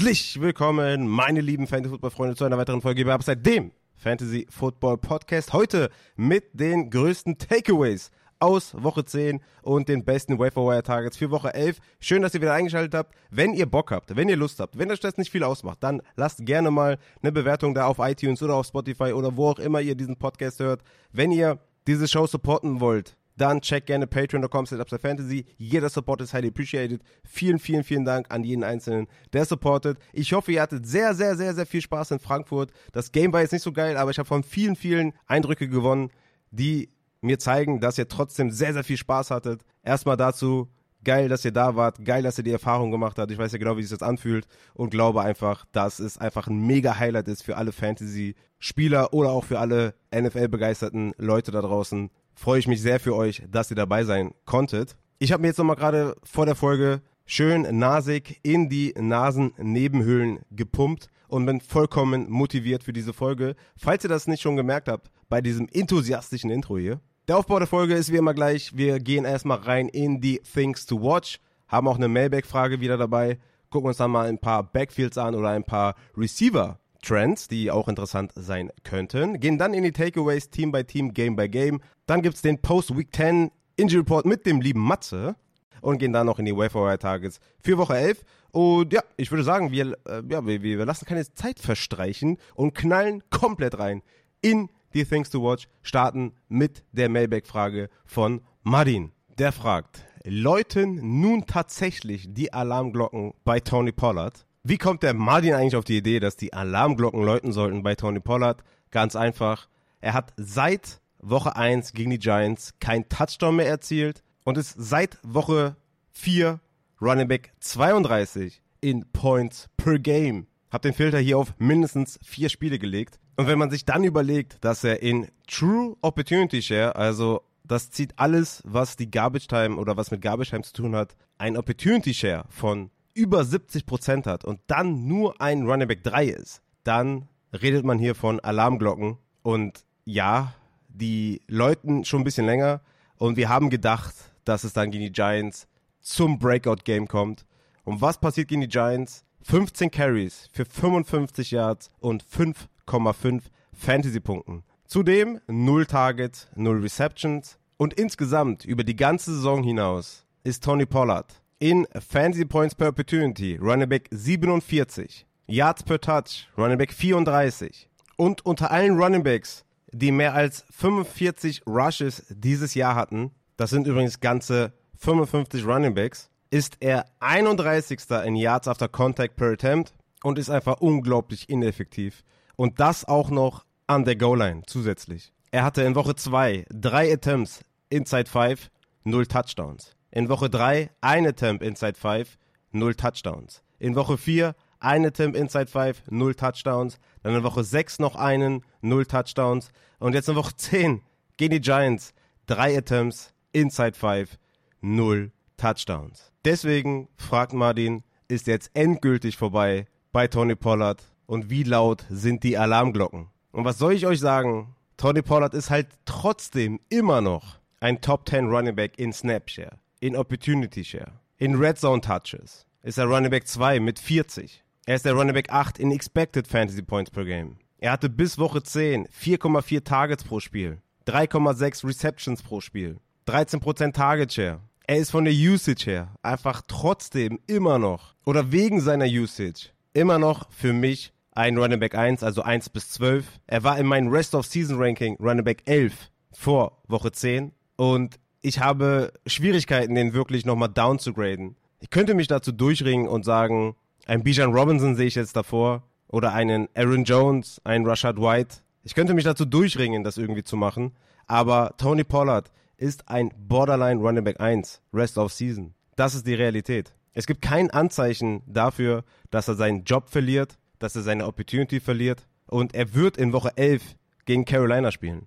Herzlich willkommen, meine lieben Fantasy-Football-Freunde, zu einer weiteren Folge über Upside, dem Fantasy-Football-Podcast. Heute mit den größten Takeaways aus Woche 10 und den besten Wire-for-Wire-Targets für Woche 11. Schön, dass ihr wieder eingeschaltet habt. Wenn ihr Bock habt, wenn ihr Lust habt, wenn euch das nicht viel ausmacht, dann lasst gerne mal eine Bewertung da auf iTunes oder auf Spotify oder wo auch immer ihr diesen Podcast hört. Wenn ihr diese Show supporten wollt, dann check gerne patreon.com fantasy. Jeder Support ist highly appreciated. Vielen, vielen, vielen Dank an jeden Einzelnen, der supportet. Ich hoffe, ihr hattet sehr, sehr, sehr, sehr viel Spaß in Frankfurt. Das Game war jetzt nicht so geil, aber ich habe von vielen, vielen Eindrücke gewonnen, die mir zeigen, dass ihr trotzdem sehr, sehr viel Spaß hattet. Erstmal dazu, geil, dass ihr da wart, geil, dass ihr die Erfahrung gemacht habt. Ich weiß ja genau, wie sich das anfühlt und glaube einfach, dass es einfach ein mega Highlight ist für alle Fantasy-Spieler oder auch für alle NFL-begeisterten Leute da draußen freue ich mich sehr für euch, dass ihr dabei sein konntet. Ich habe mir jetzt nochmal gerade vor der Folge schön nasig in die Nasennebenhöhlen gepumpt und bin vollkommen motiviert für diese Folge. Falls ihr das nicht schon gemerkt habt, bei diesem enthusiastischen Intro hier. Der Aufbau der Folge ist wie immer gleich. Wir gehen erstmal rein in die Things to Watch, haben auch eine Mailback-Frage wieder dabei, gucken uns dann mal ein paar Backfields an oder ein paar Receiver Trends, die auch interessant sein könnten. Gehen dann in die Takeaways Team by Team, Game by Game. Dann gibt es den Post-Week 10 Injury Report mit dem lieben Matze und gehen dann noch in die Wayfire Targets für Woche 11. Und ja, ich würde sagen, wir, äh, ja, wir, wir lassen keine Zeit verstreichen und knallen komplett rein in die Things to Watch. Starten mit der Mailback-Frage von Martin. Der fragt, läuten nun tatsächlich die Alarmglocken bei Tony Pollard? Wie kommt der Martin eigentlich auf die Idee, dass die Alarmglocken läuten sollten bei Tony Pollard? Ganz einfach. Er hat seit Woche 1 gegen die Giants kein Touchdown mehr erzielt und ist seit Woche 4 Running Back 32 in Points per Game. Hab den Filter hier auf mindestens vier Spiele gelegt. Und wenn man sich dann überlegt, dass er in True Opportunity Share, also das zieht alles, was die Garbage Time oder was mit Garbage Time zu tun hat, ein Opportunity Share von über 70 Prozent hat und dann nur ein Running Back 3 ist, dann redet man hier von Alarmglocken. Und ja, die läuten schon ein bisschen länger. Und wir haben gedacht, dass es dann gegen die Giants zum Breakout-Game kommt. Und was passiert gegen die Giants? 15 Carries für 55 Yards und 5,5 Fantasy-Punkten. Zudem 0 Targets, 0 Receptions. Und insgesamt über die ganze Saison hinaus ist Tony Pollard in Fantasy Points per Opportunity, Running Back 47. Yards per Touch, Running Back 34. Und unter allen Running Backs, die mehr als 45 Rushes dieses Jahr hatten, das sind übrigens ganze 55 Running Backs, ist er 31. in Yards after Contact per Attempt und ist einfach unglaublich ineffektiv. Und das auch noch an der Goal-Line zusätzlich. Er hatte in Woche 2 drei Attempts inside 5, 0 Touchdowns. In Woche 3 ein Attempt inside 5, 0 Touchdowns. In Woche 4 ein Attempt inside 5, 0 Touchdowns. Dann in Woche 6 noch einen, 0 Touchdowns. Und jetzt in Woche 10 gegen die Giants, drei Attempts inside 5, 0 Touchdowns. Deswegen fragt Martin, ist jetzt endgültig vorbei bei Tony Pollard und wie laut sind die Alarmglocken? Und was soll ich euch sagen? Tony Pollard ist halt trotzdem immer noch ein Top 10 Running Back in Snapshare in Opportunity Share. In Red Zone Touches ist er Running Back 2 mit 40. Er ist der Running Back 8 in Expected Fantasy Points per Game. Er hatte bis Woche 10 4,4 Targets pro Spiel, 3,6 Receptions pro Spiel, 13% Target Share. Er ist von der Usage her einfach trotzdem immer noch oder wegen seiner Usage immer noch für mich ein Running Back 1, also 1 bis 12. Er war in meinem Rest of Season Ranking Running Back 11 vor Woche 10 und ich habe Schwierigkeiten, den wirklich nochmal down zu graden. Ich könnte mich dazu durchringen und sagen, ein Bijan Robinson sehe ich jetzt davor oder einen Aaron Jones, einen Rashad White. Ich könnte mich dazu durchringen, das irgendwie zu machen. Aber Tony Pollard ist ein Borderline Running Back 1, Rest of Season. Das ist die Realität. Es gibt kein Anzeichen dafür, dass er seinen Job verliert, dass er seine Opportunity verliert. Und er wird in Woche 11 gegen Carolina spielen.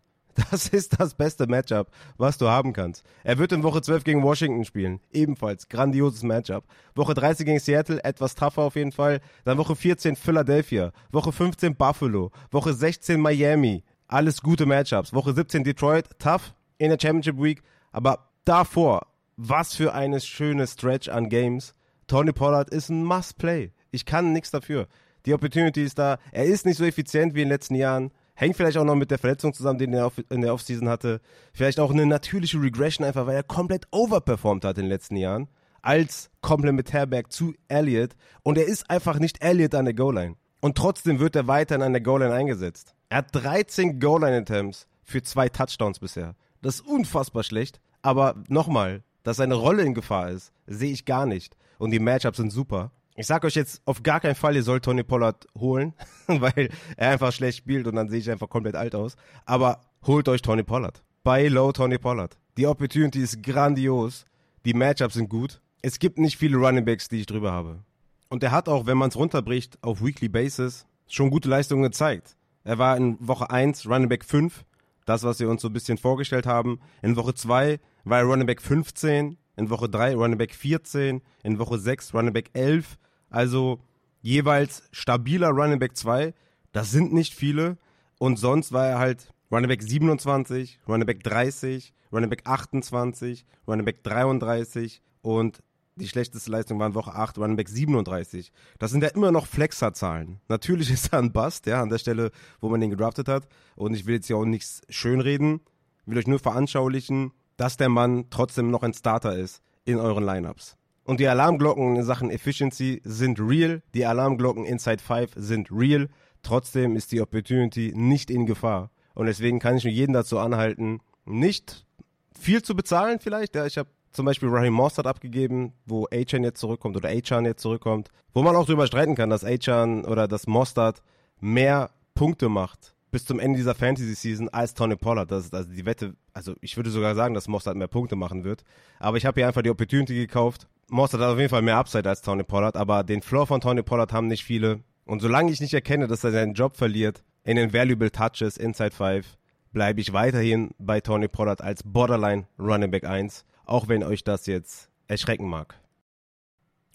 Das ist das beste Matchup, was du haben kannst. Er wird in Woche 12 gegen Washington spielen. Ebenfalls grandioses Matchup. Woche 13 gegen Seattle, etwas tougher auf jeden Fall. Dann Woche 14 Philadelphia. Woche 15 Buffalo. Woche 16 Miami. Alles gute Matchups. Woche 17 Detroit, tough in der Championship Week. Aber davor, was für eine schöne Stretch an Games. Tony Pollard ist ein Must-Play. Ich kann nichts dafür. Die Opportunity ist da. Er ist nicht so effizient wie in den letzten Jahren. Hängt vielleicht auch noch mit der Verletzung zusammen, die er in der Offseason hatte. Vielleicht auch eine natürliche Regression, einfach weil er komplett overperformed hat in den letzten Jahren. Als Komplementärback zu Elliott. Und er ist einfach nicht Elliott an der Goal-Line. Und trotzdem wird er weiterhin an der Goal-Line eingesetzt. Er hat 13 Goal-Line-Attempts für zwei Touchdowns bisher. Das ist unfassbar schlecht. Aber nochmal, dass seine Rolle in Gefahr ist, sehe ich gar nicht. Und die Matchups sind super. Ich sag euch jetzt auf gar keinen Fall, ihr sollt Tony Pollard holen, weil er einfach schlecht spielt und dann sehe ich einfach komplett alt aus. Aber holt euch Tony Pollard. Buy low Tony Pollard. Die Opportunity ist grandios. Die Matchups sind gut. Es gibt nicht viele Running Backs, die ich drüber habe. Und er hat auch, wenn man es runterbricht, auf Weekly Basis schon gute Leistungen gezeigt. Er war in Woche 1 Running Back 5, das, was wir uns so ein bisschen vorgestellt haben. In Woche 2 war er Running Back 15, in Woche 3 Running Back 14, in Woche 6 Running Back 11. Also jeweils stabiler Running Back 2. Das sind nicht viele. Und sonst war er halt Running Back 27, Running Back 30, Running Back 28, Running Back 33 und die schlechteste Leistung war in Woche 8, Running Back 37. Das sind ja immer noch Flexer-Zahlen. Natürlich ist er ein Bust, ja, an der Stelle, wo man den gedraftet hat. Und ich will jetzt hier auch nichts schönreden. will euch nur veranschaulichen, dass der Mann trotzdem noch ein Starter ist in euren Lineups. Und die Alarmglocken in Sachen Efficiency sind real. Die Alarmglocken Inside 5 sind real. Trotzdem ist die Opportunity nicht in Gefahr. Und deswegen kann ich nur jeden dazu anhalten, nicht viel zu bezahlen vielleicht. Ja, ich habe zum Beispiel Raheem Mostert abgegeben, wo Achan jetzt zurückkommt oder Achan jetzt zurückkommt. Wo man auch drüber streiten kann, dass Achan oder dass Mostert mehr Punkte macht bis zum Ende dieser Fantasy-Season als Tony Pollard. Das ist also die Wette, also ich würde sogar sagen, dass Mossad mehr Punkte machen wird. Aber ich habe hier einfach die Opportunity gekauft. Mossad hat auf jeden Fall mehr Upside als Tony Pollard, aber den Floor von Tony Pollard haben nicht viele. Und solange ich nicht erkenne, dass er seinen Job verliert in den Valuable Touches Inside 5, bleibe ich weiterhin bei Tony Pollard als Borderline Running Back 1, auch wenn euch das jetzt erschrecken mag.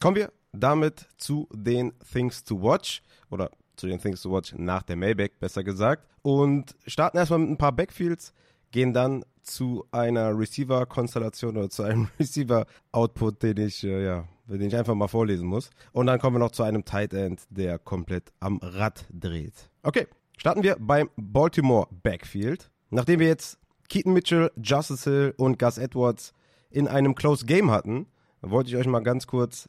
Kommen wir damit zu den Things to Watch oder zu den Things to Watch nach der Maybach, besser gesagt. Und starten erstmal mit ein paar Backfields, gehen dann zu einer Receiver-Konstellation oder zu einem Receiver-Output, den ich, äh, ja, den ich einfach mal vorlesen muss. Und dann kommen wir noch zu einem Tight End, der komplett am Rad dreht. Okay, starten wir beim Baltimore Backfield. Nachdem wir jetzt Keaton Mitchell, Justice Hill und Gus Edwards in einem Close Game hatten, wollte ich euch mal ganz kurz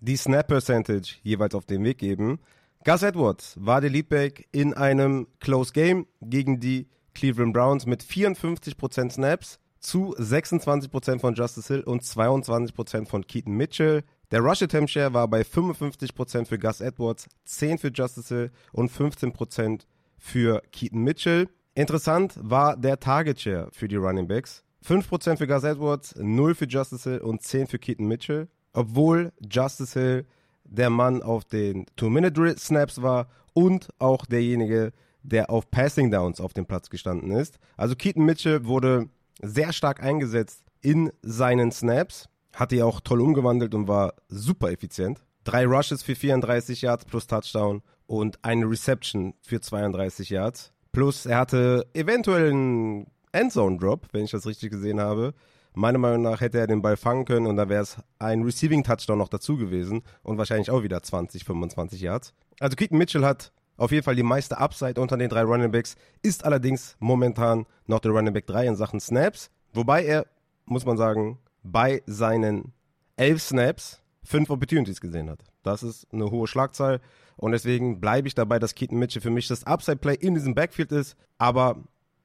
die Snap Percentage jeweils auf den Weg geben. Gus Edwards war der Leadback in einem Close Game gegen die Cleveland Browns mit 54% Snaps zu 26% von Justice Hill und 22% von Keaton Mitchell. Der Rush Attempt Share war bei 55% für Gus Edwards, 10% für Justice Hill und 15% für Keaton Mitchell. Interessant war der Target Share für die Running Backs. 5% für Gus Edwards, 0 für Justice Hill und 10% für Keaton Mitchell. Obwohl Justice Hill der Mann auf den Two-Minute-Snaps war und auch derjenige, der auf Passing Downs auf dem Platz gestanden ist. Also Keaton Mitchell wurde sehr stark eingesetzt in seinen Snaps, hat die auch toll umgewandelt und war super effizient. Drei Rushes für 34 Yards plus Touchdown und eine Reception für 32 Yards. Plus er hatte eventuell einen Endzone Drop, wenn ich das richtig gesehen habe. Meiner Meinung nach hätte er den Ball fangen können und da wäre es ein Receiving Touchdown noch dazu gewesen und wahrscheinlich auch wieder 20, 25 Yards. Also Keaton Mitchell hat auf jeden Fall die meiste Upside unter den drei Running Backs, ist allerdings momentan noch der Running Back 3 in Sachen Snaps, wobei er, muss man sagen, bei seinen elf Snaps fünf Opportunities gesehen hat. Das ist eine hohe Schlagzahl und deswegen bleibe ich dabei, dass Keaton Mitchell für mich das Upside-Play in diesem Backfield ist, aber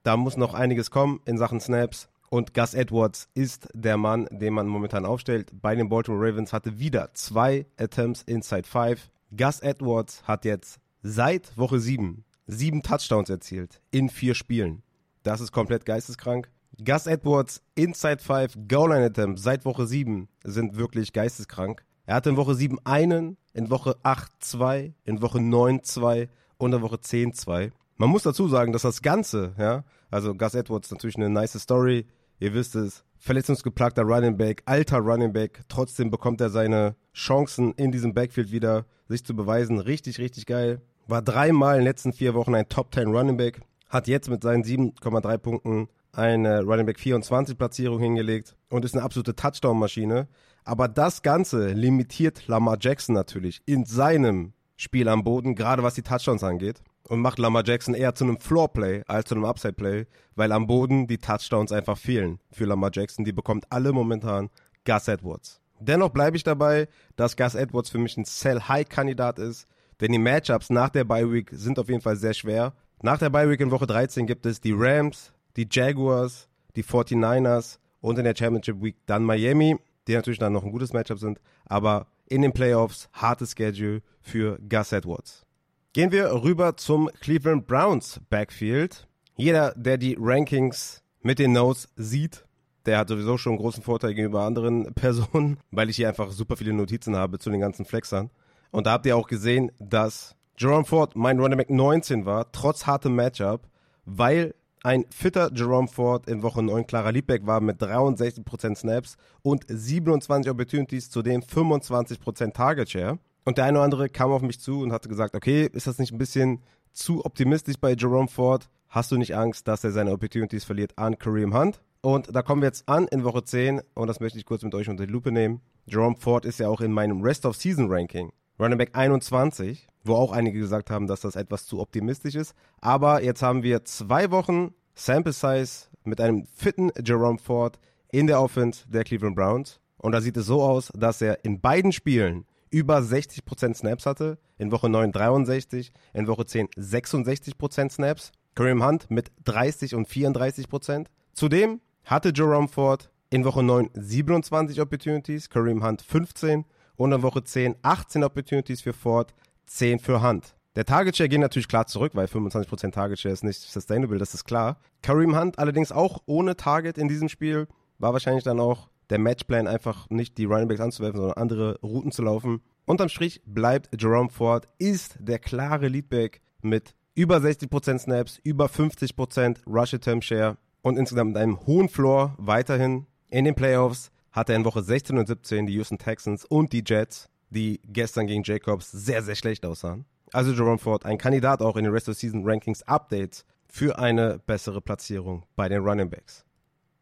da muss noch einiges kommen in Sachen Snaps. Und Gus Edwards ist der Mann, den man momentan aufstellt. Bei den Baltimore Ravens hatte wieder zwei Attempts inside five. Gus Edwards hat jetzt seit Woche 7 sieben Touchdowns erzielt in vier Spielen. Das ist komplett geisteskrank. Gus Edwards Inside 5 Goal Line Attempts seit Woche 7 sind wirklich geisteskrank. Er hatte in Woche 7 einen, in Woche 8 zwei, in Woche 9 zwei und in Woche 10 zwei. Man muss dazu sagen, dass das Ganze, ja, also Gus Edwards natürlich eine nice Story, Ihr wisst es, verletzungsgeplagter Running Back, alter Running Back. Trotzdem bekommt er seine Chancen in diesem Backfield wieder, sich zu beweisen. Richtig, richtig geil. War dreimal in den letzten vier Wochen ein Top 10 Running Back. Hat jetzt mit seinen 7,3 Punkten eine Running Back 24 Platzierung hingelegt und ist eine absolute Touchdown-Maschine. Aber das Ganze limitiert Lamar Jackson natürlich in seinem Spiel am Boden, gerade was die Touchdowns angeht. Und macht Lamar Jackson eher zu einem Floor-Play als zu einem Upside-Play, weil am Boden die Touchdowns einfach fehlen für Lamar Jackson. Die bekommt alle momentan Gus Edwards. Dennoch bleibe ich dabei, dass Gus Edwards für mich ein Sell-High-Kandidat ist, denn die Matchups nach der Bye-Week sind auf jeden Fall sehr schwer. Nach der Bye-Week in Woche 13 gibt es die Rams, die Jaguars, die 49ers und in der Championship Week dann Miami, die natürlich dann noch ein gutes Matchup sind, aber in den Playoffs hartes Schedule für Gus Edwards. Gehen wir rüber zum Cleveland Browns Backfield. Jeder, der die Rankings mit den Notes sieht, der hat sowieso schon einen großen Vorteil gegenüber anderen Personen, weil ich hier einfach super viele Notizen habe zu den ganzen Flexern. Und da habt ihr auch gesehen, dass Jerome Ford mein Running Back 19 war, trotz hartem Matchup, weil ein fitter Jerome Ford in Woche 9 klarer Liebbeck war mit 63% Snaps und 27 Opportunities, zudem 25% Target Share. Und der eine oder andere kam auf mich zu und hatte gesagt, okay, ist das nicht ein bisschen zu optimistisch bei Jerome Ford? Hast du nicht Angst, dass er seine Opportunities verliert an Kareem Hunt? Und da kommen wir jetzt an in Woche 10 und das möchte ich kurz mit euch unter die Lupe nehmen. Jerome Ford ist ja auch in meinem Rest of Season Ranking Running Back 21, wo auch einige gesagt haben, dass das etwas zu optimistisch ist. Aber jetzt haben wir zwei Wochen Sample Size mit einem fitten Jerome Ford in der Offense der Cleveland Browns. Und da sieht es so aus, dass er in beiden Spielen über 60% Snaps hatte. In Woche 9 63, in Woche 10 66% Snaps. Kareem Hunt mit 30 und 34%. Zudem hatte Jerome Ford in Woche 9 27 Opportunities, Kareem Hunt 15 und in Woche 10 18 Opportunities für Ford, 10 für Hunt. Der Target Share geht natürlich klar zurück, weil 25% Target Share ist nicht sustainable, das ist klar. Kareem Hunt allerdings auch ohne Target in diesem Spiel, war wahrscheinlich dann auch der Matchplan einfach nicht die Running Backs anzuwerfen, sondern andere Routen zu laufen. Unterm Strich bleibt Jerome Ford, ist der klare Leadback mit über 60% Snaps, über 50% Rush Attempt Share und insgesamt mit einem hohen Floor weiterhin in den Playoffs hatte er in Woche 16 und 17 die Houston Texans und die Jets, die gestern gegen Jacobs sehr, sehr schlecht aussahen. Also Jerome Ford, ein Kandidat auch in den Rest of Season Rankings Updates für eine bessere Platzierung bei den Running Backs.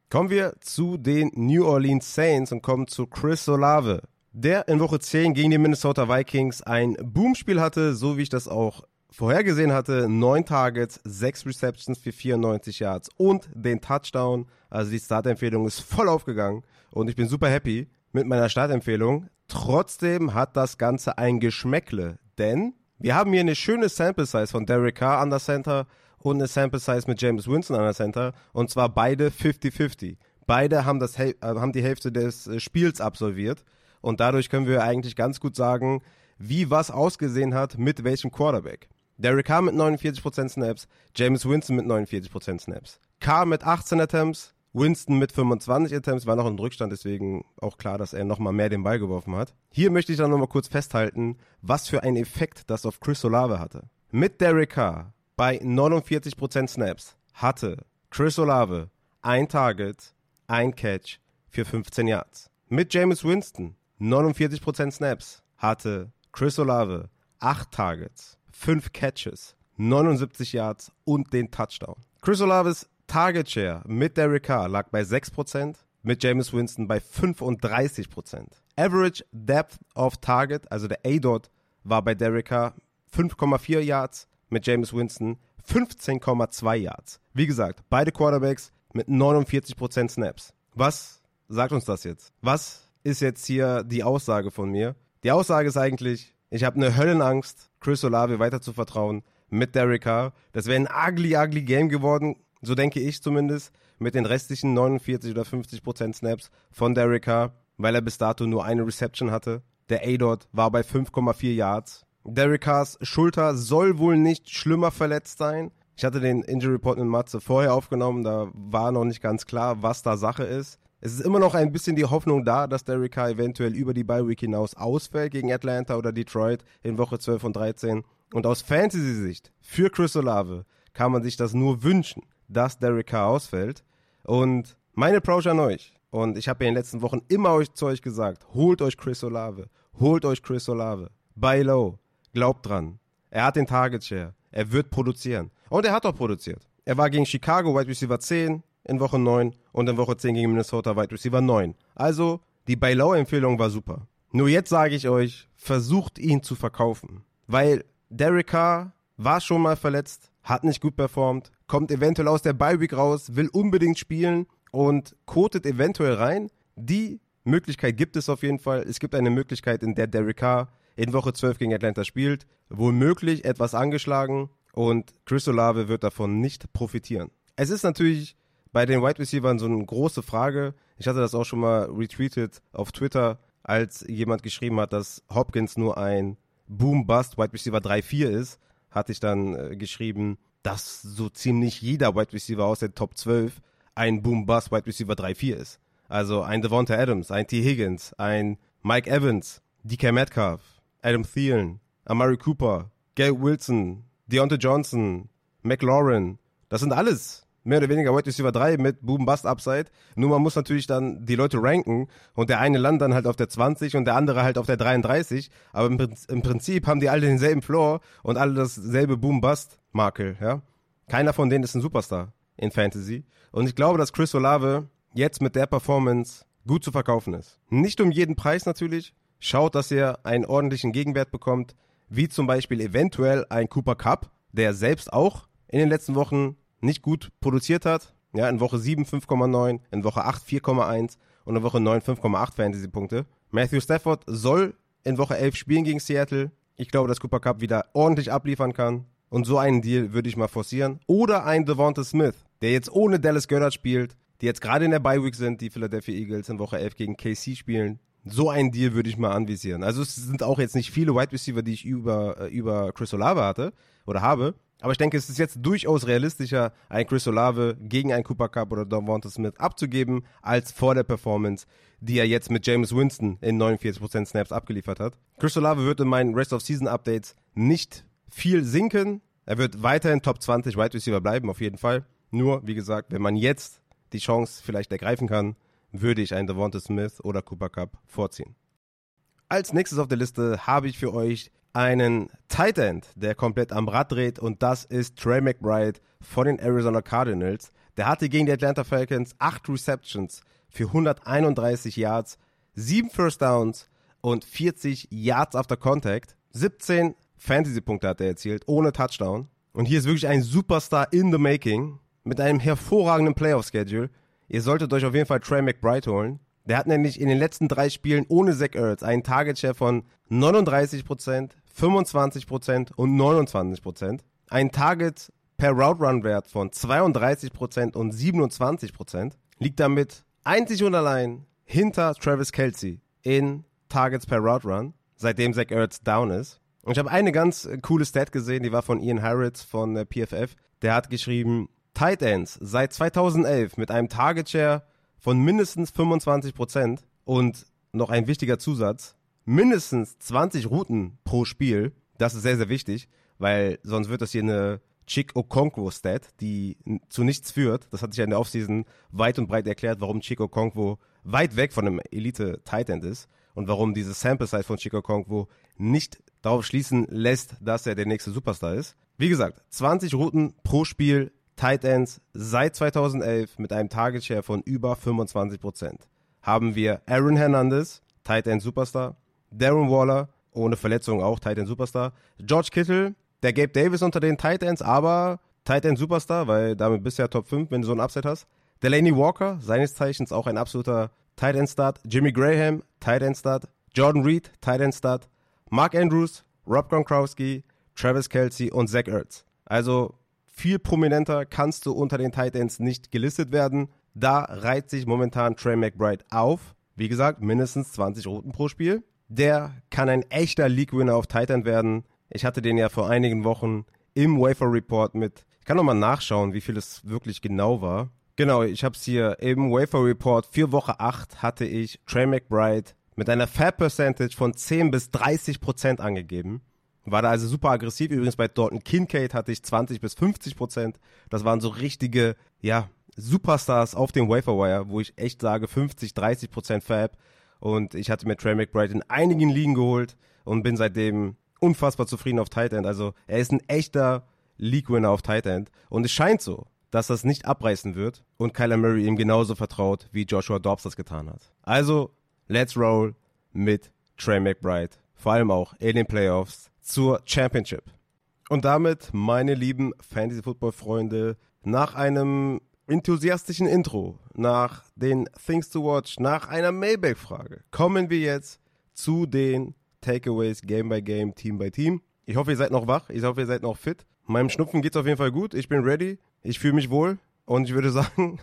Kommen wir zu den New Orleans Saints und kommen zu Chris Olave, der in Woche 10 gegen die Minnesota Vikings ein Boomspiel hatte, so wie ich das auch vorhergesehen hatte, neun Targets, sechs Receptions für 94 Yards und den Touchdown. Also die Startempfehlung ist voll aufgegangen und ich bin super happy mit meiner Startempfehlung. Trotzdem hat das Ganze ein Geschmäckle, denn wir haben hier eine schöne Sample Size von Derek Carr an der Center und eine Sample Size mit James Winston an der Center und zwar beide 50-50. Beide haben, das, äh, haben die Hälfte des äh, Spiels absolviert und dadurch können wir eigentlich ganz gut sagen, wie was ausgesehen hat mit welchem Quarterback. Derek Carr mit 49% Snaps, James Winston mit 49% Snaps. Carr mit 18 Attempts, Winston mit 25 Attempts, war noch im Rückstand, deswegen auch klar, dass er nochmal mehr den Ball geworfen hat. Hier möchte ich dann nochmal kurz festhalten, was für einen Effekt das auf Chris Olave hatte. Mit Derek Carr bei 49% Snaps hatte Chris Olave ein Target, ein Catch für 15 Yards. Mit James Winston 49% Snaps hatte Chris Olave 8 Targets, 5 Catches, 79 Yards und den Touchdown. Chris Olaves Target Share mit Derek Carr lag bei 6%, mit James Winston bei 35%. Average Depth of Target, also der A-Dot, war bei Derek Carr 5,4 Yards, mit James Winston 15,2 Yards. Wie gesagt, beide Quarterbacks mit 49% Snaps. Was sagt uns das jetzt? Was ist jetzt hier die Aussage von mir? Die Aussage ist eigentlich, ich habe eine Höllenangst, Chris Olave weiter zu vertrauen mit Derek Carr. Das wäre ein ugly, ugly Game geworden, so denke ich zumindest, mit den restlichen 49 oder 50 Prozent Snaps von Derek Carr, weil er bis dato nur eine Reception hatte. Der A-Dot war bei 5,4 Yards. Derek Carrs Schulter soll wohl nicht schlimmer verletzt sein. Ich hatte den Injury Report mit Matze vorher aufgenommen, da war noch nicht ganz klar, was da Sache ist. Es ist immer noch ein bisschen die Hoffnung da, dass Derek Carr eventuell über die Bye Week hinaus ausfällt gegen Atlanta oder Detroit in Woche 12 und 13. Und aus Fantasy-Sicht für Chris Olave kann man sich das nur wünschen, dass Derek Carr ausfällt. Und meine Approach an euch, und ich habe ja in den letzten Wochen immer euch zu euch gesagt, holt euch Chris Olave, holt euch Chris Olave. Buy low, glaubt dran. Er hat den Target Share, er wird produzieren. Und er hat auch produziert. Er war gegen Chicago Wide Receiver 10, in Woche 9 und in Woche 10 gegen Minnesota Wide Receiver 9. Also, die Buy Low Empfehlung war super. Nur jetzt sage ich euch, versucht ihn zu verkaufen. Weil Derek Carr war schon mal verletzt, hat nicht gut performt, kommt eventuell aus der Bye Week raus, will unbedingt spielen und kotet eventuell rein. Die Möglichkeit gibt es auf jeden Fall. Es gibt eine Möglichkeit, in der Derek Carr in Woche 12 gegen Atlanta spielt, womöglich etwas angeschlagen und Chris Olave wird davon nicht profitieren. Es ist natürlich bei den Wide Receivers so eine große Frage. Ich hatte das auch schon mal retweetet auf Twitter, als jemand geschrieben hat, dass Hopkins nur ein Boom-Bust Wide Receiver 3-4 ist, hatte ich dann äh, geschrieben, dass so ziemlich jeder Wide Receiver aus der Top 12 ein Boom-Bust Wide Receiver 3-4 ist. Also ein Devonta Adams, ein T. Higgins, ein Mike Evans, DK Metcalf, Adam Thielen, Amari Cooper, Gail Wilson, Deontay Johnson, McLaurin. Das sind alles mehr oder weniger Wide Receiver 3 mit Boom Bust Upside. Nur man muss natürlich dann die Leute ranken und der eine landet dann halt auf der 20 und der andere halt auf der 33. Aber im, Prinzip haben die alle denselben Floor und alle dasselbe Boom Bust Makel, ja. Keiner von denen ist ein Superstar in Fantasy. Und ich glaube, dass Chris Olave jetzt mit der Performance gut zu verkaufen ist. Nicht um jeden Preis natürlich. Schaut, dass ihr einen ordentlichen Gegenwert bekommt, wie zum Beispiel eventuell ein Cooper Cup, der selbst auch in den letzten Wochen nicht gut produziert hat. Ja, in Woche 7 5,9, in Woche 8 4,1 und in Woche 9 5,8 Fantasy-Punkte. Matthew Stafford soll in Woche 11 spielen gegen Seattle. Ich glaube, dass Cooper Cup wieder ordentlich abliefern kann. Und so einen Deal würde ich mal forcieren. Oder ein Devonta Smith, der jetzt ohne Dallas Goddard spielt, die jetzt gerade in der Bye Week sind, die Philadelphia Eagles in Woche 11 gegen KC spielen. So einen Deal würde ich mal anvisieren. Also es sind auch jetzt nicht viele Wide Receiver, die ich über, äh, über Chris Olave hatte oder habe. Aber ich denke, es ist jetzt durchaus realistischer, einen Chris Olave gegen einen Cooper Cup oder Devonta Smith abzugeben, als vor der Performance, die er jetzt mit James Winston in 49% Snaps abgeliefert hat. Chris Olave wird in meinen Rest of Season Updates nicht viel sinken. Er wird weiterhin Top 20 Wide Receiver bleiben, auf jeden Fall. Nur, wie gesagt, wenn man jetzt die Chance vielleicht ergreifen kann, würde ich einen Devonta Smith oder Cooper Cup vorziehen. Als nächstes auf der Liste habe ich für euch einen Tight End, der komplett am Rad dreht und das ist Trey McBride von den Arizona Cardinals. Der hatte gegen die Atlanta Falcons 8 Receptions für 131 Yards, 7 First Downs und 40 Yards after Contact. 17 Fantasy-Punkte hat er erzielt, ohne Touchdown. Und hier ist wirklich ein Superstar in the making mit einem hervorragenden Playoff-Schedule. Ihr solltet euch auf jeden Fall Trey McBride holen. Der hat nämlich in den letzten drei Spielen ohne Zach Ertz einen Target-Share von 39%, 25% und 29%. Ein Target per Route Run Wert von 32% und 27%. Liegt damit einzig und allein hinter Travis Kelsey in Targets per Route Run, seitdem Zach Ertz down ist. Und ich habe eine ganz äh, coole Stat gesehen, die war von Ian Harrods von der PFF. Der hat geschrieben, Tight Ends seit 2011 mit einem Target Share von mindestens 25% und noch ein wichtiger Zusatz, mindestens 20 Routen pro Spiel. Das ist sehr, sehr wichtig, weil sonst wird das hier eine Chick Okonkwo-Stat, die zu nichts führt. Das hat sich ja in der Offseason weit und breit erklärt, warum Chick Okonkwo weit weg von einem Elite-Tight End ist und warum diese Sample-Size von Chick Okonkwo nicht darauf schließen lässt, dass er der nächste Superstar ist. Wie gesagt, 20 Routen pro Spiel, Tight Ends seit 2011 mit einem Target Share von über 25%. Haben wir Aaron Hernandez, Tight End Superstar, Darren Waller, ohne Verletzung auch Tight End Superstar. George Kittle, der Gabe Davis unter den Tight Ends, aber Tight End Superstar, weil damit bist du ja Top 5, wenn du so ein Upset hast. Delaney Walker, seines Zeichens auch ein absoluter Tight End Start. Jimmy Graham, Tight End Start. Jordan Reed, Tight End Start. Mark Andrews, Rob Gronkowski, Travis Kelsey und Zach Ertz. Also viel prominenter kannst du unter den Tight Ends nicht gelistet werden. Da reiht sich momentan Trey McBride auf. Wie gesagt, mindestens 20 Routen pro Spiel. Der kann ein echter League-Winner auf Titan werden. Ich hatte den ja vor einigen Wochen im Wafer Report mit. Ich kann nochmal nachschauen, wie viel es wirklich genau war. Genau, ich habe es hier im Wafer Report für Woche 8 hatte ich Trey McBride mit einer Fab Percentage von 10 bis 30 Prozent angegeben. War da also super aggressiv. Übrigens bei Dorton Kincaid hatte ich 20 bis 50 Prozent. Das waren so richtige, ja, Superstars auf dem Waferwire, wo ich echt sage 50, 30 Prozent Fab. Und ich hatte mir Trey McBride in einigen Ligen geholt und bin seitdem unfassbar zufrieden auf Tight End. Also er ist ein echter League-Winner auf Tight End. Und es scheint so, dass das nicht abreißen wird und Kyler Murray ihm genauso vertraut, wie Joshua Dobbs das getan hat. Also, let's roll mit Trey McBride, vor allem auch in den Playoffs zur Championship. Und damit, meine lieben Fantasy Football Freunde, nach einem enthusiastischen Intro, nach den Things to Watch, nach einer Mailback-Frage, kommen wir jetzt zu den Takeaways Game by Game, Team by Team. Ich hoffe, ihr seid noch wach, ich hoffe, ihr seid noch fit. Meinem Schnupfen geht's auf jeden Fall gut, ich bin ready, ich fühle mich wohl und ich würde sagen,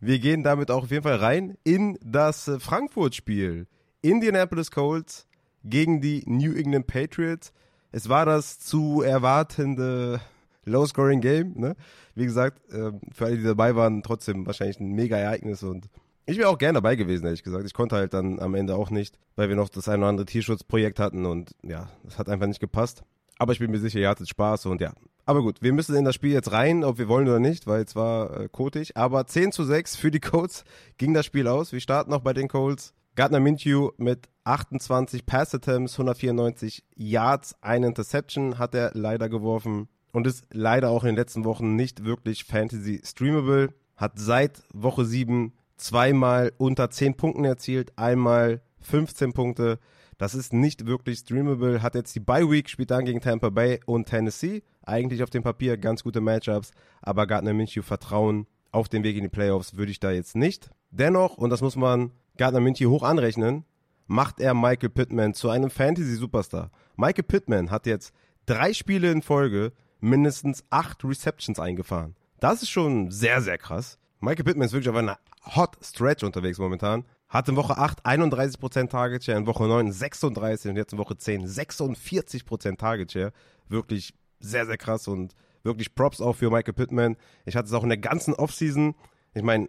wir gehen damit auch auf jeden Fall rein in das Frankfurt-Spiel. Indianapolis Colts gegen die New England Patriots. Es war das zu erwartende Low-Scoring-Game. Ne? Wie gesagt, ähm, für alle, die dabei waren, trotzdem wahrscheinlich ein mega Ereignis und ich wäre auch gerne dabei gewesen, ehrlich gesagt. Ich konnte halt dann am Ende auch nicht, weil wir noch das ein oder andere Tierschutzprojekt hatten und ja, das hat einfach nicht gepasst. Aber ich bin mir sicher, ihr hattet Spaß und ja. Aber gut, wir müssen in das Spiel jetzt rein, ob wir wollen oder nicht, weil es war äh, kotig. Aber 10 zu 6 für die Colts ging das Spiel aus. Wir starten noch bei den Colts. Gardner Minshew mit 28 Pass Attempts, 194 Yards, eine Interception hat er leider geworfen und ist leider auch in den letzten Wochen nicht wirklich Fantasy streamable. Hat seit Woche 7 zweimal unter 10 Punkten erzielt, einmal 15 Punkte. Das ist nicht wirklich streamable. Hat jetzt die Bye Week, spielt dann gegen Tampa Bay und Tennessee. Eigentlich auf dem Papier ganz gute Matchups, aber Gardner Minshew vertrauen auf den Weg in die Playoffs würde ich da jetzt nicht. Dennoch, und das muss man Gardner Minshew hoch anrechnen, macht er Michael Pittman zu einem Fantasy-Superstar. Michael Pittman hat jetzt drei Spiele in Folge mindestens acht Receptions eingefahren. Das ist schon sehr, sehr krass. Michael Pittman ist wirklich auf einer Hot Stretch unterwegs momentan. Hat in Woche 8 31% Target Share, in Woche 9 36 und jetzt in Woche 10 46% Target Share. Wirklich sehr, sehr krass und wirklich Props auch für Michael Pittman. Ich hatte es auch in der ganzen Offseason. Ich meine,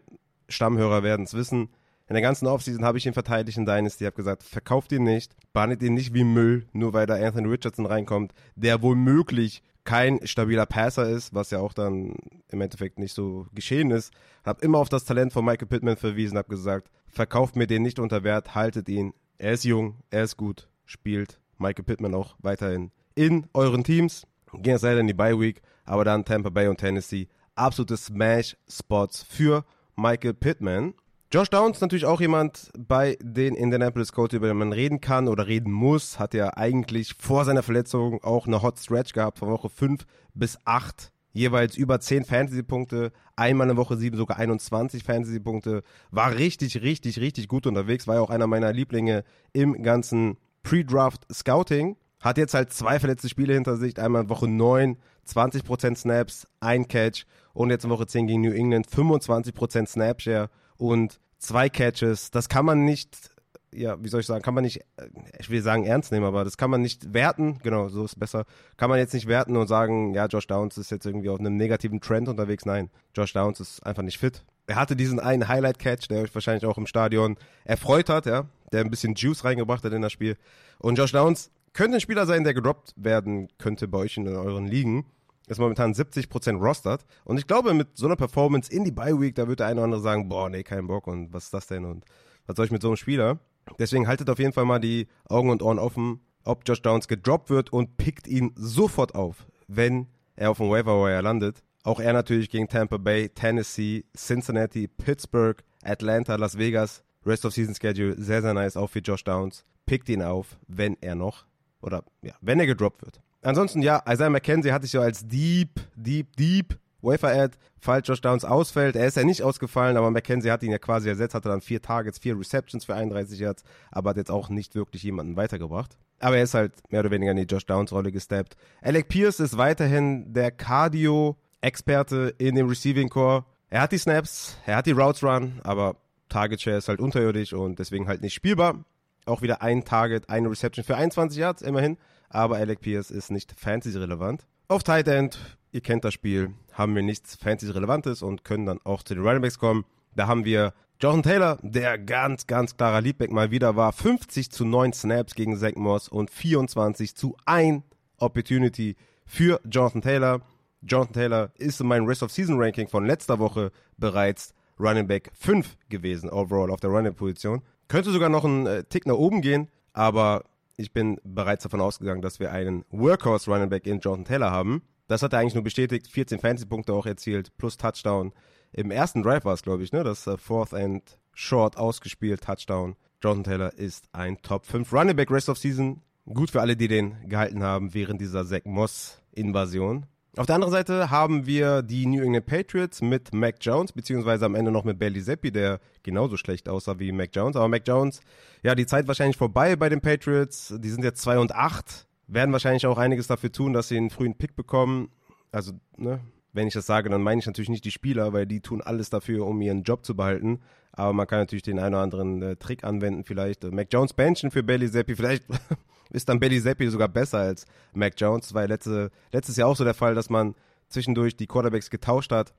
Stammhörer werden es wissen. In der ganzen Offseason habe ich ihn verteidigt in Dynasty, habe gesagt, verkauft ihn nicht, behandelt ihn nicht wie Müll, nur weil da Anthony Richardson reinkommt, der womöglich kein stabiler Passer ist, was ja auch dann im Endeffekt nicht so geschehen ist. Habe immer auf das Talent von Michael Pittman verwiesen, habe gesagt, verkauft mir den nicht unter Wert, haltet ihn. Er ist jung, er ist gut, spielt Michael Pittman auch weiterhin in euren Teams. Gehen jetzt leider in die Bye Week, aber dann Tampa Bay und Tennessee. Absolute Smash-Spots für Michael Pittman. Josh Downs natürlich auch jemand bei den Indianapolis Colts, über den man reden kann oder reden muss. Hat ja eigentlich vor seiner Verletzung auch eine Hot Stretch gehabt von Woche 5 bis 8. Jeweils über 10 Fantasy-Punkte, einmal in Woche 7 sogar 21 Fantasy-Punkte. War richtig, richtig, richtig gut unterwegs. War ja auch einer meiner Lieblinge im ganzen Pre-Draft Scouting. Hat jetzt halt zwei verletzte Spiele hinter sich. Einmal in Woche 9, 20% Snaps, ein Catch. Und jetzt in Woche 10 gegen New England 25% Snapshare und zwei Catches, das kann man nicht, ja, wie soll ich sagen, kann man nicht, äh, ich will sagen ernst nehmen, aber das kann man nicht werten, genau, so ist besser, kann man jetzt nicht werten und sagen, ja, Josh Downs ist jetzt irgendwie auf einem negativen Trend unterwegs. Nein, Josh Downs ist einfach nicht fit. Er hatte diesen einen Highlight-Catch, der euch wahrscheinlich auch im Stadion erfreut hat, ja, der ein bisschen Juice reingebracht hat in das Spiel. Und Josh Downs könnte ein Spieler sein, der gedroppt werden könnte bei euch in euren Ligen ist momentan 70% rostert. Und ich glaube, mit so einer Performance in die Bye Week, da wird der eine oder andere sagen, boah, nee, kein Bock und was ist das denn und was soll ich mit so einem Spieler? Deswegen haltet auf jeden Fall mal die Augen und Ohren offen, ob Josh Downs gedroppt wird und pickt ihn sofort auf, wenn er auf dem Waiver Wire landet. Auch er natürlich gegen Tampa Bay, Tennessee, Cincinnati, Pittsburgh, Atlanta, Las Vegas. Rest of Season Schedule, sehr, sehr nice, auch für Josh Downs. Pickt ihn auf, wenn er noch, oder ja, wenn er gedroppt wird. Ansonsten, ja, Isaiah McKenzie hatte ich so als Deep, Deep, Deep Wafer-Ad, falls Josh Downs ausfällt. Er ist ja nicht ausgefallen, aber McKenzie hat ihn ja quasi ersetzt, hatte dann vier Targets, vier Receptions für 31 Yards, aber hat jetzt auch nicht wirklich jemanden weitergebracht. Aber er ist halt mehr oder weniger in die Josh Downs-Rolle gesteppt. Alec Pierce ist weiterhin der Cardio-Experte in dem Receiving Core. Er hat die Snaps, er hat die Routes Run, aber Target Share ist halt unterirdisch und deswegen halt nicht spielbar. Auch wieder ein Target, eine Reception für 21 Yards, immerhin aber Alec Pierce ist nicht fantasy-relevant. Auf Tight End, ihr kennt das Spiel, haben wir nichts fantasy-relevantes und können dann auch zu den Running Backs kommen. Da haben wir Jonathan Taylor, der ganz, ganz klarer Leadback mal wieder war. 50 zu 9 Snaps gegen Zach Moss und 24 zu 1 Opportunity für Jonathan Taylor. Jonathan Taylor ist in meinem Rest of Season Ranking von letzter Woche bereits Running Back 5 gewesen, overall auf der Running Position. Könnte sogar noch einen äh, Tick nach oben gehen, aber ich bin bereits davon ausgegangen, dass wir einen Workhorse Running Back in Jonathan Taylor haben. Das hat er eigentlich nur bestätigt. 14 Fantasy-Punkte auch erzielt, plus Touchdown. Im ersten Drive war es, glaube ich, ne? Das uh, Fourth and Short ausgespielt, Touchdown. Jonathan Taylor ist ein Top 5 Running Back Rest of Season. Gut für alle, die den gehalten haben während dieser Zach Moss-Invasion. Auf der anderen Seite haben wir die New England Patriots mit Mac Jones, beziehungsweise am Ende noch mit Bailey Zappi, der genauso schlecht aussah wie Mac Jones. Aber Mac Jones, ja, die Zeit wahrscheinlich vorbei bei den Patriots. Die sind jetzt 2 und 8, werden wahrscheinlich auch einiges dafür tun, dass sie einen frühen Pick bekommen. Also, ne, wenn ich das sage, dann meine ich natürlich nicht die Spieler, weil die tun alles dafür, um ihren Job zu behalten. Aber man kann natürlich den einen oder anderen äh, Trick anwenden, vielleicht äh, Mac Jones benchen für Bailey Zappi. Vielleicht ist dann Bailey Zappi sogar besser als Mac Jones. Das war ja letzte, letztes Jahr auch so der Fall, dass man zwischendurch die Quarterbacks getauscht hat.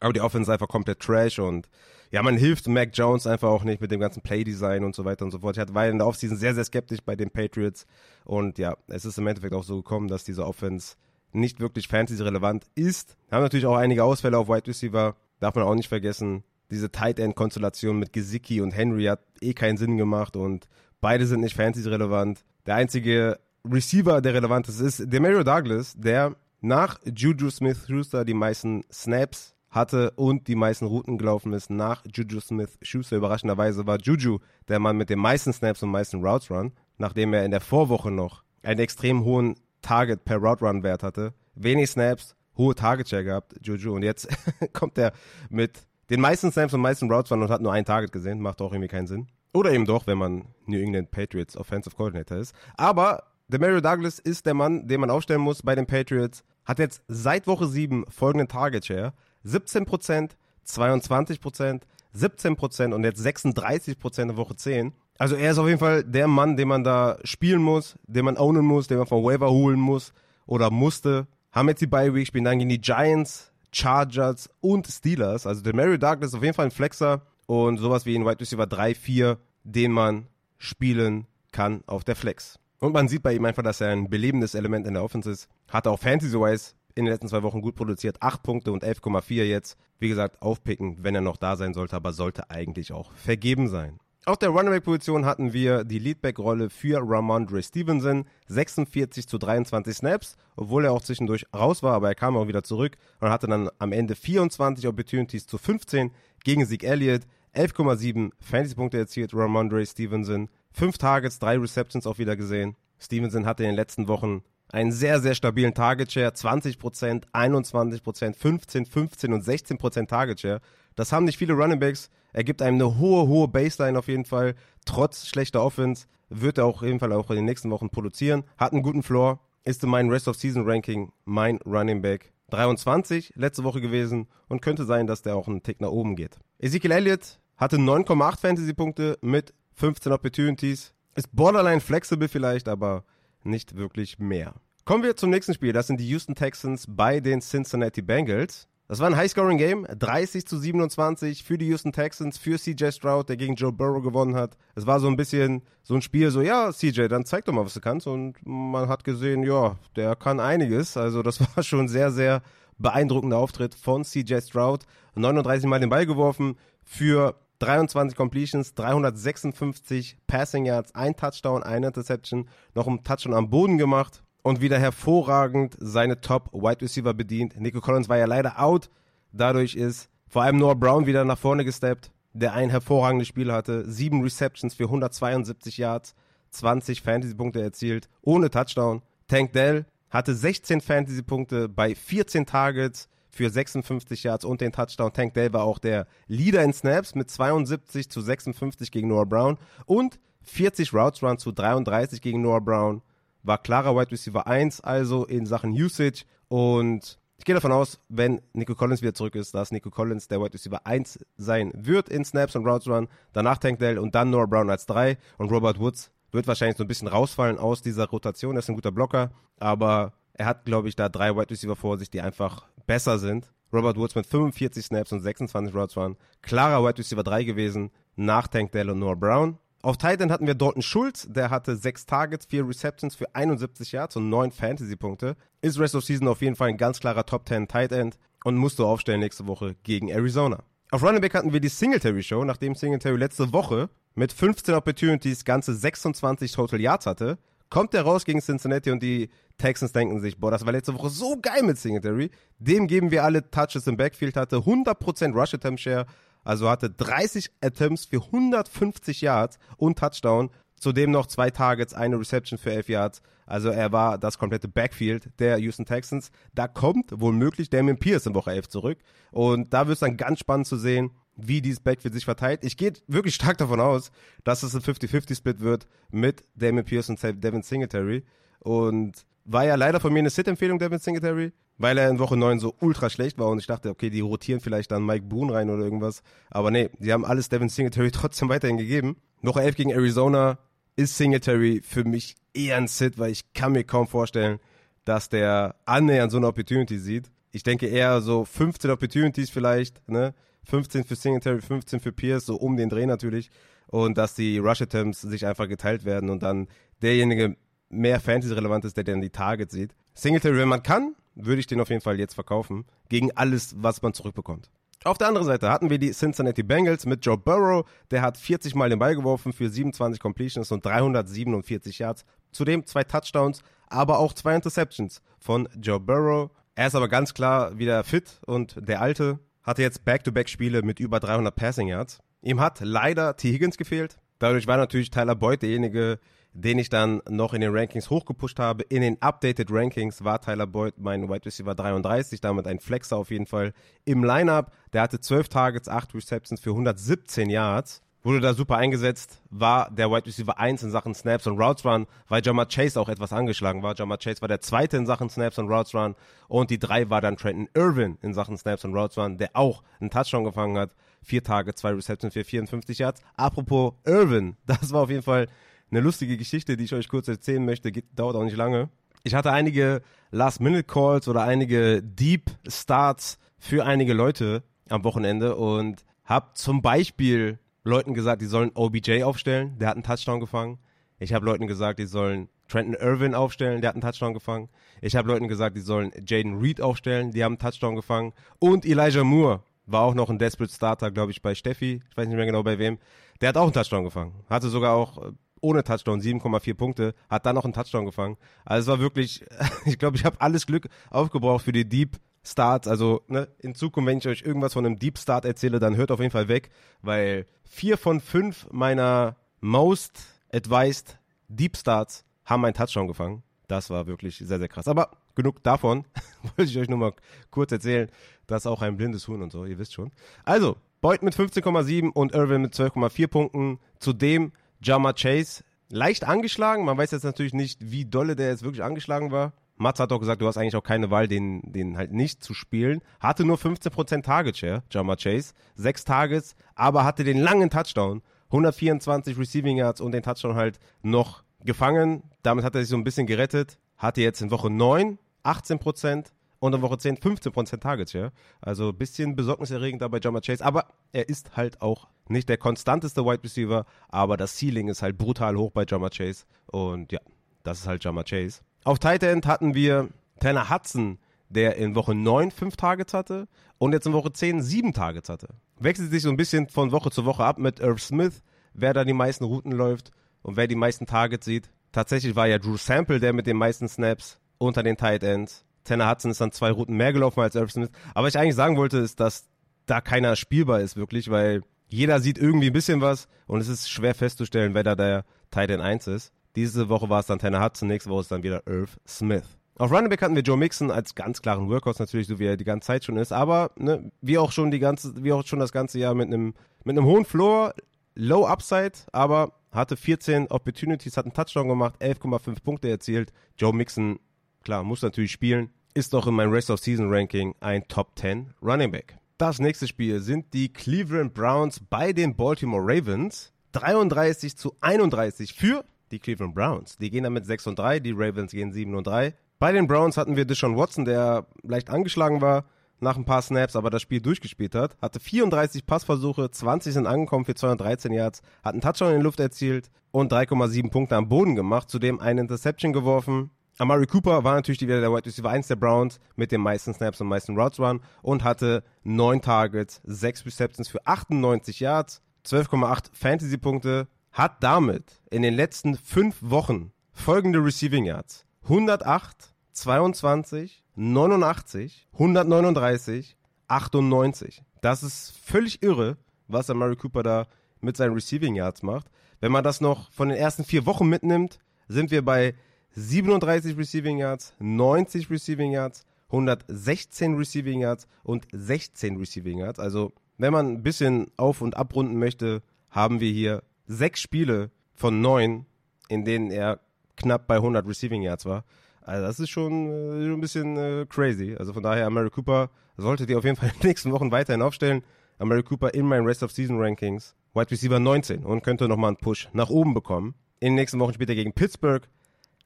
Aber die Offense ist einfach komplett Trash und ja, man hilft Mac Jones einfach auch nicht mit dem ganzen Playdesign und so weiter und so fort. Ich war in der Offseason sehr, sehr skeptisch bei den Patriots und ja, es ist im Endeffekt auch so gekommen, dass diese Offense nicht wirklich fantasy-relevant ist. Haben natürlich auch einige Ausfälle auf Wide Receiver, darf man auch nicht vergessen. Diese Tight End-Konstellation mit Gesicki und Henry hat eh keinen Sinn gemacht und beide sind nicht fantasy-relevant. Der einzige Receiver, der relevant ist, ist Demario Douglas, der nach Juju Smith-Schuster die meisten Snaps hatte und die meisten Routen gelaufen ist. Nach Juju Smith-Schuster überraschenderweise war Juju der Mann mit den meisten Snaps und meisten Routes Run, nachdem er in der Vorwoche noch einen extrem hohen Target per Route Run Wert hatte. Wenig Snaps, hohe Target Share gehabt, Juju. Und jetzt kommt er mit den meisten Snaps und meisten Routes Run und hat nur ein Target gesehen. Macht auch irgendwie keinen Sinn. Oder eben doch, wenn man New England Patriots Offensive Coordinator ist. Aber Demario Douglas ist der Mann, den man aufstellen muss bei den Patriots. Hat jetzt seit Woche 7 folgenden Target Share. 17%, 22%, 17% und jetzt 36% in Woche 10. Also er ist auf jeden Fall der Mann, den man da spielen muss, den man ownen muss, den man von Waiver holen muss oder musste. Haben jetzt die Bye Week, spielen dann gegen die Giants, Chargers und Steelers. Also der Mary Douglas ist auf jeden Fall ein Flexer und sowas wie ein Wide Receiver 3, 4, den man spielen kann auf der Flex. Und man sieht bei ihm einfach, dass er ein belebendes Element in der Offense ist. Hat auch Fantasy-wise in den letzten zwei Wochen gut produziert. 8 Punkte und 11,4 jetzt. Wie gesagt, aufpicken, wenn er noch da sein sollte, aber sollte eigentlich auch vergeben sein. Auf der Runnerback-Position hatten wir die Leadback-Rolle für Ramondre Stevenson, 46 zu 23 Snaps, obwohl er auch zwischendurch raus war, aber er kam auch wieder zurück und hatte dann am Ende 24 Opportunities zu 15 gegen Zeke Elliott, 11,7 Fantasy-Punkte erzielt Ramondre Stevenson, 5 Targets, 3 Receptions auch wieder gesehen. Stevenson hatte in den letzten Wochen einen sehr, sehr stabilen Target Share, 20%, 21%, 15, 15 und 16% Target Share. Das haben nicht viele Running Backs. Er gibt einem eine hohe, hohe Baseline auf jeden Fall. Trotz schlechter Offense wird er auch auf jeden Fall auch in den nächsten Wochen produzieren. Hat einen guten Floor. Ist in meinem Rest of Season Ranking mein Running Back 23 letzte Woche gewesen und könnte sein, dass der auch einen Tick nach oben geht. Ezekiel Elliott hatte 9,8 Fantasy-Punkte mit 15 Opportunities. Ist borderline flexible vielleicht, aber nicht wirklich mehr. Kommen wir zum nächsten Spiel. Das sind die Houston Texans bei den Cincinnati Bengals. Das war ein High-Scoring-Game, 30 zu 27 für die Houston Texans, für CJ Stroud, der gegen Joe Burrow gewonnen hat. Es war so ein bisschen so ein Spiel, so, ja, CJ, dann zeig doch mal, was du kannst. Und man hat gesehen, ja, der kann einiges. Also das war schon sehr, sehr beeindruckender Auftritt von CJ Stroud. 39 Mal den Ball geworfen für 23 Completions, 356 Passing Yards, ein Touchdown, eine Interception, noch ein Touchdown am Boden gemacht und wieder hervorragend seine Top-Wide Receiver bedient. Nico Collins war ja leider out. Dadurch ist vor allem Noah Brown wieder nach vorne gesteppt, der ein hervorragendes Spiel hatte. Sieben Receptions für 172 Yards, 20 Fantasy-Punkte erzielt, ohne Touchdown. Tank Dell hatte 16 Fantasy-Punkte bei 14 Targets für 56 Yards und den Touchdown. Tank Dell war auch der Leader in Snaps mit 72 zu 56 gegen Noah Brown und 40 Routes Run zu 33 gegen Noah Brown war klarer Wide Receiver 1, also in Sachen Usage. Und ich gehe davon aus, wenn Nico Collins wieder zurück ist, dass Nico Collins der Wide Receiver 1 sein wird in Snaps und Routes Run. Danach Tank Dell und dann Noah Brown als 3. Und Robert Woods wird wahrscheinlich so ein bisschen rausfallen aus dieser Rotation. Er ist ein guter Blocker, aber er hat, glaube ich, da drei Wide Receiver vor sich, die einfach besser sind. Robert Woods mit 45 Snaps und 26 Routes Run. Klarer Wide Receiver 3 gewesen nach Tank Dell und Noah Brown. Auf Titan hatten wir Dalton Schulz, der hatte sechs Targets, vier Receptions für 71 Yards und neun Fantasy-Punkte. Ist Rest of Season auf jeden Fall ein ganz klarer Top 10 Tight End und musste aufstellen nächste Woche gegen Arizona. Auf Running Back hatten wir die Singletary Show, nachdem Singletary letzte Woche mit 15 Opportunities ganze 26 Total Yards hatte, kommt er raus gegen Cincinnati und die Texans denken sich, boah, das war letzte Woche so geil mit Singletary. Dem geben wir alle Touches im Backfield, hatte 100% Rush Attempt Share, also hatte 30 Attempts für 150 Yards und Touchdown. Zudem noch zwei Targets, eine Reception für 11 Yards. Also er war das komplette Backfield der Houston Texans. Da kommt womöglich Damien Pierce in Woche 11 zurück. Und da wird es dann ganz spannend zu sehen, wie dieses Backfield sich verteilt. Ich gehe wirklich stark davon aus, dass es ein 50-50-Split wird mit Damien Pierce und Devin Singletary. Und war ja leider von mir eine Sit-Empfehlung, Devin Singletary, weil er in Woche 9 so ultra schlecht war und ich dachte, okay, die rotieren vielleicht dann Mike Boone rein oder irgendwas. Aber nee, die haben alles Devin Singletary trotzdem weiterhin gegeben. Woche 11 gegen Arizona ist Singletary für mich eher ein Sit, weil ich kann mir kaum vorstellen, dass der annähernd so eine Opportunity sieht. Ich denke eher so 15 Opportunities vielleicht, ne? 15 für Singletary, 15 für Pierce, so um den Dreh natürlich. Und dass die Rush Attempts sich einfach geteilt werden und dann derjenige mehr Fantasy-relevant ist, der dann die Targets sieht. Singletary, wenn man kann, würde ich den auf jeden Fall jetzt verkaufen. Gegen alles, was man zurückbekommt. Auf der anderen Seite hatten wir die Cincinnati Bengals mit Joe Burrow. Der hat 40 Mal den Ball geworfen für 27 Completions und 347 Yards. Zudem zwei Touchdowns, aber auch zwei Interceptions von Joe Burrow. Er ist aber ganz klar wieder fit und der Alte hatte jetzt Back-to-Back-Spiele mit über 300 Passing Yards. Ihm hat leider T. Higgins gefehlt. Dadurch war natürlich Tyler Boyd derjenige, den ich dann noch in den Rankings hochgepusht habe. In den Updated Rankings war Tyler Boyd mein Wide Receiver 33, damit ein Flexer auf jeden Fall im Lineup. Der hatte 12 Targets, 8 Receptions für 117 Yards. Wurde da super eingesetzt, war der Wide Receiver 1 in Sachen Snaps und Routes Run, weil Jamar Chase auch etwas angeschlagen war. Jamar Chase war der zweite in Sachen Snaps und Routes Run und die drei war dann Trenton Irwin in Sachen Snaps und Routes Run, der auch einen Touchdown gefangen hat. Vier Tage, zwei Receptions für 54 Yards. Apropos Irwin, das war auf jeden Fall eine lustige Geschichte, die ich euch kurz erzählen möchte, geht, dauert auch nicht lange. Ich hatte einige Last-Minute-Calls oder einige Deep Starts für einige Leute am Wochenende und habe zum Beispiel Leuten gesagt, die sollen OBJ aufstellen, der hat einen Touchdown gefangen. Ich habe Leuten gesagt, die sollen Trenton Irwin aufstellen, der hat einen Touchdown gefangen. Ich habe Leuten gesagt, die sollen Jaden Reed aufstellen, die haben einen Touchdown gefangen. Und Elijah Moore war auch noch ein Desperate Starter, glaube ich, bei Steffi. Ich weiß nicht mehr genau bei wem. Der hat auch einen Touchdown gefangen. Hatte sogar auch äh, ohne Touchdown 7,4 Punkte, hat dann noch einen Touchdown gefangen. Also es war wirklich, ich glaube, ich habe alles Glück aufgebraucht für die Deep Starts. Also ne, in Zukunft, wenn ich euch irgendwas von einem Deep Start erzähle, dann hört auf jeden Fall weg, weil vier von fünf meiner most advised Deep Starts haben einen Touchdown gefangen. Das war wirklich sehr, sehr krass. Aber genug davon. Wollte ich euch nur mal kurz erzählen. Das ist auch ein blindes Huhn und so, ihr wisst schon. Also, Boyd mit 15,7 und Irvin mit 12,4 Punkten. Zudem Jama Chase leicht angeschlagen. Man weiß jetzt natürlich nicht, wie dolle der jetzt wirklich angeschlagen war. Mats hat auch gesagt, du hast eigentlich auch keine Wahl, den, den halt nicht zu spielen. Hatte nur 15% Target Share, Jama Chase. Sechs Targets, aber hatte den langen Touchdown. 124 Receiving Yards und den Touchdown halt noch gefangen. Damit hat er sich so ein bisschen gerettet. Hatte jetzt in Woche 9 18% und in Woche 10 15% Target Share. Also ein bisschen besorgniserregend da bei Jama Chase. Aber er ist halt auch nicht der konstanteste Wide Receiver, aber das Ceiling ist halt brutal hoch bei Jama Chase. Und ja, das ist halt Jama Chase. Auf Tight End hatten wir Tanner Hudson, der in Woche 9 5 Targets hatte und jetzt in Woche 10 7 Targets hatte. Wechselt sich so ein bisschen von Woche zu Woche ab mit Irv Smith, wer da die meisten Routen läuft und wer die meisten Targets sieht. Tatsächlich war ja Drew Sample der mit den meisten Snaps unter den Tight Ends. Tanner Hudson ist dann zwei Routen mehr gelaufen als Irv Smith. Aber was ich eigentlich sagen wollte, ist, dass da keiner spielbar ist wirklich, weil jeder sieht irgendwie ein bisschen was und es ist schwer festzustellen, wer da der Tight End 1 ist. Diese Woche war es dann Tanner Hudson, nächste Woche ist dann wieder Irv Smith. Auf Running Back hatten wir Joe Mixon als ganz klaren Workhorse natürlich, so wie er die ganze Zeit schon ist, aber ne, wie auch schon die ganze, wie auch schon das ganze Jahr mit einem mit einem hohen Floor, Low Upside, aber hatte 14 Opportunities, hat einen Touchdown gemacht, 11,5 Punkte erzielt. Joe Mixon, klar, muss natürlich spielen, ist doch in meinem Rest of Season Ranking ein Top 10 Running Back. Das nächste Spiel sind die Cleveland Browns bei den Baltimore Ravens. 33 zu 31 für die Cleveland Browns. Die gehen damit 6 und 3, die Ravens gehen 7 und 3. Bei den Browns hatten wir Deshaun Watson, der leicht angeschlagen war nach ein paar Snaps, aber das Spiel durchgespielt hat. Hatte 34 Passversuche, 20 sind angekommen für 213 Yards, hat einen Touchdown in Luft erzielt und 3,7 Punkte am Boden gemacht, zudem eine Interception geworfen. Amari Cooper war natürlich wieder der Wide Receiver 1 der Browns mit den meisten Snaps und meisten Routes Run und hatte 9 Targets, 6 Receptions für 98 Yards, 12,8 Fantasy-Punkte, hat damit in den letzten 5 Wochen folgende Receiving Yards. 108, 22, 89, 139, 98. Das ist völlig irre, was Murray Cooper da mit seinen Receiving Yards macht. Wenn man das noch von den ersten vier Wochen mitnimmt, sind wir bei 37 Receiving Yards, 90 Receiving Yards, 116 Receiving Yards und 16 Receiving Yards. Also, wenn man ein bisschen auf- und abrunden möchte, haben wir hier sechs Spiele von neun, in denen er knapp bei 100 Receiving Yards war. Also das ist schon äh, ein bisschen äh, crazy. Also von daher, Mary Cooper solltet ihr auf jeden Fall in den nächsten Wochen weiterhin aufstellen. Mary Cooper in meinen Rest of Season Rankings. Wide Receiver 19 und könnte nochmal einen Push nach oben bekommen. In den nächsten Wochen spielt er gegen Pittsburgh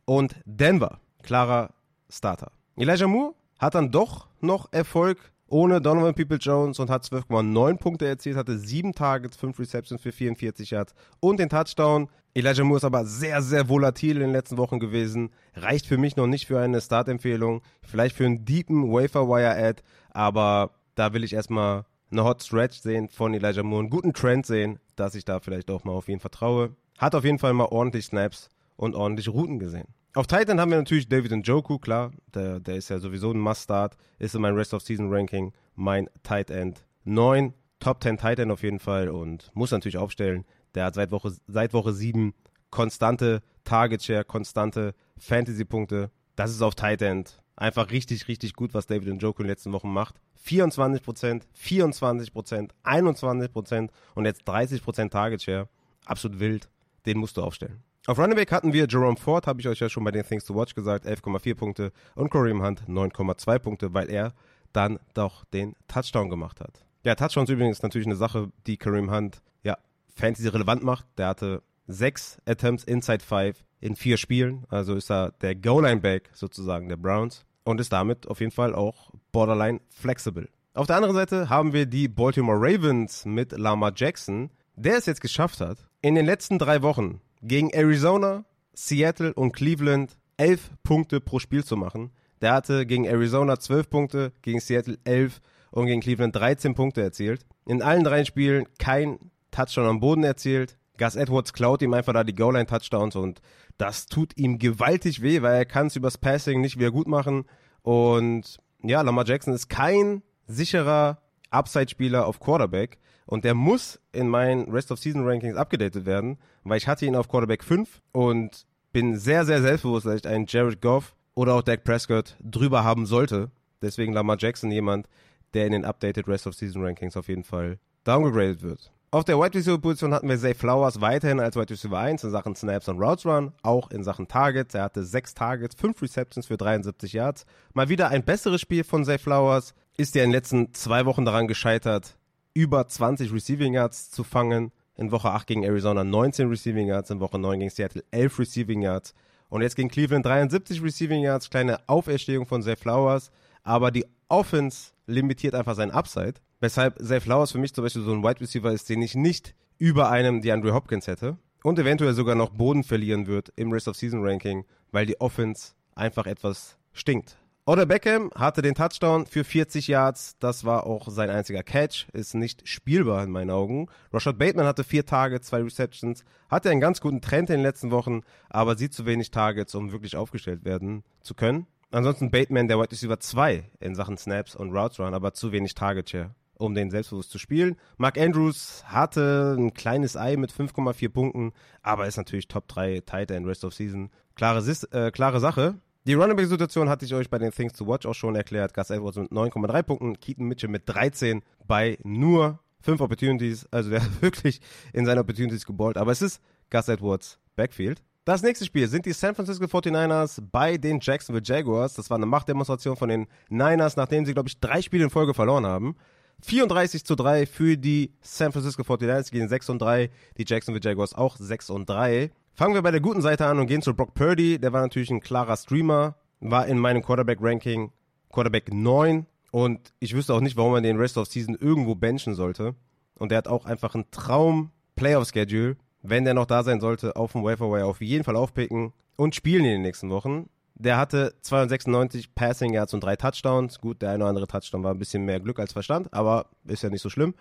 und Denver. Klarer Starter. Elijah Moore hat dann doch noch Erfolg ohne Donovan People-Jones und hat 12,9 Punkte erzielt, hatte 7 Targets, 5 Receptions für 44 Yards und den Touchdown. Elijah Moore ist aber sehr, sehr volatil in den letzten Wochen gewesen. Reicht für mich noch nicht für eine Startempfehlung. Vielleicht für einen deepen Wafer-Wire-Ad, aber da will ich erstmal eine Hot Stretch sehen von Elijah Moore, einen guten Trend sehen, dass ich da vielleicht auch mal auf ihn vertraue. Hat auf jeden Fall mal ordentlich Snaps und ordentlich Routen gesehen. Auf Titan haben wir natürlich David Njoku, klar, der, der ist ja sowieso ein Must-Start, ist in meinem Rest-of-Season-Ranking mein Tight End 9, Top 10 Tight End auf jeden Fall und muss natürlich aufstellen. Der hat seit Woche, seit Woche 7 konstante Target Share, konstante Fantasy-Punkte. Das ist auf Tight End einfach richtig, richtig gut, was David Njoku in den letzten Wochen macht. 24%, 24%, 21% und jetzt 30% Target Share. Absolut wild. Den musst du aufstellen. Auf Running Back hatten wir Jerome Ford, habe ich euch ja schon bei den Things to Watch gesagt, 11,4 Punkte und Kareem Hunt 9,2 Punkte, weil er dann doch den Touchdown gemacht hat. Ja, Touchdowns übrigens natürlich eine Sache, die Kareem Hunt ja Fantasy relevant macht. Der hatte sechs Attempts inside five in vier Spielen, also ist er der Goal-Line-Back sozusagen der Browns und ist damit auf jeden Fall auch borderline flexible. Auf der anderen Seite haben wir die Baltimore Ravens mit Lama Jackson, der es jetzt geschafft hat, in den letzten drei Wochen gegen Arizona, Seattle und Cleveland elf Punkte pro Spiel zu machen. Der hatte gegen Arizona zwölf Punkte, gegen Seattle elf und gegen Cleveland 13 Punkte erzielt. In allen drei Spielen kein Touchdown am Boden erzielt. Gus Edwards klaut ihm einfach da die Goal-Line-Touchdowns und das tut ihm gewaltig weh, weil er kann es übers Passing nicht wieder gut machen. Und ja, Lamar Jackson ist kein sicherer Upside-Spieler auf Quarterback und der muss in meinen Rest-of-Season-Rankings abgedatet werden, weil ich hatte ihn auf Quarterback 5 und bin sehr, sehr selbstbewusst, dass ich einen Jared Goff oder auch Dak Prescott drüber haben sollte. Deswegen Lamar Jackson jemand, der in den Updated Rest-of-Season-Rankings auf jeden Fall downgegradet wird. Auf der Wide Receiver Position hatten wir Zay Flowers weiterhin als Wide Receiver 1 in Sachen Snaps und Routes Run, auch in Sachen Targets. Er hatte 6 Targets, 5 Receptions für 73 Yards. Mal wieder ein besseres Spiel von Zay Flowers. Ist ja in den letzten zwei Wochen daran gescheitert, über 20 Receiving Yards zu fangen. In Woche 8 gegen Arizona 19 Receiving Yards, in Woche 9 gegen Seattle 11 Receiving Yards. Und jetzt gegen Cleveland 73 Receiving Yards, kleine Auferstehung von Zay Flowers. Aber die Offense limitiert einfach sein Upside. Weshalb Zay Flowers für mich zum Beispiel so ein Wide Receiver ist, den ich nicht über einem DeAndre Hopkins hätte. Und eventuell sogar noch Boden verlieren wird im Rest of Season Ranking, weil die Offense einfach etwas stinkt. Oder Beckham hatte den Touchdown für 40 Yards. Das war auch sein einziger Catch. Ist nicht spielbar in meinen Augen. Rashad Bateman hatte vier Targets, zwei Receptions. Hatte einen ganz guten Trend in den letzten Wochen, aber sieht zu wenig Targets, um wirklich aufgestellt werden zu können. Ansonsten Bateman, der Wide Receiver 2 in Sachen Snaps und Routes Run, aber zu wenig Target Share, um den selbstbewusst zu spielen. Mark Andrews hatte ein kleines Ei mit 5,4 Punkten, aber ist natürlich Top 3 Tight End Rest of Season. Klare, äh, klare Sache. Die Running Back Situation hatte ich euch bei den Things to Watch auch schon erklärt. Gus Edwards mit 9,3 Punkten, Keaton Mitchell mit 13 bei nur 5 Opportunities. Also der hat wirklich in seinen Opportunities geballt. Aber es ist Gus Edwards Backfield. Das nächste Spiel sind die San Francisco 49ers bei den Jacksonville Jaguars. Das war eine Machtdemonstration von den Niners, nachdem sie, glaube ich, drei Spiele in Folge verloren haben. 34 zu 3 für die San Francisco 49ers gegen 6 und 3. Die Jacksonville Jaguars auch 6 und 3. Fangen wir bei der guten Seite an und gehen zu Brock Purdy. Der war natürlich ein klarer Streamer, war in meinem Quarterback-Ranking Quarterback 9 und ich wüsste auch nicht, warum man den Rest of Season irgendwo benchen sollte. Und der hat auch einfach einen Traum Playoff-Schedule wenn der noch da sein sollte, auf dem Waferwire auf jeden Fall aufpicken und spielen in den nächsten Wochen. Der hatte 296 Passing Yards und drei Touchdowns. Gut, der eine oder andere Touchdown war ein bisschen mehr Glück als Verstand, aber ist ja nicht so schlimm.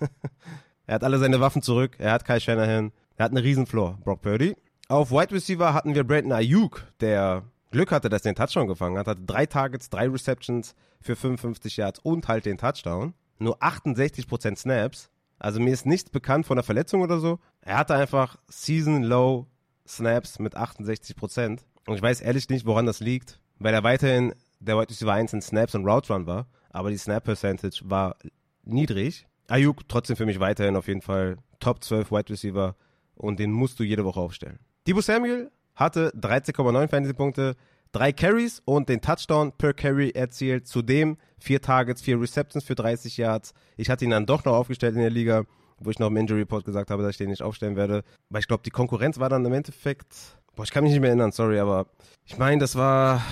er hat alle seine Waffen zurück. Er hat Kai Shanahan. Er hat einen riesen Floor, Brock Purdy. Auf Wide Receiver hatten wir Brandon Ayuk, der Glück hatte, dass er den Touchdown gefangen hat. Hatte drei Targets, drei Receptions für 55 Yards und halt den Touchdown. Nur 68% Snaps. Also mir ist nichts bekannt von der Verletzung oder so. Er hatte einfach Season Low Snaps mit 68%. Und ich weiß ehrlich nicht, woran das liegt, weil er weiterhin der Wide Receiver 1 in Snaps und Route Run war. Aber die Snap Percentage war niedrig. Ayuk trotzdem für mich weiterhin auf jeden Fall Top 12 Wide Receiver und den musst du jede Woche aufstellen. Debo Samuel hatte 13,9 Fantasy-Punkte, drei Carries und den Touchdown per Carry erzielt. Zudem vier Targets, vier Receptions für 30 Yards. Ich hatte ihn dann doch noch aufgestellt in der Liga, wo ich noch im Injury Report gesagt habe, dass ich den nicht aufstellen werde. Weil ich glaube, die Konkurrenz war dann im Endeffekt. Boah, ich kann mich nicht mehr erinnern, sorry, aber ich meine, das war.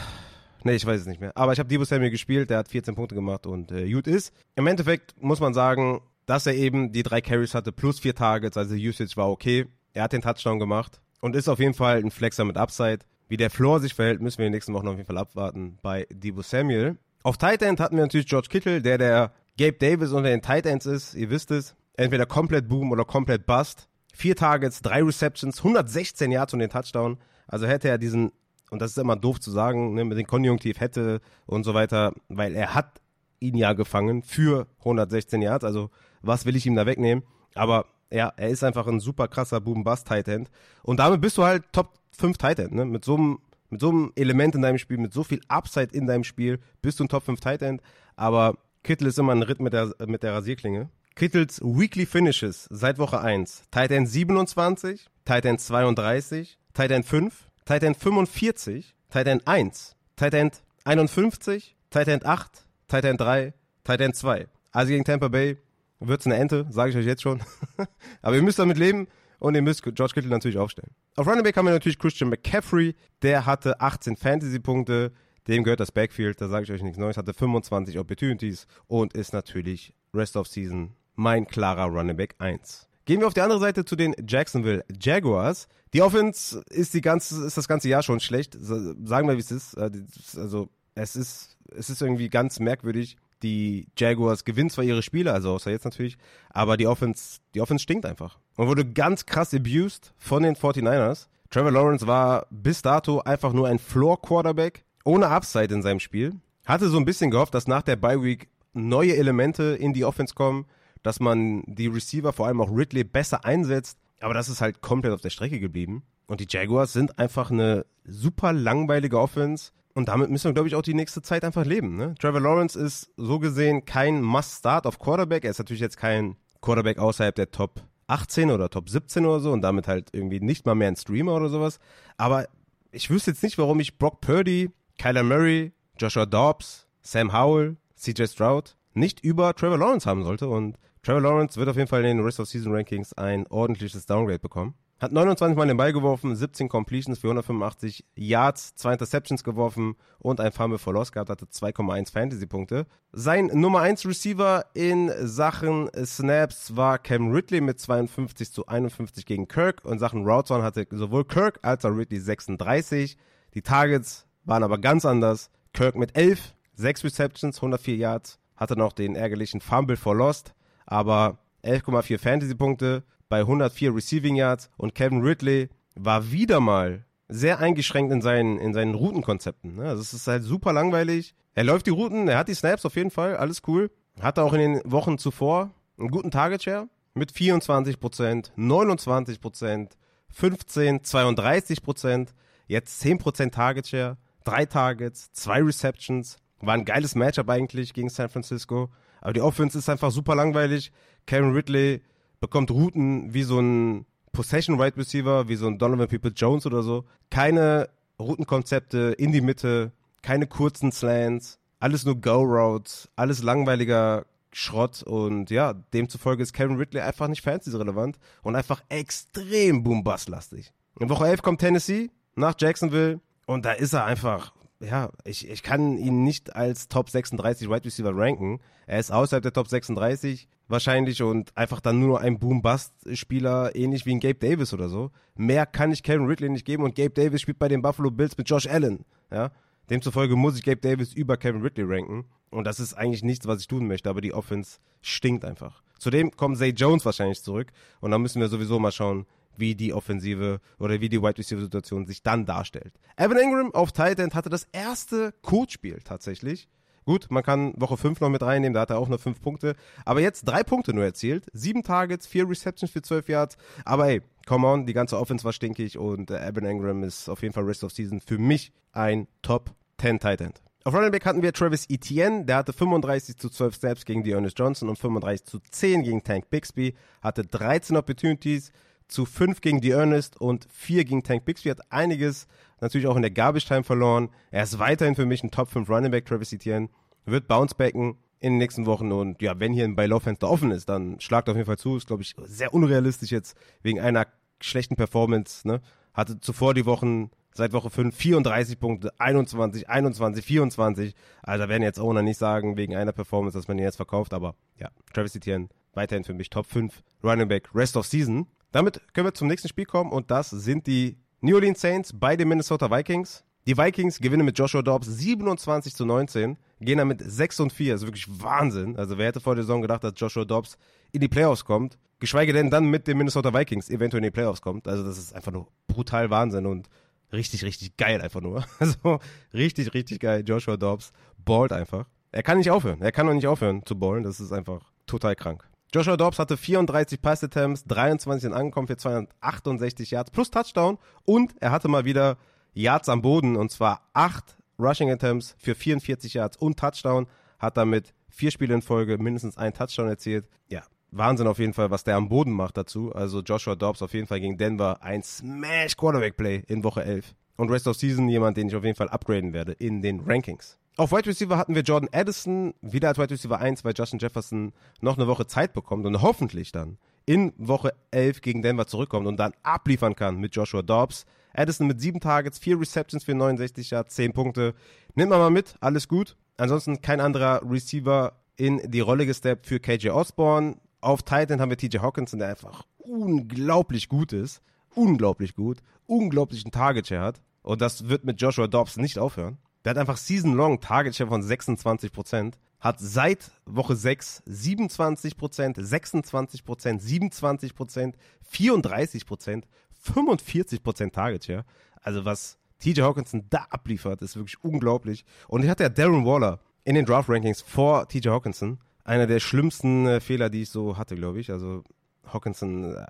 Nee, ich weiß es nicht mehr. Aber ich habe Debo Samuel gespielt, der hat 14 Punkte gemacht und äh, gut ist. Im Endeffekt muss man sagen, dass er eben die drei Carries hatte plus vier Targets, also Usage war okay. Er hat den Touchdown gemacht und ist auf jeden Fall ein Flexer mit Upside. Wie der Floor sich verhält, müssen wir in den nächsten Wochen auf jeden Fall abwarten bei Debo Samuel. Auf Tight End hatten wir natürlich George Kittle, der der Gabe Davis unter den Tight Ends ist. Ihr wisst es. Entweder komplett Boom oder komplett Bust. Vier Targets, drei Receptions, 116 Yards und den Touchdown. Also hätte er diesen, und das ist immer doof zu sagen, ne, mit dem Konjunktiv hätte und so weiter, weil er hat ihn ja gefangen für 116 Yards. Also was will ich ihm da wegnehmen? Aber ja, er ist einfach ein super krasser Boom-Bust-Tight End. Und damit bist du halt Top 5 Tight End, ne? Mit so einem mit so einem Element in deinem Spiel, mit so viel Upside in deinem Spiel, bist du ein Top 5 Tight End. Aber Kittel ist immer ein Ritt mit der, mit der Rasierklinge. Kittels Weekly Finishes seit Woche 1. Tight End 27, Tight End 32, Tight End 5, Tight End 45, Tight End 1, Tight End 51, Tight End 8, Tight End 3, Tight End 2. Also gegen Tampa Bay wird es eine Ente, sage ich euch jetzt schon. Aber ihr müsst damit leben und ihr müsst George Kittle natürlich aufstellen. Auf Running Back haben wir natürlich Christian McCaffrey. Der hatte 18 Fantasy-Punkte. Dem gehört das Backfield, da sage ich euch nichts Neues. Hatte 25 Opportunities und ist natürlich Rest of Season mein klarer Running Back 1. Gehen wir auf die andere Seite zu den Jacksonville Jaguars. Die Offense ist, die ganze, ist das ganze Jahr schon schlecht. Sagen wir, wie es ist. Äh, also, es ist, es ist irgendwie ganz merkwürdig die Jaguars gewinnen zwar ihre Spiele, also außer jetzt natürlich, aber die Offense, die Offense stinkt einfach. Und wurde ganz krass abused von den 49ers. Trevor Lawrence war bis dato einfach nur ein Floor-Quarterback, ohne Upside in seinem Spiel. Hatte so ein bisschen gehofft, dass nach der Bye-Week neue Elemente in die Offense kommen, dass man die Receiver, vor allem auch Ridley, besser einsetzt. Aber das ist halt komplett auf der Strecke geblieben. Und die Jaguars sind einfach eine super langweilige Offense, und damit müssen wir, glaube ich, auch die nächste Zeit einfach leben. Ne? Trevor Lawrence ist so gesehen kein Must-Start auf Quarterback. Er ist natürlich jetzt kein Quarterback außerhalb der Top 18 oder Top 17 oder so und damit halt irgendwie nicht mal mehr ein Streamer oder sowas. Aber ich wüsste jetzt nicht, warum ich Brock Purdy, Kyler Murray, Joshua Dobbs, Sam Howell, CJ Stroud nicht über Trevor Lawrence haben sollte. Und Trevor Lawrence wird auf jeden Fall in den Rest of Season Rankings ein ordentliches Downgrade bekommen. Hat 29 Mal den Ball geworfen, 17 Completions für 185 Yards, zwei Interceptions geworfen und ein Fumble for Loss gehabt, hatte 2,1 Fantasy-Punkte. Sein Nummer 1 Receiver in Sachen Snaps war Cam Ridley mit 52 zu 51 gegen Kirk und Sachen Routes hatte sowohl Kirk als auch Ridley 36. Die Targets waren aber ganz anders. Kirk mit 11, 6 Receptions, 104 Yards, hatte noch den ärgerlichen Fumble for Lost, aber 11,4 Fantasy-Punkte bei 104 Receiving Yards und Kevin Ridley war wieder mal sehr eingeschränkt in seinen, in seinen Routenkonzepten. Ne? Also es ist halt super langweilig. Er läuft die Routen, er hat die Snaps auf jeden Fall, alles cool. Hatte auch in den Wochen zuvor einen guten Target Share mit 24%, 29%, 15, 32%, jetzt 10% Target Share, drei Targets, zwei Receptions. War ein geiles Matchup eigentlich gegen San Francisco. Aber die Offense ist einfach super langweilig. Kevin Ridley bekommt Routen wie so ein Possession Wide Receiver, wie so ein Donovan People Jones oder so. Keine Routenkonzepte in die Mitte, keine kurzen Slants, alles nur Go Routes, alles langweiliger Schrott und ja, demzufolge ist Kevin Ridley einfach nicht fantasy-relevant und einfach extrem boom-bust-lastig. In Woche 11 kommt Tennessee nach Jacksonville und da ist er einfach ja, ich, ich kann ihn nicht als Top 36 Wide Receiver ranken. Er ist außerhalb der Top 36 wahrscheinlich und einfach dann nur ein Boom-Bust-Spieler, ähnlich wie ein Gabe Davis oder so. Mehr kann ich Kevin Ridley nicht geben und Gabe Davis spielt bei den Buffalo Bills mit Josh Allen. Ja, demzufolge muss ich Gabe Davis über Kevin Ridley ranken und das ist eigentlich nichts, was ich tun möchte, aber die Offense stinkt einfach. Zudem kommt Zay Jones wahrscheinlich zurück und dann müssen wir sowieso mal schauen, wie die Offensive oder wie die Wide Receiver Situation sich dann darstellt. Evan Ingram auf Tight End hatte das erste Coach-Spiel tatsächlich. Gut, man kann Woche 5 noch mit reinnehmen, da hat er auch nur 5 Punkte. Aber jetzt drei Punkte nur erzielt. Sieben Targets, vier Receptions für 12 Yards. Aber ey, come on, die ganze Offense war stinkig und äh, Evan Ingram ist auf jeden Fall Rest of Season für mich ein Top 10 Tight End. Auf Running Back hatten wir Travis Etienne, der hatte 35 zu 12 Snaps gegen Ernest Johnson und 35 zu 10 gegen Tank Bixby, hatte 13 Opportunities zu 5 gegen die Ernest und 4 gegen Tank Bixby, hat einiges natürlich auch in der Garbage Time verloren. Er ist weiterhin für mich ein Top 5 Running Back, Travis Etienne, wird Bouncebacken in den nächsten Wochen und ja, wenn hier ein Buy-Low-Fenster offen ist, dann schlagt auf jeden Fall zu. Ist, glaube ich, sehr unrealistisch jetzt wegen einer schlechten Performance. Ne? Hatte zuvor die Wochen seit Woche 5 34 Punkte, 21, 21, 24. Also da werden jetzt Owner nicht sagen, wegen einer Performance, dass man ihn jetzt verkauft, aber ja, Travis Etienne weiterhin für mich Top 5 Running Back Rest of Season. Damit können wir zum nächsten Spiel kommen und das sind die New Orleans Saints bei den Minnesota Vikings. Die Vikings gewinnen mit Joshua Dobbs 27 zu 19, gehen damit 6 und 4. Das ist wirklich Wahnsinn. Also wer hätte vor der Saison gedacht, dass Joshua Dobbs in die Playoffs kommt, geschweige denn dann mit den Minnesota Vikings eventuell in die Playoffs kommt. Also das ist einfach nur brutal Wahnsinn und richtig, richtig geil einfach nur. Also richtig, richtig geil. Joshua Dobbs ballt einfach. Er kann nicht aufhören. Er kann noch nicht aufhören zu ballen. Das ist einfach total krank. Joshua Dobbs hatte 34 Pass-Attempts, 23 in Ankommen für 268 Yards plus Touchdown und er hatte mal wieder Yards am Boden und zwar 8 Rushing Attempts für 44 Yards und Touchdown. Hat damit vier Spiele in Folge mindestens einen Touchdown erzielt. Ja, Wahnsinn auf jeden Fall, was der am Boden macht dazu. Also Joshua Dobbs auf jeden Fall gegen Denver ein Smash Quarterback Play in Woche 11. Und Rest of Season jemand, den ich auf jeden Fall upgraden werde in den Rankings. Auf Wide Receiver hatten wir Jordan Addison wieder als Wide Receiver 1, weil Justin Jefferson noch eine Woche Zeit bekommt und hoffentlich dann in Woche 11 gegen Denver zurückkommt und dann abliefern kann mit Joshua Dobbs. Addison mit 7 Targets, 4 Receptions für 69 Yards, 10 Punkte. Nimmt man mal mit, alles gut. Ansonsten kein anderer Receiver in die Rolle gesteppt für KJ Osborne. Auf Titan haben wir TJ Hawkinson, der einfach unglaublich gut ist. Unglaublich gut. Unglaublichen Target Share hat. Und das wird mit Joshua Dobbs nicht aufhören. Der hat einfach season-long Target Share von 26%. Hat seit Woche 6 27%, 26%, 27%, 34%, 45% Target Share. Also was TJ Hawkinson da abliefert, ist wirklich unglaublich. Und ich hatte ja Darren Waller in den Draft Rankings vor TJ Hawkinson einer der schlimmsten äh, Fehler, die ich so hatte, glaube ich. Also Hawkinson, äh,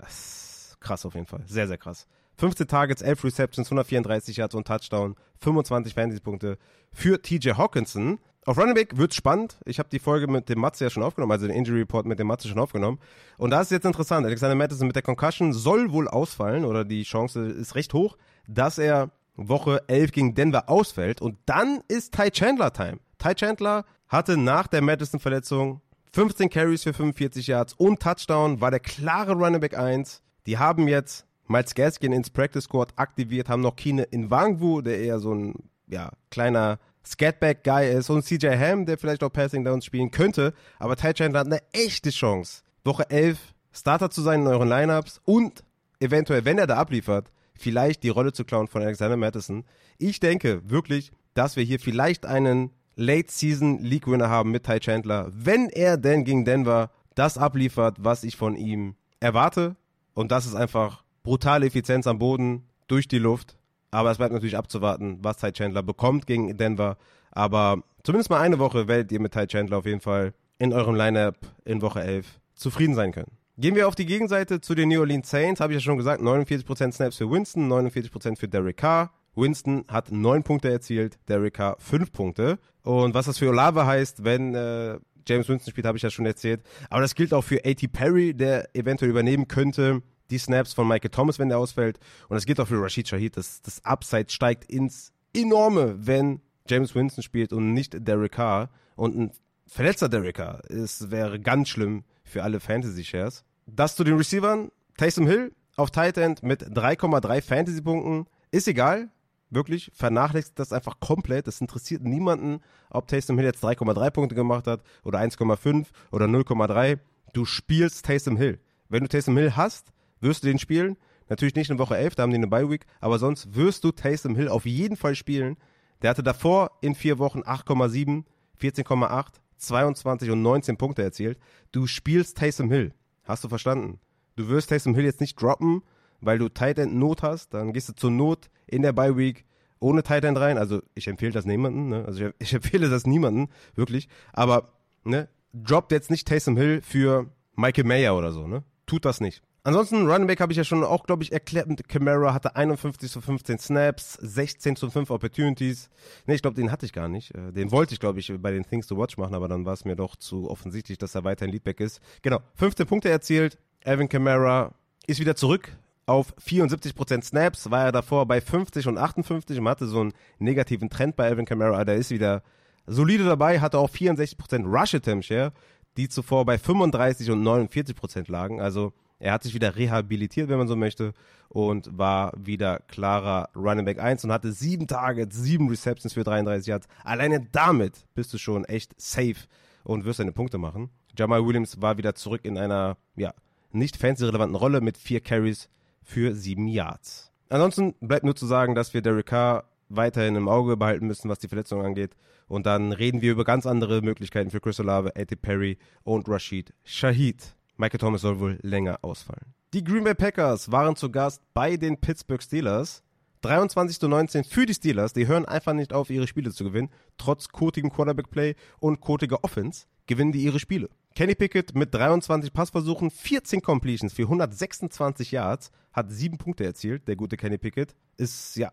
krass auf jeden Fall. Sehr, sehr krass. 15 Targets, 11 Receptions, 134 Yards und Touchdown, 25 Fantasy-Punkte für TJ Hawkinson. Auf Running Back wird spannend. Ich habe die Folge mit dem Matze ja schon aufgenommen, also den Injury Report mit dem Matze schon aufgenommen. Und da ist jetzt interessant. Alexander Madison mit der Concussion soll wohl ausfallen oder die Chance ist recht hoch, dass er Woche 11 gegen Denver ausfällt. Und dann ist Ty Chandler Time. Ty Chandler hatte nach der Madison-Verletzung 15 Carries für 45 Yards und Touchdown, war der klare Running Back 1. Die haben jetzt Miles Gaskin ins Practice Squad aktiviert, haben noch Kine in Wangwu, der eher so ein ja, kleiner Scatback-Guy ist und CJ Ham, der vielleicht auch Passing Downs spielen könnte. Aber Ty Chandler hat eine echte Chance, Woche 11 Starter zu sein in euren Lineups und eventuell, wenn er da abliefert, vielleicht die Rolle zu klauen von Alexander Madison. Ich denke wirklich, dass wir hier vielleicht einen Late-Season League-Winner haben mit Ty Chandler, wenn er denn gegen Denver das abliefert, was ich von ihm erwarte. Und das ist einfach brutale Effizienz am Boden, durch die Luft. Aber es bleibt natürlich abzuwarten, was Ty Chandler bekommt gegen Denver. Aber zumindest mal eine Woche werdet ihr mit Ty Chandler auf jeden Fall in eurem Lineup in Woche 11 zufrieden sein können. Gehen wir auf die Gegenseite zu den New Orleans Saints, habe ich ja schon gesagt, 49% Snaps für Winston, 49% für Derek Carr. Winston hat 9 Punkte erzielt, Derek Carr 5 Punkte. Und was das für Olave heißt, wenn äh, James Winston spielt, habe ich ja schon erzählt. Aber das gilt auch für A.T. Perry, der eventuell übernehmen könnte. Die Snaps von Michael Thomas, wenn der ausfällt. Und das gilt auch für Rashid Shahid. Das, das Upside steigt ins Enorme, wenn James Winston spielt und nicht Derek Carr. Und ein verletzter Derek Carr ist, wäre ganz schlimm für alle Fantasy-Shares. Das zu den Receivern. Taysom Hill auf Tight End mit 3,3 Fantasy-Punkten. Ist egal, wirklich vernachlässigt das einfach komplett. Es interessiert niemanden, ob Taysom Hill jetzt 3,3 Punkte gemacht hat oder 1,5 oder 0,3. Du spielst Taysom Hill. Wenn du Taysom Hill hast, wirst du den spielen. Natürlich nicht in Woche 11, da haben die eine Bye Week, aber sonst wirst du Taysom Hill auf jeden Fall spielen. Der hatte davor in vier Wochen 8,7, 14,8, 22 und 19 Punkte erzielt. Du spielst Taysom Hill. Hast du verstanden? Du wirst Taysom Hill jetzt nicht droppen, weil du Tight End Not hast, dann gehst du zur Not in der Bye Week ohne Tight End rein. Also ich empfehle das niemanden, ne? Also ich, ich empfehle das niemanden, wirklich. Aber ne, droppt jetzt nicht Taysom Hill für Michael Mayer oder so, ne? Tut das nicht. Ansonsten, Running Back habe ich ja schon auch, glaube ich, erklärt. Camara hatte 51 zu 15 Snaps, 16 zu 5 Opportunities. Ne, ich glaube, den hatte ich gar nicht. Äh, den wollte ich, glaube ich, bei den Things to Watch machen, aber dann war es mir doch zu offensichtlich, dass er weiterhin Leadback ist. Genau, 15 Punkte erzielt. Alvin Kamara ist wieder zurück auf 74% Snaps, war er davor bei 50 und 58 und hatte so einen negativen Trend bei Alvin Kamara. Der ist wieder solide dabei, hatte auch 64% Rush Attempt Share, die zuvor bei 35 und 49% lagen. Also er hat sich wieder rehabilitiert, wenn man so möchte, und war wieder klarer Running Back 1 und hatte sieben Targets, sieben Receptions für 33 Yards. Alleine damit bist du schon echt safe und wirst deine Punkte machen. Jamal Williams war wieder zurück in einer, ja, nicht fancy-relevanten Rolle mit vier Carries für sieben Yards. Ansonsten bleibt nur zu sagen, dass wir Derek Carr weiterhin im Auge behalten müssen, was die Verletzung angeht. Und dann reden wir über ganz andere Möglichkeiten für Chris Olave, Eddie Perry und Rashid Shahid. Michael Thomas soll wohl länger ausfallen. Die Green Bay Packers waren zu Gast bei den Pittsburgh Steelers. 23 zu 19 für die Steelers. Die hören einfach nicht auf, ihre Spiele zu gewinnen. Trotz kotigem Quarterback-Play und kotiger Offense gewinnen die ihre Spiele. Kenny Pickett mit 23 Passversuchen, 14 Completions für 126 Yards, hat sieben Punkte erzielt. Der gute Kenny Pickett ist, ja,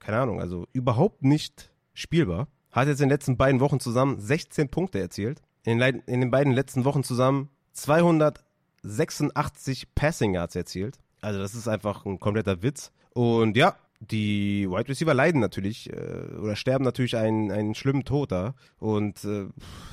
keine Ahnung, also überhaupt nicht spielbar. Hat jetzt in den letzten beiden Wochen zusammen 16 Punkte erzielt. In den, in den beiden letzten Wochen zusammen 286 Passing Yards erzielt. Also das ist einfach ein kompletter Witz. Und ja, die Wide Receiver leiden natürlich äh, oder sterben natürlich einen, einen schlimmen Tod da. Und äh,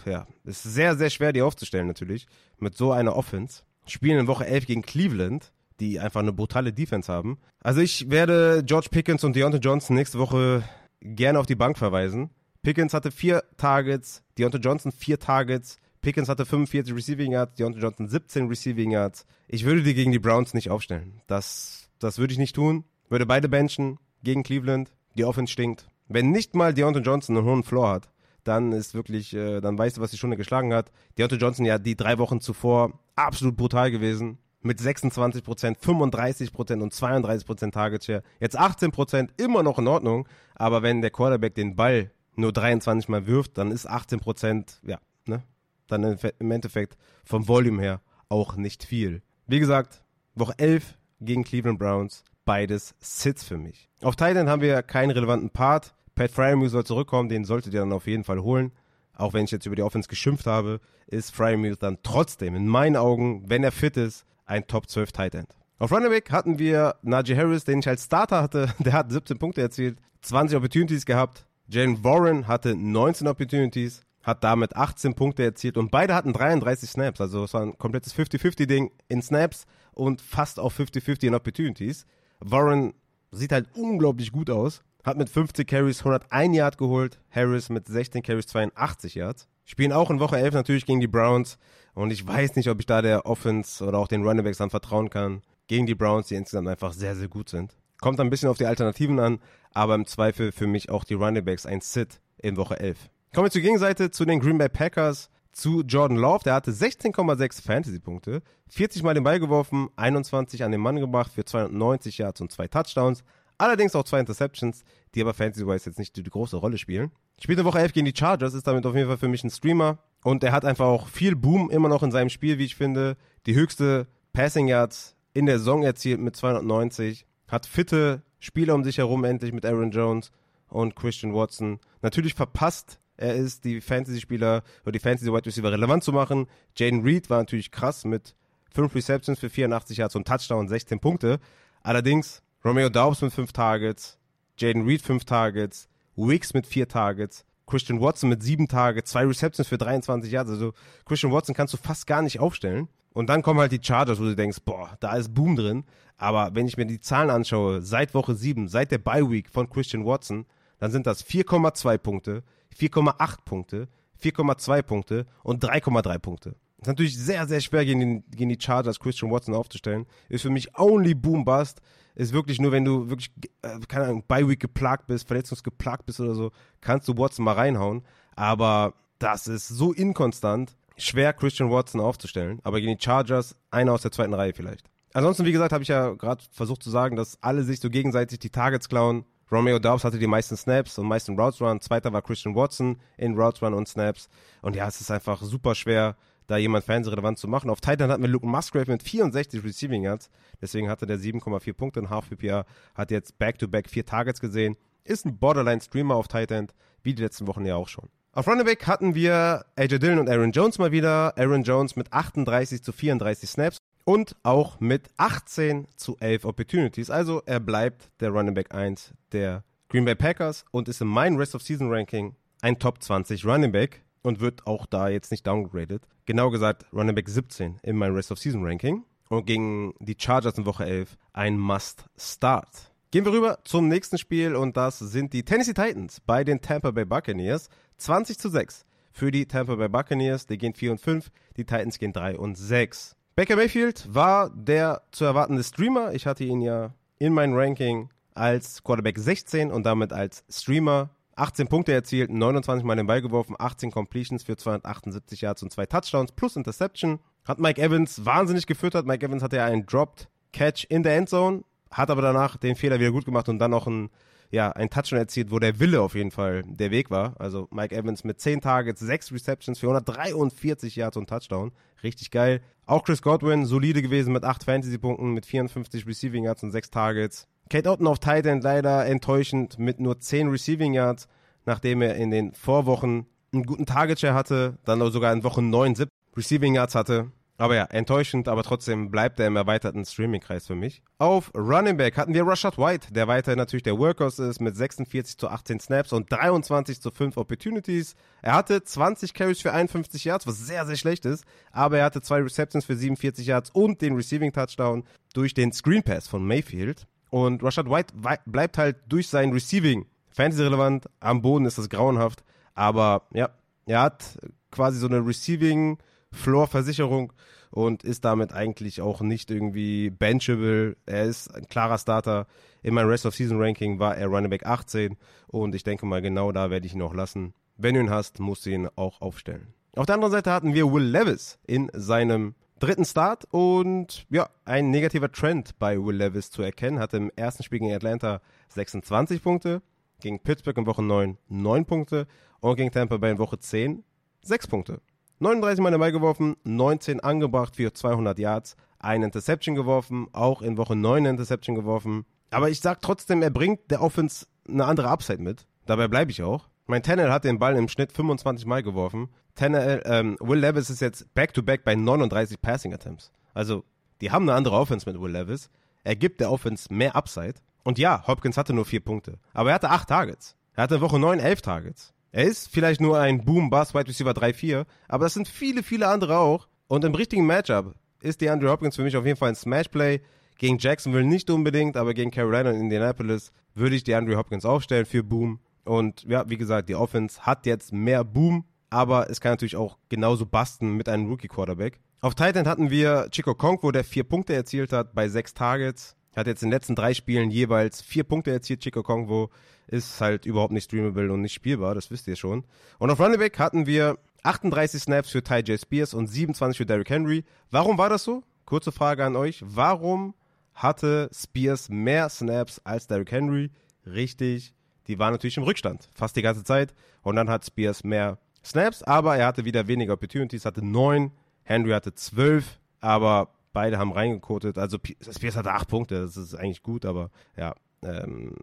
ja, es ist sehr, sehr schwer, die aufzustellen natürlich. Mit so einer Offense. Spielen in Woche 11 gegen Cleveland, die einfach eine brutale Defense haben. Also ich werde George Pickens und Deontay Johnson nächste Woche gerne auf die Bank verweisen. Pickens hatte vier Targets, Deontay Johnson vier Targets, Pickens hatte 45 Receiving Yards, Deontay Johnson 17 Receiving Yards. Ich würde die gegen die Browns nicht aufstellen. Das, das würde ich nicht tun. Würde beide benchen gegen Cleveland. Die Offense stinkt. Wenn nicht mal Deontay Johnson einen hohen Floor hat, dann ist wirklich, äh, dann weißt du, was die Stunde geschlagen hat. Deontay Johnson ja die drei Wochen zuvor absolut brutal gewesen. Mit 26%, 35% und 32% Target Share. Jetzt 18% immer noch in Ordnung. Aber wenn der Quarterback den Ball nur 23 Mal wirft, dann ist 18%, ja, ne, dann im Endeffekt vom Volume her auch nicht viel. Wie gesagt, Woche 11 gegen Cleveland Browns, beides Sits für mich. Auf Titan haben wir keinen relevanten Part. Pat Fryermuth soll zurückkommen, den solltet ihr dann auf jeden Fall holen. Auch wenn ich jetzt über die Offense geschimpft habe, ist Fryermuth dann trotzdem in meinen Augen, wenn er fit ist, ein Top 12 Tight End. Auf Running Back hatten wir Najee Harris, den ich als Starter hatte. Der hat 17 Punkte erzielt, 20 Opportunities gehabt. Jalen Warren hatte 19 Opportunities, hat damit 18 Punkte erzielt und beide hatten 33 Snaps. Also es war ein komplettes 50-50-Ding in Snaps und fast auch 50-50 in Opportunities. Warren sieht halt unglaublich gut aus. Hat mit 50 Carries 101 Yard geholt. Harris mit 16 Carries 82 Yards. Spielen auch in Woche 11 natürlich gegen die Browns. Und ich weiß nicht, ob ich da der Offense oder auch den Running Backs dann vertrauen kann. Gegen die Browns, die insgesamt einfach sehr, sehr gut sind. Kommt ein bisschen auf die Alternativen an, aber im Zweifel für mich auch die Running Backs ein Sit in Woche 11. Kommen wir zur Gegenseite, zu den Green Bay Packers, zu Jordan Love. Der hatte 16,6 Fantasy-Punkte, 40 Mal den Ball geworfen, 21 an den Mann gebracht für 290 Yards und zwei Touchdowns. Allerdings auch zwei Interceptions, die aber Fantasy-wise jetzt nicht die große Rolle spielen. Spielt in Woche 11 gegen die Chargers, ist damit auf jeden Fall für mich ein Streamer. Und er hat einfach auch viel Boom immer noch in seinem Spiel, wie ich finde. Die höchste Passing Yards in der Saison erzielt mit 290. Hat fitte Spieler um sich herum endlich mit Aaron Jones und Christian Watson. Natürlich verpasst er ist, die Fantasy-Spieler oder die Fantasy-Wide Receiver relevant zu machen. Jaden Reed war natürlich krass mit 5 Receptions für 84 Yards und Touchdown, 16 Punkte. Allerdings Romeo Daubs mit 5 Targets, Jaden Reed 5 Targets, Wicks mit 4 Targets, Christian Watson mit 7 Targets, 2 Receptions für 23 Yards. Also Christian Watson kannst du fast gar nicht aufstellen. Und dann kommen halt die Chargers, wo du denkst, boah, da ist Boom drin. Aber wenn ich mir die Zahlen anschaue, seit Woche 7, seit der Bye Week von Christian Watson, dann sind das 4,2 Punkte, 4,8 Punkte, 4,2 Punkte und 3,3 Punkte. Ist natürlich sehr, sehr schwer gegen, den, gegen die Chargers Christian Watson aufzustellen. Ist für mich only Boom Bust. Ist wirklich nur, wenn du wirklich, äh, keine Ahnung, Bye Week geplagt bist, verletzungsgeplagt bist oder so, kannst du Watson mal reinhauen. Aber das ist so inkonstant, schwer Christian Watson aufzustellen. Aber gegen die Chargers, einer aus der zweiten Reihe vielleicht. Ansonsten, wie gesagt, habe ich ja gerade versucht zu sagen, dass alle sich so gegenseitig die Targets klauen. Romeo Dobbs hatte die meisten Snaps und meisten Routes Run. Zweiter war Christian Watson in Routes Run und Snaps. Und ja, es ist einfach super schwer, da jemand fansrelevant zu machen. Auf Titan hatten wir Luke Musgrave mit 64 Receiving Yards. Deswegen hatte der 7,4 Punkte in Half PPR. Hat jetzt Back-to-Back -back vier Targets gesehen. Ist ein Borderline-Streamer auf Titan, wie die letzten Wochen ja auch schon. Auf Running Back hatten wir AJ Dillon und Aaron Jones mal wieder. Aaron Jones mit 38 zu 34 Snaps und auch mit 18 zu 11 Opportunities. Also er bleibt der Running Back 1 der Green Bay Packers und ist in meinem Rest of Season Ranking ein Top 20 Running Back und wird auch da jetzt nicht downgraded. Genau gesagt Running Back 17 in meinem Rest of Season Ranking und gegen die Chargers in Woche 11 ein Must Start. Gehen wir rüber zum nächsten Spiel und das sind die Tennessee Titans bei den Tampa Bay Buccaneers. 20 zu 6 für die Tampa Bay Buccaneers. Die gehen 4 und 5, die Titans gehen 3 und 6. Baker Mayfield war der zu erwartende Streamer. Ich hatte ihn ja in meinem Ranking als Quarterback 16 und damit als Streamer 18 Punkte erzielt, 29 Mal den Ball geworfen, 18 Completions für 278 Yards und zwei Touchdowns plus Interception. Hat Mike Evans wahnsinnig gefüttert. Mike Evans hatte ja einen Dropped Catch in der Endzone, hat aber danach den Fehler wieder gut gemacht und dann noch ein ja, ein Touchdown erzielt, wo der Wille auf jeden Fall der Weg war. Also Mike Evans mit 10 Targets, 6 Receptions für 143 Yards und Touchdown. Richtig geil. Auch Chris Godwin, solide gewesen mit 8 Fantasy-Punkten, mit 54 Receiving Yards und 6 Targets. Kate Otten auf Tight End leider enttäuschend mit nur 10 Receiving Yards, nachdem er in den Vorwochen einen guten Target Share hatte, dann sogar in Woche 9 7 Receiving Yards hatte. Aber ja, enttäuschend, aber trotzdem bleibt er im erweiterten Streaming-Kreis für mich. Auf Running Back hatten wir Rashad White, der weiterhin natürlich der Workhorse ist mit 46 zu 18 Snaps und 23 zu 5 Opportunities. Er hatte 20 Carries für 51 Yards, was sehr, sehr schlecht ist, aber er hatte zwei Receptions für 47 Yards und den Receiving Touchdown durch den Screen Pass von Mayfield. Und Rashad White bleibt halt durch sein Receiving fantasy-relevant. Am Boden ist das grauenhaft, aber ja, er hat quasi so eine Receiving- Floor-Versicherung und ist damit eigentlich auch nicht irgendwie benchable. Er ist ein klarer Starter. In meinem Rest of Season Ranking war er Running Back 18 und ich denke mal, genau da werde ich ihn auch lassen. Wenn du ihn hast, musst du ihn auch aufstellen. Auf der anderen Seite hatten wir Will Levis in seinem dritten Start und ja, ein negativer Trend bei Will Levis zu erkennen. Hatte im ersten Spiel gegen Atlanta 26 Punkte, gegen Pittsburgh in Woche 9 9 Punkte und gegen Tampa Bay in Woche 10 6 Punkte. 39 Mal Ball geworfen, 19 angebracht für 200 Yards, ein Interception geworfen, auch in Woche 9 eine Interception geworfen. Aber ich sag trotzdem, er bringt der Offense eine andere Upside mit. Dabei bleibe ich auch. Mein Tennell hat den Ball im Schnitt 25 Mal geworfen. Tennell, ähm, Will Levis ist jetzt back-to-back -back bei 39 Passing Attempts. Also, die haben eine andere Offense mit Will Levis. Er gibt der Offense mehr Upside. Und ja, Hopkins hatte nur vier Punkte. Aber er hatte acht Targets. Er hatte in Woche 9 elf Targets. Er ist vielleicht nur ein Boom-Bass Wide Receiver 3-4, aber das sind viele, viele andere auch. Und im richtigen Matchup ist die Andrew Hopkins für mich auf jeden Fall ein Smash-Play. Gegen Jacksonville nicht unbedingt, aber gegen Carolina und Indianapolis würde ich die Andrew Hopkins aufstellen für Boom. Und ja, wie gesagt, die Offense hat jetzt mehr Boom, aber es kann natürlich auch genauso basten mit einem Rookie-Quarterback. Auf Titan hatten wir Chico Conquo, der vier Punkte erzielt hat bei sechs Targets. Hat jetzt in den letzten drei Spielen jeweils vier Punkte erzielt, Chico Kongwo. Ist halt überhaupt nicht streamable und nicht spielbar, das wisst ihr schon. Und auf Running Back hatten wir 38 Snaps für Ty J. Spears und 27 für Derrick Henry. Warum war das so? Kurze Frage an euch. Warum hatte Spears mehr Snaps als Derrick Henry? Richtig, die waren natürlich im Rückstand, fast die ganze Zeit. Und dann hat Spears mehr Snaps, aber er hatte wieder weniger Opportunities, hatte neun, Henry hatte zwölf, aber Beide haben reingekotet. Also Spears hatte acht Punkte, das ist eigentlich gut, aber ja, ähm,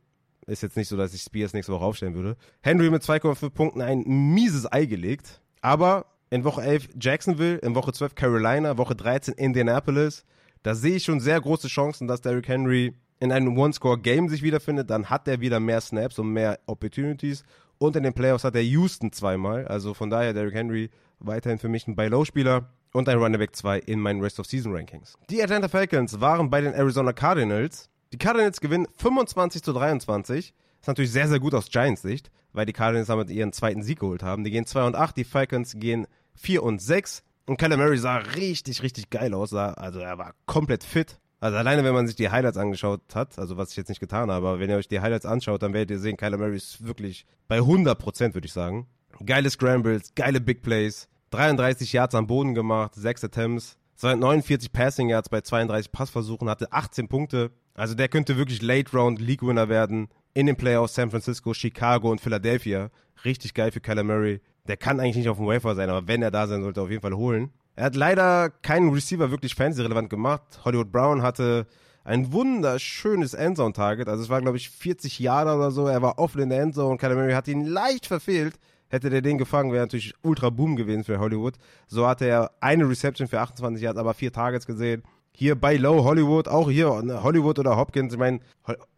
ist jetzt nicht so, dass ich Spears nächste Woche aufstellen würde. Henry mit 2,5 Punkten ein mieses Ei gelegt, aber in Woche 11 Jacksonville, in Woche 12 Carolina, Woche 13 Indianapolis. Da sehe ich schon sehr große Chancen, dass Derrick Henry in einem One-Score-Game sich wiederfindet. Dann hat er wieder mehr Snaps und mehr Opportunities. Und in den Playoffs hat er Houston zweimal. Also von daher Derrick Henry weiterhin für mich ein Buy-Low-Spieler und ein Running Back 2 in meinen Rest of Season Rankings. Die Atlanta Falcons waren bei den Arizona Cardinals. Die Cardinals gewinnen 25 zu 23. Ist natürlich sehr, sehr gut aus Giants Sicht, weil die Cardinals damit ihren zweiten Sieg geholt haben. Die gehen 2 und 8, die Falcons gehen 4 und 6. Und Kyler Murray sah richtig, richtig geil aus. Also er war komplett fit. Also alleine, wenn man sich die Highlights angeschaut hat, also was ich jetzt nicht getan habe, aber wenn ihr euch die Highlights anschaut, dann werdet ihr sehen, Kyler Murray ist wirklich bei 100%, würde ich sagen. Geile Scrambles, geile Big Plays. 33 Yards am Boden gemacht, 6 Attempts 249 Passing Yards bei 32 Passversuchen, hatte 18 Punkte. Also der könnte wirklich Late Round League Winner werden. In den Playoffs San Francisco, Chicago und Philadelphia. Richtig geil für Kyler Murray. Der kann eigentlich nicht auf dem Wafer sein, aber wenn er da sein sollte, auf jeden Fall holen. Er hat leider keinen Receiver wirklich fantasy-relevant gemacht. Hollywood Brown hatte ein wunderschönes Endzone-Target. Also es war, glaube ich, 40 Jahre oder so. Er war offen in der Endzone. Kyler Murray hat ihn leicht verfehlt. Hätte der den gefangen, wäre natürlich ultra boom gewesen für Hollywood. So hatte er eine Reception für 28 Yards, aber vier Targets gesehen. Hier bei Low Hollywood, auch hier ne, Hollywood oder Hopkins. Ich meine,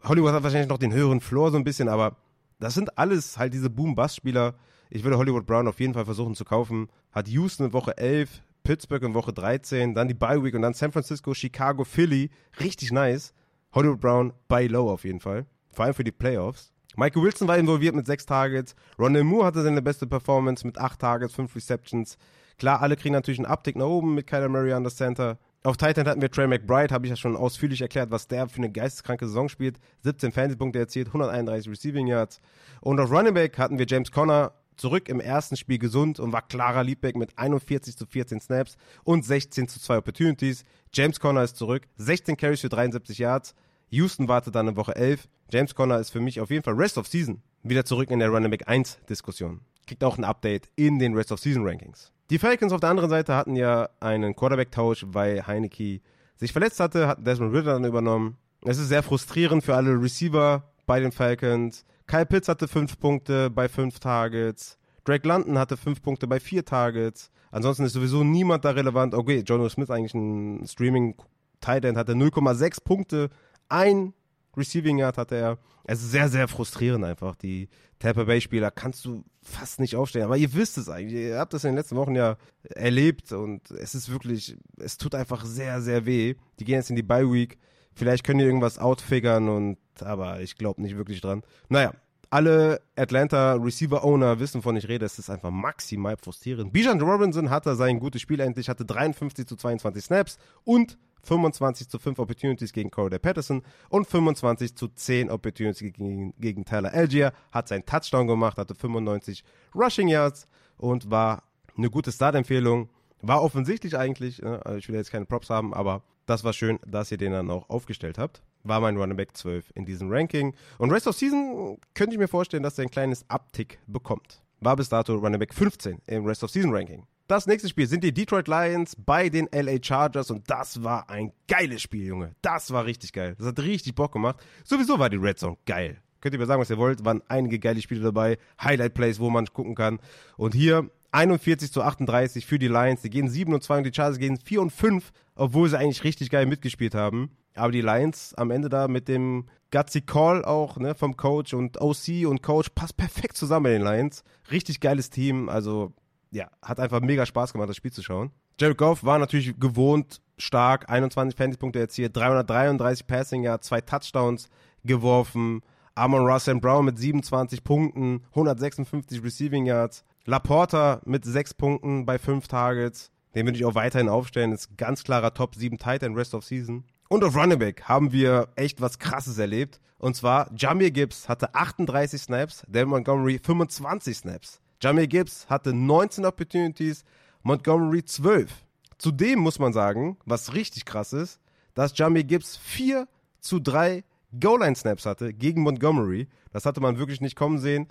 Hollywood hat wahrscheinlich noch den höheren Floor so ein bisschen, aber das sind alles halt diese Boom-Bust-Spieler. Ich würde Hollywood Brown auf jeden Fall versuchen zu kaufen. Hat Houston in Woche 11, Pittsburgh in Woche 13, dann die Bye Week und dann San Francisco, Chicago, Philly. Richtig nice. Hollywood Brown bei Low auf jeden Fall. Vor allem für die Playoffs. Michael Wilson war involviert mit sechs Targets. Rondell Moore hatte seine beste Performance mit acht Targets, fünf Receptions. Klar, alle kriegen natürlich einen Uptick nach oben mit Kyler Murray an das Center. Auf Titan hatten wir Trey McBride, habe ich ja schon ausführlich erklärt, was der für eine geisteskranke Saison spielt. 17 Fantasy-Punkte erzielt, 131 Receiving Yards. Und auf Running Back hatten wir James Conner, zurück im ersten Spiel gesund und war klarer Leadback mit 41 zu 14 Snaps und 16 zu 2 Opportunities. James Conner ist zurück, 16 Carries für 73 Yards. Houston wartet dann in Woche 11. James Conner ist für mich auf jeden Fall Rest of Season wieder zurück in der Running Back 1 Diskussion. Kriegt auch ein Update in den Rest of Season Rankings. Die Falcons auf der anderen Seite hatten ja einen Quarterback-Tausch, weil Heineke sich verletzt hatte, hat Desmond Ritter dann übernommen. Es ist sehr frustrierend für alle Receiver bei den Falcons. Kyle Pitts hatte fünf Punkte bei fünf Targets. Drake London hatte fünf Punkte bei vier Targets. Ansonsten ist sowieso niemand da relevant. Okay, Jono Smith eigentlich ein Streaming Tight hatte 0,6 Punkte, ein Receiving Yard hatte er. Es ist sehr, sehr frustrierend einfach. Die Tampa Bay Spieler kannst du fast nicht aufstellen. Aber ihr wisst es eigentlich. Ihr habt das in den letzten Wochen ja erlebt und es ist wirklich, es tut einfach sehr, sehr weh. Die gehen jetzt in die Bye Week. Vielleicht können die irgendwas outfigern und, aber ich glaube nicht wirklich dran. Naja, alle Atlanta Receiver Owner wissen, von ich rede. Es ist einfach maximal frustrierend. Bijan Robinson hatte sein gutes Spiel endlich, hatte 53 zu 22 Snaps und 25 zu 5 Opportunities gegen Corey Patterson und 25 zu 10 Opportunities gegen, gegen Tyler Algier. Hat seinen Touchdown gemacht, hatte 95 Rushing Yards und war eine gute Startempfehlung. War offensichtlich eigentlich, ne? also ich will jetzt keine Props haben, aber das war schön, dass ihr den dann auch aufgestellt habt. War mein Running Back 12 in diesem Ranking. Und Rest of Season könnte ich mir vorstellen, dass er ein kleines Uptick bekommt. War bis dato Running Back 15 im Rest of Season Ranking. Das nächste Spiel sind die Detroit Lions bei den LA Chargers und das war ein geiles Spiel, Junge. Das war richtig geil. Das hat richtig Bock gemacht. Sowieso war die Red Zone geil. Könnt ihr mir sagen, was ihr wollt. Waren einige geile Spiele dabei. Highlight Plays, wo man gucken kann. Und hier 41 zu 38 für die Lions. Die gehen 7 und 2 und die Chargers gehen 4 und 5, obwohl sie eigentlich richtig geil mitgespielt haben. Aber die Lions am Ende da mit dem Gutsy Call auch ne, vom Coach und OC und Coach passt perfekt zusammen bei den Lions. Richtig geiles Team. Also ja, hat einfach mega Spaß gemacht, das Spiel zu schauen. Jared Goff war natürlich gewohnt stark, 21 Fantasy-Punkte erzielt, 333 Passing Yards, zwei Touchdowns geworfen. Amon Russell Brown mit 27 Punkten, 156 Receiving Yards. Laporta mit 6 Punkten bei 5 Targets. Den würde ich auch weiterhin aufstellen. Ist ganz klarer Top 7 Titan Rest of Season. Und auf Running Back haben wir echt was Krasses erlebt. Und zwar, Jamir Gibbs hatte 38 Snaps, Dale Montgomery 25 Snaps. Jamir Gibbs hatte 19 Opportunities, Montgomery 12. Zudem muss man sagen, was richtig krass ist, dass Jamir Gibbs 4 zu 3 Goal-Line-Snaps hatte gegen Montgomery. Das hatte man wirklich nicht kommen sehen.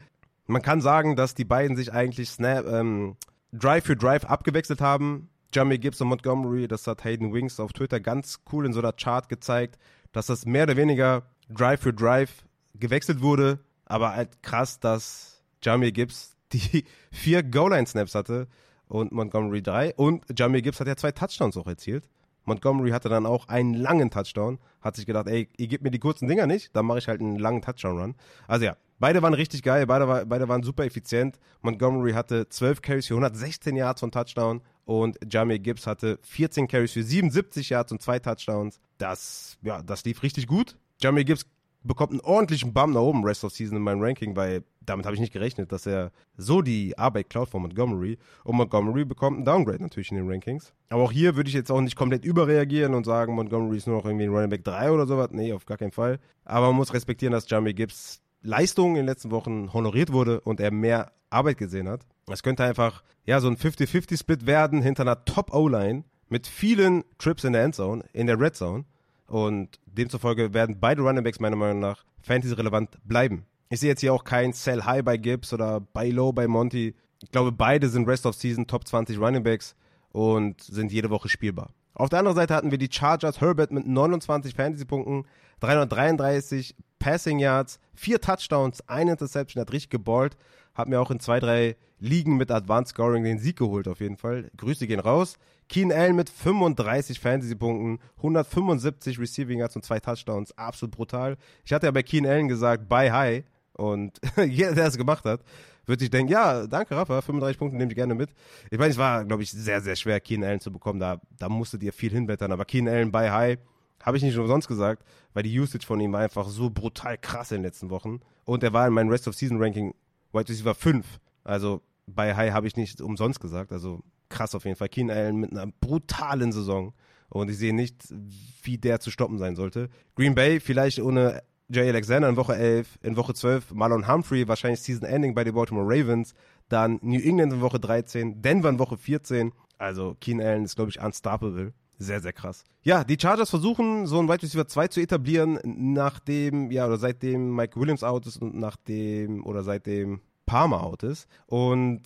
Man kann sagen, dass die beiden sich eigentlich Snap, ähm, Drive für Drive abgewechselt haben. Jamie Gibbs und Montgomery, das hat Hayden Wings auf Twitter ganz cool in so einer Chart gezeigt, dass das mehr oder weniger Drive für Drive gewechselt wurde. Aber halt krass, dass Jamie Gibbs die vier Goal-Line-Snaps hatte und Montgomery drei. Und Jamie Gibbs hat ja zwei Touchdowns auch erzielt. Montgomery hatte dann auch einen langen Touchdown. Hat sich gedacht, ey, ihr gebt mir die kurzen Dinger nicht, dann mache ich halt einen langen Touchdown-Run. Also ja, beide waren richtig geil, beide, war, beide waren super effizient. Montgomery hatte 12 Carries für 116 Yards von Touchdown und Jamie Gibbs hatte 14 Carries für 77 Yards und zwei Touchdowns. Das, ja, das lief richtig gut. Jamie Gibbs bekommt einen ordentlichen Bump nach oben Rest of Season in meinem Ranking, weil damit habe ich nicht gerechnet, dass er so die Arbeit klaut von Montgomery. Und Montgomery bekommt einen Downgrade natürlich in den Rankings. Aber auch hier würde ich jetzt auch nicht komplett überreagieren und sagen, Montgomery ist nur noch irgendwie ein Running Back 3 oder sowas. Nee, auf gar keinen Fall. Aber man muss respektieren, dass Jamie Gibbs Leistung in den letzten Wochen honoriert wurde und er mehr Arbeit gesehen hat. Es könnte einfach, ja, so ein 50-50-Split werden hinter einer Top-O-Line mit vielen Trips in der Endzone, in der Red Zone. Und demzufolge werden beide Running Backs meiner Meinung nach fantasy-relevant bleiben. Ich sehe jetzt hier auch kein Sell High bei Gibbs oder Buy Low bei Monty. Ich glaube, beide sind Rest of Season Top 20 Running Backs und sind jede Woche spielbar. Auf der anderen Seite hatten wir die Chargers Herbert mit 29 Fantasy-Punkten, 333 Passing Yards, vier Touchdowns, eine Interception, hat richtig geballt. Hat mir auch in zwei, drei Ligen mit Advanced Scoring den Sieg geholt, auf jeden Fall. Grüße gehen raus. Keen Allen mit 35 Fantasy-Punkten, 175 Receiving Yards und zwei Touchdowns. Absolut brutal. Ich hatte ja bei Keen Allen gesagt, bye high. Und jeder, der es gemacht hat, würde ich denken, ja, danke Rafa, 35 Punkte nehme ich gerne mit. Ich meine, es war, glaube ich, sehr, sehr schwer, Keen Allen zu bekommen. Da, da musstet ihr viel hinwettern. Aber Keen Allen bei High habe ich nicht umsonst gesagt, weil die Usage von ihm war einfach so brutal krass in den letzten Wochen. Und er war in meinem Rest of Season Ranking Wide Receiver 5. Also bei High habe ich nicht umsonst gesagt. Also krass auf jeden Fall. Keen Allen mit einer brutalen Saison. Und ich sehe nicht, wie der zu stoppen sein sollte. Green Bay vielleicht ohne Jay Alexander in Woche 11, in Woche 12 Marlon Humphrey, wahrscheinlich Season Ending bei den Baltimore Ravens, dann New England in Woche 13, Denver in Woche 14. Also Keen Allen ist, glaube ich, unstoppable. Sehr, sehr krass. Ja, die Chargers versuchen, so ein Wide Receiver 2 zu etablieren, nachdem, ja, oder seitdem Mike Williams out ist und nachdem, oder seitdem Palmer out ist. Und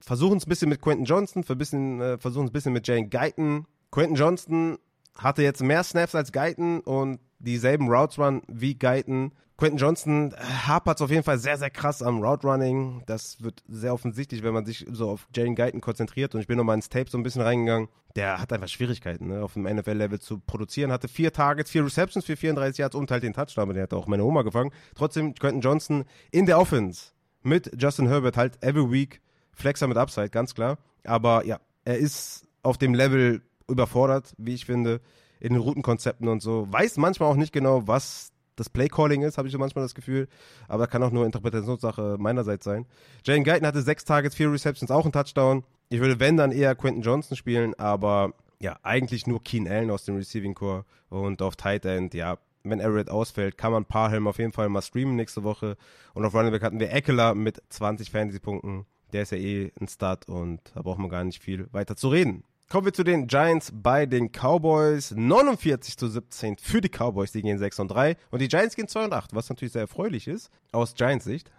versuchen es ein bisschen mit Quentin Johnson, äh, versuchen es ein bisschen mit Jane Guyton. Quentin Johnson hatte jetzt mehr Snaps als Guyton und dieselben Routes Run wie Guyton. Quentin Johnson hapert auf jeden Fall sehr, sehr krass am Route Running. Das wird sehr offensichtlich, wenn man sich so auf Jalen Guyton konzentriert. Und ich bin nochmal ins Tape so ein bisschen reingegangen. Der hat einfach Schwierigkeiten, ne, auf dem NFL-Level zu produzieren. Hatte vier Targets, vier Receptions für 34 Yards und halt den Touchdown. Der hat auch meine Oma gefangen. Trotzdem Quentin Johnson in der Offense mit Justin Herbert halt every week Flexer mit Upside, ganz klar. Aber ja, er ist auf dem Level überfordert, wie ich finde in den Routenkonzepten und so. Weiß manchmal auch nicht genau, was das Playcalling ist, habe ich so manchmal das Gefühl. Aber kann auch nur Interpretationssache meinerseits sein. Jalen Guyton hatte sechs Targets, vier Receptions, auch ein Touchdown. Ich würde, wenn, dann eher Quentin Johnson spielen, aber ja, eigentlich nur Keen Allen aus dem Receiving Core und auf Tight End, ja, wenn Everett ausfällt, kann man Parhelm auf jeden Fall mal streamen nächste Woche. Und auf Running Back hatten wir Eckler mit 20 Fantasy-Punkten. Der ist ja eh ein Start und da braucht man gar nicht viel weiter zu reden. Kommen wir zu den Giants bei den Cowboys. 49 zu 17 für die Cowboys, die gehen 6 und 3. Und die Giants gehen 2 und 8, was natürlich sehr erfreulich ist, aus Giants Sicht.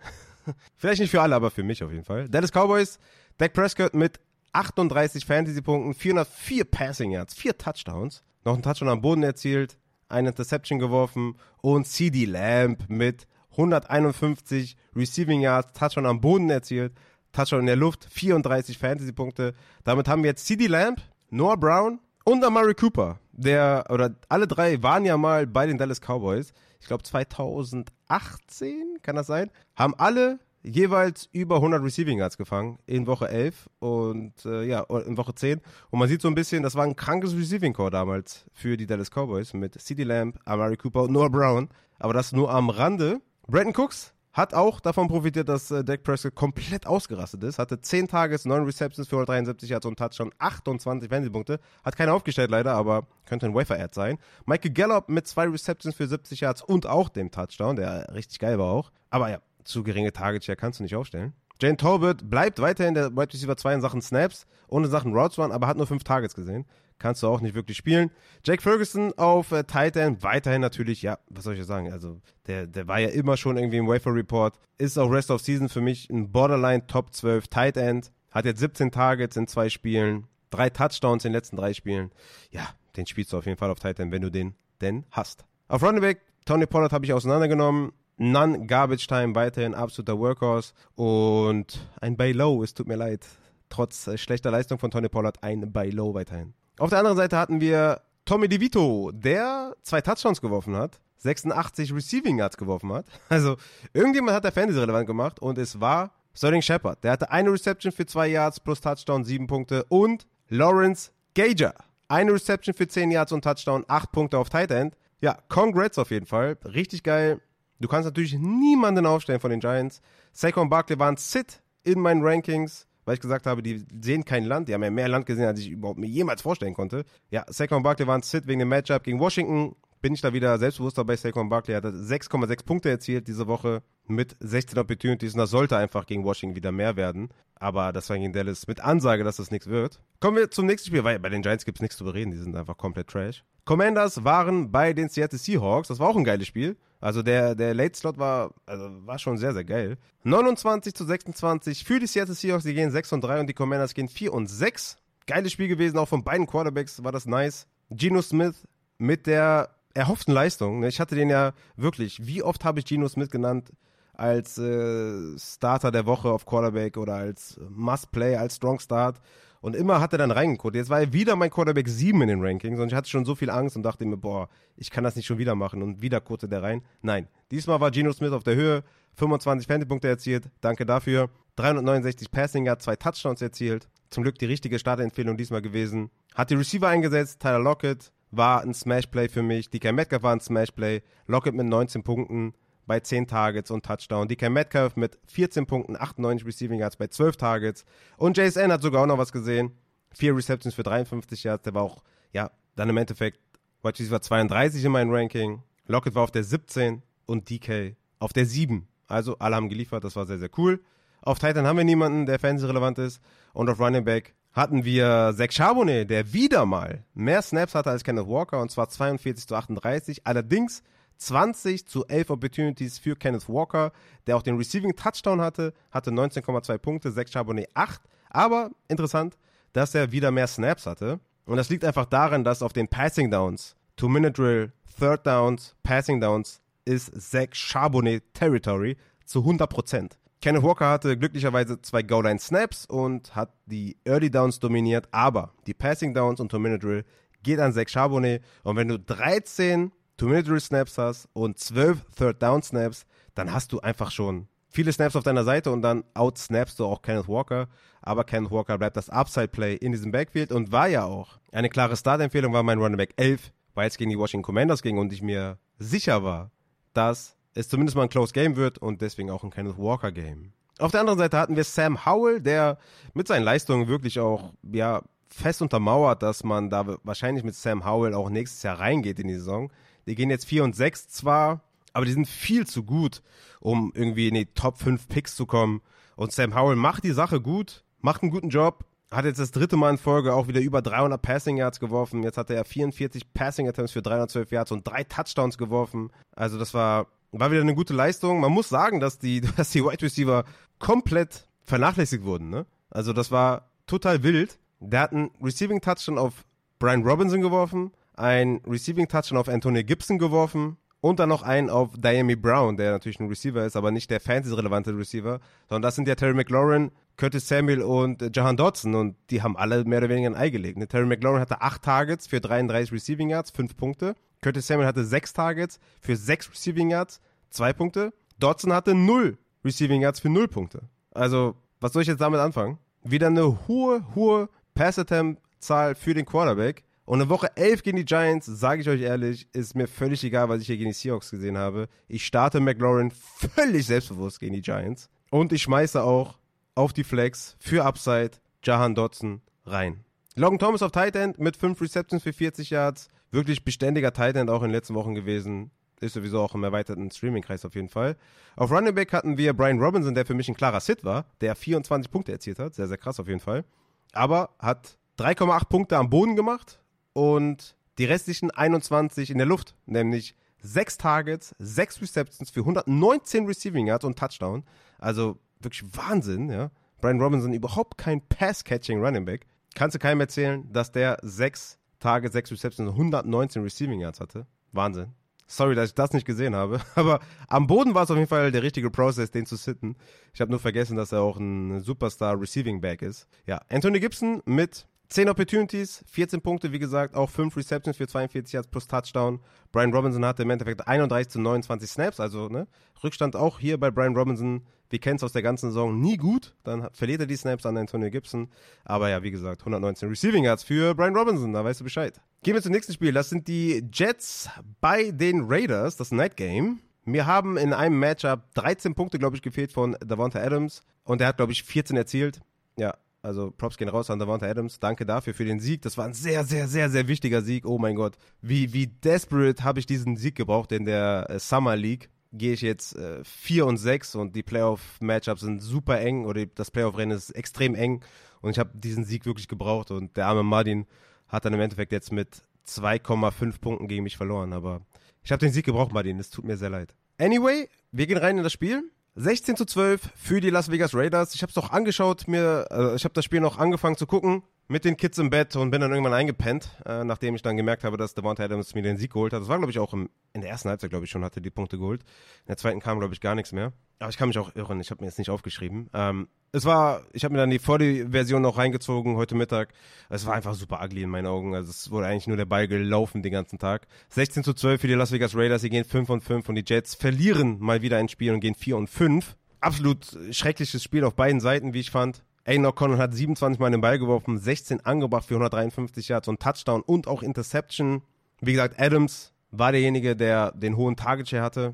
Vielleicht nicht für alle, aber für mich auf jeden Fall. Dallas Cowboys, Dak Prescott mit 38 Fantasy-Punkten, 404 Passing Yards, 4 Touchdowns, noch einen Touchdown am Boden erzielt, eine Interception geworfen und CD Lamb mit 151 Receiving Yards, Touchdown am Boden erzielt, Touchdown in der Luft, 34 Fantasy-Punkte. Damit haben wir jetzt CD Lamb, Noah Brown und Amari Cooper. Der, oder alle drei waren ja mal bei den Dallas Cowboys. Ich glaube 2018, kann das sein? Haben alle jeweils über 100 Receiving Yards gefangen in Woche 11 und äh, ja, in Woche 10. Und man sieht so ein bisschen, das war ein krankes Receiving Core damals für die Dallas Cowboys mit CD Lamb, Amari Cooper und Noah Brown. Aber das nur am Rande. Brandon Cooks hat auch davon profitiert, dass äh, Dak Prescott komplett ausgerastet ist. Hatte 10 Tages, 9 Receptions für 173 Yards und Touchdown, 28 Fantasy-Punkte. Hat keiner aufgestellt leider, aber könnte ein Wafer-Ad sein. Michael Gallup mit 2 Receptions für 70 Yards und auch dem Touchdown, der richtig geil war auch. Aber ja, zu geringe Target Share kannst du nicht aufstellen. Jane Talbot bleibt weiterhin der Wide Receiver 2 in Sachen Snaps und in Sachen Routes Run, aber hat nur 5 Targets gesehen kannst du auch nicht wirklich spielen. Jake Ferguson auf äh, Tight End, weiterhin natürlich, ja, was soll ich sagen, also der, der war ja immer schon irgendwie im Wafer Report, ist auch Rest of Season für mich ein Borderline Top 12 Tight End, hat jetzt 17 Targets in zwei Spielen, drei Touchdowns in den letzten drei Spielen. Ja, den spielst du auf jeden Fall auf Tight End, wenn du den denn hast. Auf Running Back, Tony Pollard habe ich auseinandergenommen. None Garbage Time weiterhin absoluter Workhorse und ein Buy Low, es tut mir leid. Trotz äh, schlechter Leistung von Tony Pollard ein Buy Low weiterhin. Auf der anderen Seite hatten wir Tommy DeVito, der zwei Touchdowns geworfen hat, 86 Receiving Yards geworfen hat. Also irgendjemand hat der Fantasy relevant gemacht und es war Sterling Shepard. Der hatte eine Reception für zwei Yards plus Touchdown, sieben Punkte und Lawrence Gager. Eine Reception für 10 Yards und Touchdown, acht Punkte auf Tight End. Ja, congrats auf jeden Fall. Richtig geil. Du kannst natürlich niemanden aufstellen von den Giants. Saquon Barkley war ein Sit in meinen Rankings weil ich gesagt habe, die sehen kein Land, die haben ja mehr Land gesehen, als ich überhaupt mir jemals vorstellen konnte. Ja, Saquon Barkley war ein Sit wegen dem Matchup gegen Washington. bin ich da wieder selbstbewusster bei Saquon Barkley. Er hat 6,6 Punkte erzielt diese Woche mit 16 Opportunities und das sollte einfach gegen Washington wieder mehr werden. Aber das war gegen Dallas mit Ansage, dass das nichts wird. Kommen wir zum nächsten Spiel, weil bei den Giants gibt es nichts zu bereden, die sind einfach komplett trash. Commanders waren bei den Seattle Seahawks, das war auch ein geiles Spiel. Also der, der Late Slot war, also war schon sehr, sehr geil. 29 zu 26 für die Seattle Seahawks, die gehen 6 und 3 und die Commanders gehen 4 und 6. Geiles Spiel gewesen, auch von beiden Quarterbacks war das nice. Geno Smith mit der erhofften Leistung. Ne? Ich hatte den ja wirklich, wie oft habe ich Geno Smith genannt als äh, Starter der Woche auf Quarterback oder als Must-Play, als Strong Start. Und immer hat er dann reingeguckt. Jetzt war er wieder mein Quarterback 7 in den Rankings und ich hatte schon so viel Angst und dachte mir, boah, ich kann das nicht schon wieder machen und wieder kurte der rein. Nein, diesmal war Geno Smith auf der Höhe, 25 Fantasy-Punkte erzielt, danke dafür. 369 Passing Yards, zwei Touchdowns erzielt. Zum Glück die richtige Startempfehlung diesmal gewesen. Hat die Receiver eingesetzt, Tyler Lockett war ein Smash-Play für mich, DK Metcalf war ein Smash-Play, Lockett mit 19 Punkten, bei 10 Targets und Touchdown. DK Metcalf mit 14 Punkten, 98 Receiving Yards bei 12 Targets. Und JSN hat sogar auch noch was gesehen. Vier Receptions für 53 Yards. Der war auch, ja, dann im Endeffekt, Wide war 32 in meinem Ranking. Lockett war auf der 17 und DK auf der 7. Also alle haben geliefert, das war sehr, sehr cool. Auf Titan haben wir niemanden, der fantasy-relevant ist. Und auf Running Back hatten wir Zach Charbonnet, der wieder mal mehr Snaps hatte als Kenneth Walker, und zwar 42 zu 38. Allerdings 20 zu 11 Opportunities für Kenneth Walker, der auch den Receiving Touchdown hatte, hatte 19,2 Punkte, 6 Charbonnet 8. Aber interessant, dass er wieder mehr Snaps hatte. Und das liegt einfach daran, dass auf den Passing Downs, Two-Minute-Drill, Third Downs, Passing Downs, ist Zach Charbonnet Territory zu 100%. Kenneth Walker hatte glücklicherweise zwei Goal-Line-Snaps und hat die Early Downs dominiert, aber die Passing Downs und Two-Minute-Drill geht an Zach Charbonnet. Und wenn du 13 Two-Minute-Snaps hast und 12 Third-Down-Snaps, dann hast du einfach schon viele Snaps auf deiner Seite und dann outsnappst du auch Kenneth Walker. Aber Kenneth Walker bleibt das Upside-Play in diesem Backfield und war ja auch. Eine klare Start-Empfehlung war mein Running Back 11, weil es gegen die Washington Commanders ging und ich mir sicher war, dass es zumindest mal ein Close Game wird und deswegen auch ein Kenneth Walker Game. Auf der anderen Seite hatten wir Sam Howell, der mit seinen Leistungen wirklich auch, ja, fest untermauert, dass man da wahrscheinlich mit Sam Howell auch nächstes Jahr reingeht in die Saison. Die gehen jetzt 4 und 6 zwar, aber die sind viel zu gut, um irgendwie in die Top 5 Picks zu kommen. Und Sam Howell macht die Sache gut, macht einen guten Job, hat jetzt das dritte Mal in Folge auch wieder über 300 Passing Yards geworfen. Jetzt hat er 44 Passing Attempts für 312 Yards und drei Touchdowns geworfen. Also das war, war wieder eine gute Leistung. Man muss sagen, dass die, dass die Wide Receiver komplett vernachlässigt wurden. Ne? Also das war total wild. Der hat einen Receiving Touchdown auf Brian Robinson geworfen, ein Receiving Touchdown auf Antonio Gibson geworfen und dann noch einen auf Diami Brown, der natürlich ein Receiver ist, aber nicht der fantasy-relevante Receiver, sondern das sind ja Terry McLaurin, Curtis Samuel und Jahan Dodson und die haben alle mehr oder weniger ein Ei gelegt. Ne? Terry McLaurin hatte acht Targets für 33 Receiving Yards, fünf Punkte. Curtis Samuel hatte sechs Targets für sechs Receiving Yards, zwei Punkte. Dodson hatte null Receiving Yards für null Punkte. Also, was soll ich jetzt damit anfangen? Wieder eine hohe, hohe Pass-Attempt-Zahl für den Quarterback. Und in Woche 11 gegen die Giants, sage ich euch ehrlich, ist mir völlig egal, was ich hier gegen die Seahawks gesehen habe. Ich starte McLaurin völlig selbstbewusst gegen die Giants. Und ich schmeiße auch auf die Flex für Upside Jahan Dodson rein. Logan Thomas auf Tight End mit 5 Receptions für 40 Yards. Wirklich beständiger Tight End auch in den letzten Wochen gewesen. Ist sowieso auch im erweiterten Streaming-Kreis auf jeden Fall. Auf Running Back hatten wir Brian Robinson, der für mich ein klarer Sit war, der 24 Punkte erzielt hat. Sehr, sehr krass auf jeden Fall. Aber hat 3,8 Punkte am Boden gemacht und die restlichen 21 in der Luft, nämlich 6 Targets, 6 Receptions für 119 Receiving Yards und Touchdown. Also wirklich Wahnsinn, ja. Brian Robinson überhaupt kein Pass-Catching Running Back. Kannst du keinem erzählen, dass der 6 Targets, 6 Receptions und 119 Receiving Yards hatte. Wahnsinn. Sorry, dass ich das nicht gesehen habe. Aber am Boden war es auf jeden Fall der richtige Prozess, den zu sitten. Ich habe nur vergessen, dass er auch ein Superstar Receiving Back ist. Ja, Anthony Gibson mit 10 Opportunities, 14 Punkte, wie gesagt, auch 5 Receptions für 42 Yards plus Touchdown. Brian Robinson hatte im Endeffekt 31 zu 29 Snaps, also ne, Rückstand auch hier bei Brian Robinson. Wir kennen es aus der ganzen Saison nie gut. Dann verliert er die Snaps an Antonio Gibson. Aber ja, wie gesagt, 119 Receiving Yards für Brian Robinson, da weißt du Bescheid. Gehen wir zum nächsten Spiel. Das sind die Jets bei den Raiders, das Night Game. Wir haben in einem Matchup 13 Punkte, glaube ich, gefehlt von Davante Adams. Und er hat, glaube ich, 14 erzielt. Ja, Also Props gehen raus an Davante Adams. Danke dafür für den Sieg. Das war ein sehr, sehr, sehr, sehr wichtiger Sieg. Oh mein Gott. Wie, wie desperate habe ich diesen Sieg gebraucht in der äh, Summer League. Gehe ich jetzt äh, 4 und 6 und die Playoff-Matchups sind super eng oder das Playoff-Rennen ist extrem eng. Und ich habe diesen Sieg wirklich gebraucht und der arme Martin hat dann im Endeffekt jetzt mit 2,5 Punkten gegen mich verloren. Aber ich habe den Sieg gebraucht, Martin. Es tut mir sehr leid. Anyway, wir gehen rein in das Spiel. 16 zu 12 für die Las Vegas Raiders. Ich habe es doch angeschaut, mir, äh, ich habe das Spiel noch angefangen zu gucken mit den Kids im Bett und bin dann irgendwann eingepennt, äh, nachdem ich dann gemerkt habe, dass Devonta Adams mir den Sieg geholt hat. Das war, glaube ich, auch im, in der ersten Halbzeit, glaube ich, schon, hatte die Punkte geholt. In der zweiten kam, glaube ich, gar nichts mehr. Aber ich kann mich auch irren, ich habe mir jetzt nicht aufgeschrieben. Ähm, es war, ich habe mir dann die Vorversion noch reingezogen heute Mittag. Es war einfach super ugly in meinen Augen. Also es wurde eigentlich nur der Ball gelaufen den ganzen Tag. 16 zu 12 für die Las Vegas Raiders, sie gehen 5 und 5 und die Jets verlieren mal wieder ein Spiel und gehen 4 und 5. Absolut schreckliches Spiel auf beiden Seiten, wie ich fand. Aiden O'Connell hat 27 Mal den Ball geworfen, 16 angebracht für 153 Yards und Touchdown und auch Interception. Wie gesagt, Adams war derjenige, der den hohen Target Share hatte,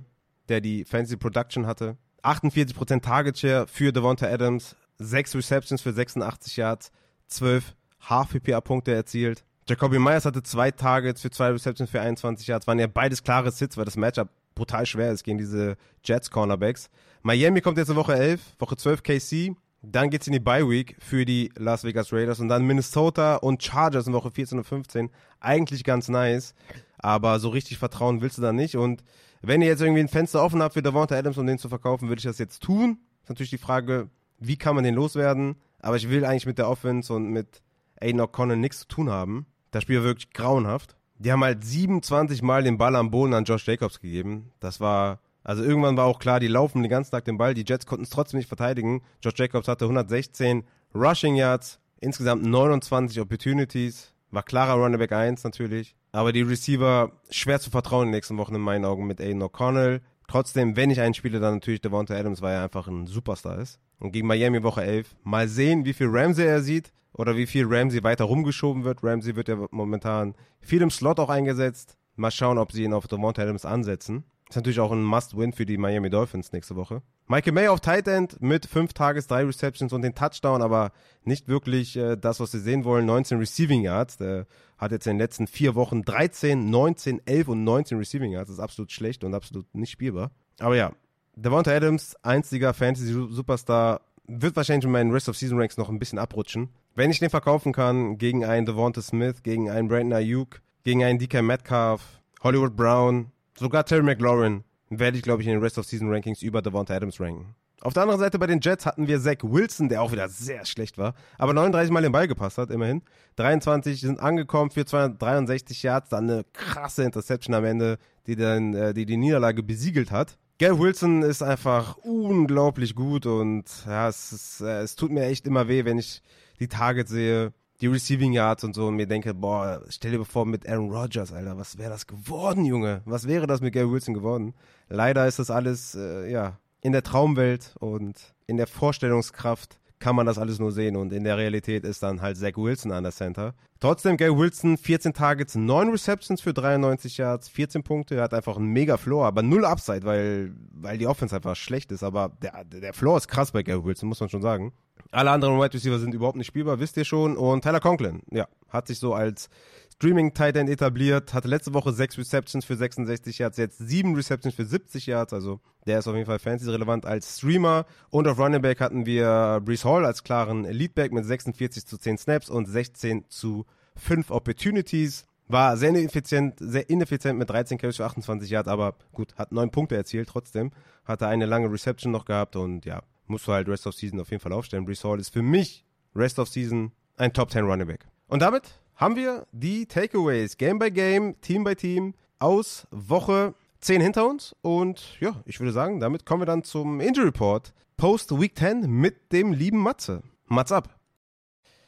der die Fantasy Production hatte. 48% Target Share für Devonta Adams, 6 Receptions für 86 Yards, 12 Half-PPA-Punkte erzielt. Jacoby Myers hatte zwei Targets für zwei Receptions für 21 Yards. Waren ja beides klare Sits, weil das Matchup brutal schwer ist gegen diese Jets Cornerbacks. Miami kommt jetzt in Woche 11, Woche 12 KC. Dann geht's in die Bye Week für die Las Vegas Raiders und dann Minnesota und Chargers in Woche 14 und 15. Eigentlich ganz nice, aber so richtig vertrauen willst du da nicht. Und wenn ihr jetzt irgendwie ein Fenster offen habt für Davante Adams, um den zu verkaufen, würde ich das jetzt tun. Ist natürlich die Frage, wie kann man den loswerden? Aber ich will eigentlich mit der Offense und mit Aiden O'Connell nichts zu tun haben. Das Spiel war wirklich grauenhaft. Die haben halt 27 Mal den Ball am Boden an Josh Jacobs gegeben. Das war, also irgendwann war auch klar, die laufen den ganzen Tag den Ball. Die Jets konnten es trotzdem nicht verteidigen. Josh Jacobs hatte 116 Rushing Yards, insgesamt 29 Opportunities. War klarer Running Back 1 natürlich. Aber die Receiver schwer zu vertrauen in den nächsten Wochen in meinen Augen mit Aiden O'Connell. Trotzdem, wenn ich einen spiele, dann natürlich Devonta Adams, weil er einfach ein Superstar ist. Und gegen Miami Woche 11. Mal sehen, wie viel Ramsey er sieht oder wie viel Ramsey weiter rumgeschoben wird. Ramsey wird ja momentan viel im Slot auch eingesetzt. Mal schauen, ob sie ihn auf Devonta Adams ansetzen. Ist natürlich auch ein Must-Win für die Miami Dolphins nächste Woche. Michael May auf Tight End mit 5 Tages, 3 Receptions und den Touchdown, aber nicht wirklich äh, das, was sie sehen wollen. 19 Receiving Yards. Der hat jetzt in den letzten vier Wochen 13, 19, 11 und 19 Receiving Yards. Das ist absolut schlecht und absolut nicht spielbar. Aber ja, Devonta Adams, einziger Fantasy-Superstar, wird wahrscheinlich in meinen Rest of Season Ranks noch ein bisschen abrutschen. Wenn ich den verkaufen kann gegen einen Devonta Smith, gegen einen Brandon Ayuk, gegen einen DK Metcalf, Hollywood Brown, sogar Terry McLaurin, werde ich, glaube ich, in den Rest of Season Rankings über Devonta Adams ranken. Auf der anderen Seite bei den Jets hatten wir Zach Wilson, der auch wieder sehr schlecht war, aber 39 Mal den Ball gepasst hat, immerhin. 23 sind angekommen für 263 Yards, dann eine krasse Interception am Ende, die dann äh, die, die Niederlage besiegelt hat. Gail Wilson ist einfach unglaublich gut und ja, es, ist, äh, es tut mir echt immer weh, wenn ich die Targets sehe, die Receiving Yards und so und mir denke, boah, stell dir vor mit Aaron Rodgers, Alter, was wäre das geworden, Junge? Was wäre das mit Gail Wilson geworden? Leider ist das alles, äh, ja, in der Traumwelt und in der Vorstellungskraft kann man das alles nur sehen und in der Realität ist dann halt Zach Wilson an der Center. Trotzdem Gary Wilson 14 Targets, 9 Receptions für 93 Yards, 14 Punkte, er hat einfach einen mega Floor, aber null Upside, weil, weil die Offense einfach schlecht ist, aber der, der Floor ist krass bei Gary Wilson, muss man schon sagen. Alle anderen Wide Receiver sind überhaupt nicht spielbar, wisst ihr schon und Tyler Conklin, ja, hat sich so als Streaming Tight End etabliert, hatte letzte Woche 6 Receptions für 66 Yards, jetzt 7 Receptions für 70 Yards, also der ist auf jeden Fall fancy relevant als Streamer. Und auf Running Back hatten wir Brees Hall als klaren Leadback mit 46 zu 10 Snaps und 16 zu 5 Opportunities. War sehr ineffizient, sehr ineffizient mit 13 Carries für 28 Yards, aber gut, hat 9 Punkte erzielt trotzdem. Hatte eine lange Reception noch gehabt und ja, musst du halt Rest of Season auf jeden Fall aufstellen. Brees Hall ist für mich Rest of Season ein Top 10 Running Back. Und damit haben wir die Takeaways Game by Game, Team by Team aus Woche 10 hinter uns. Und ja, ich würde sagen, damit kommen wir dann zum Injury Report Post Week 10 mit dem lieben Matze. Mats ab.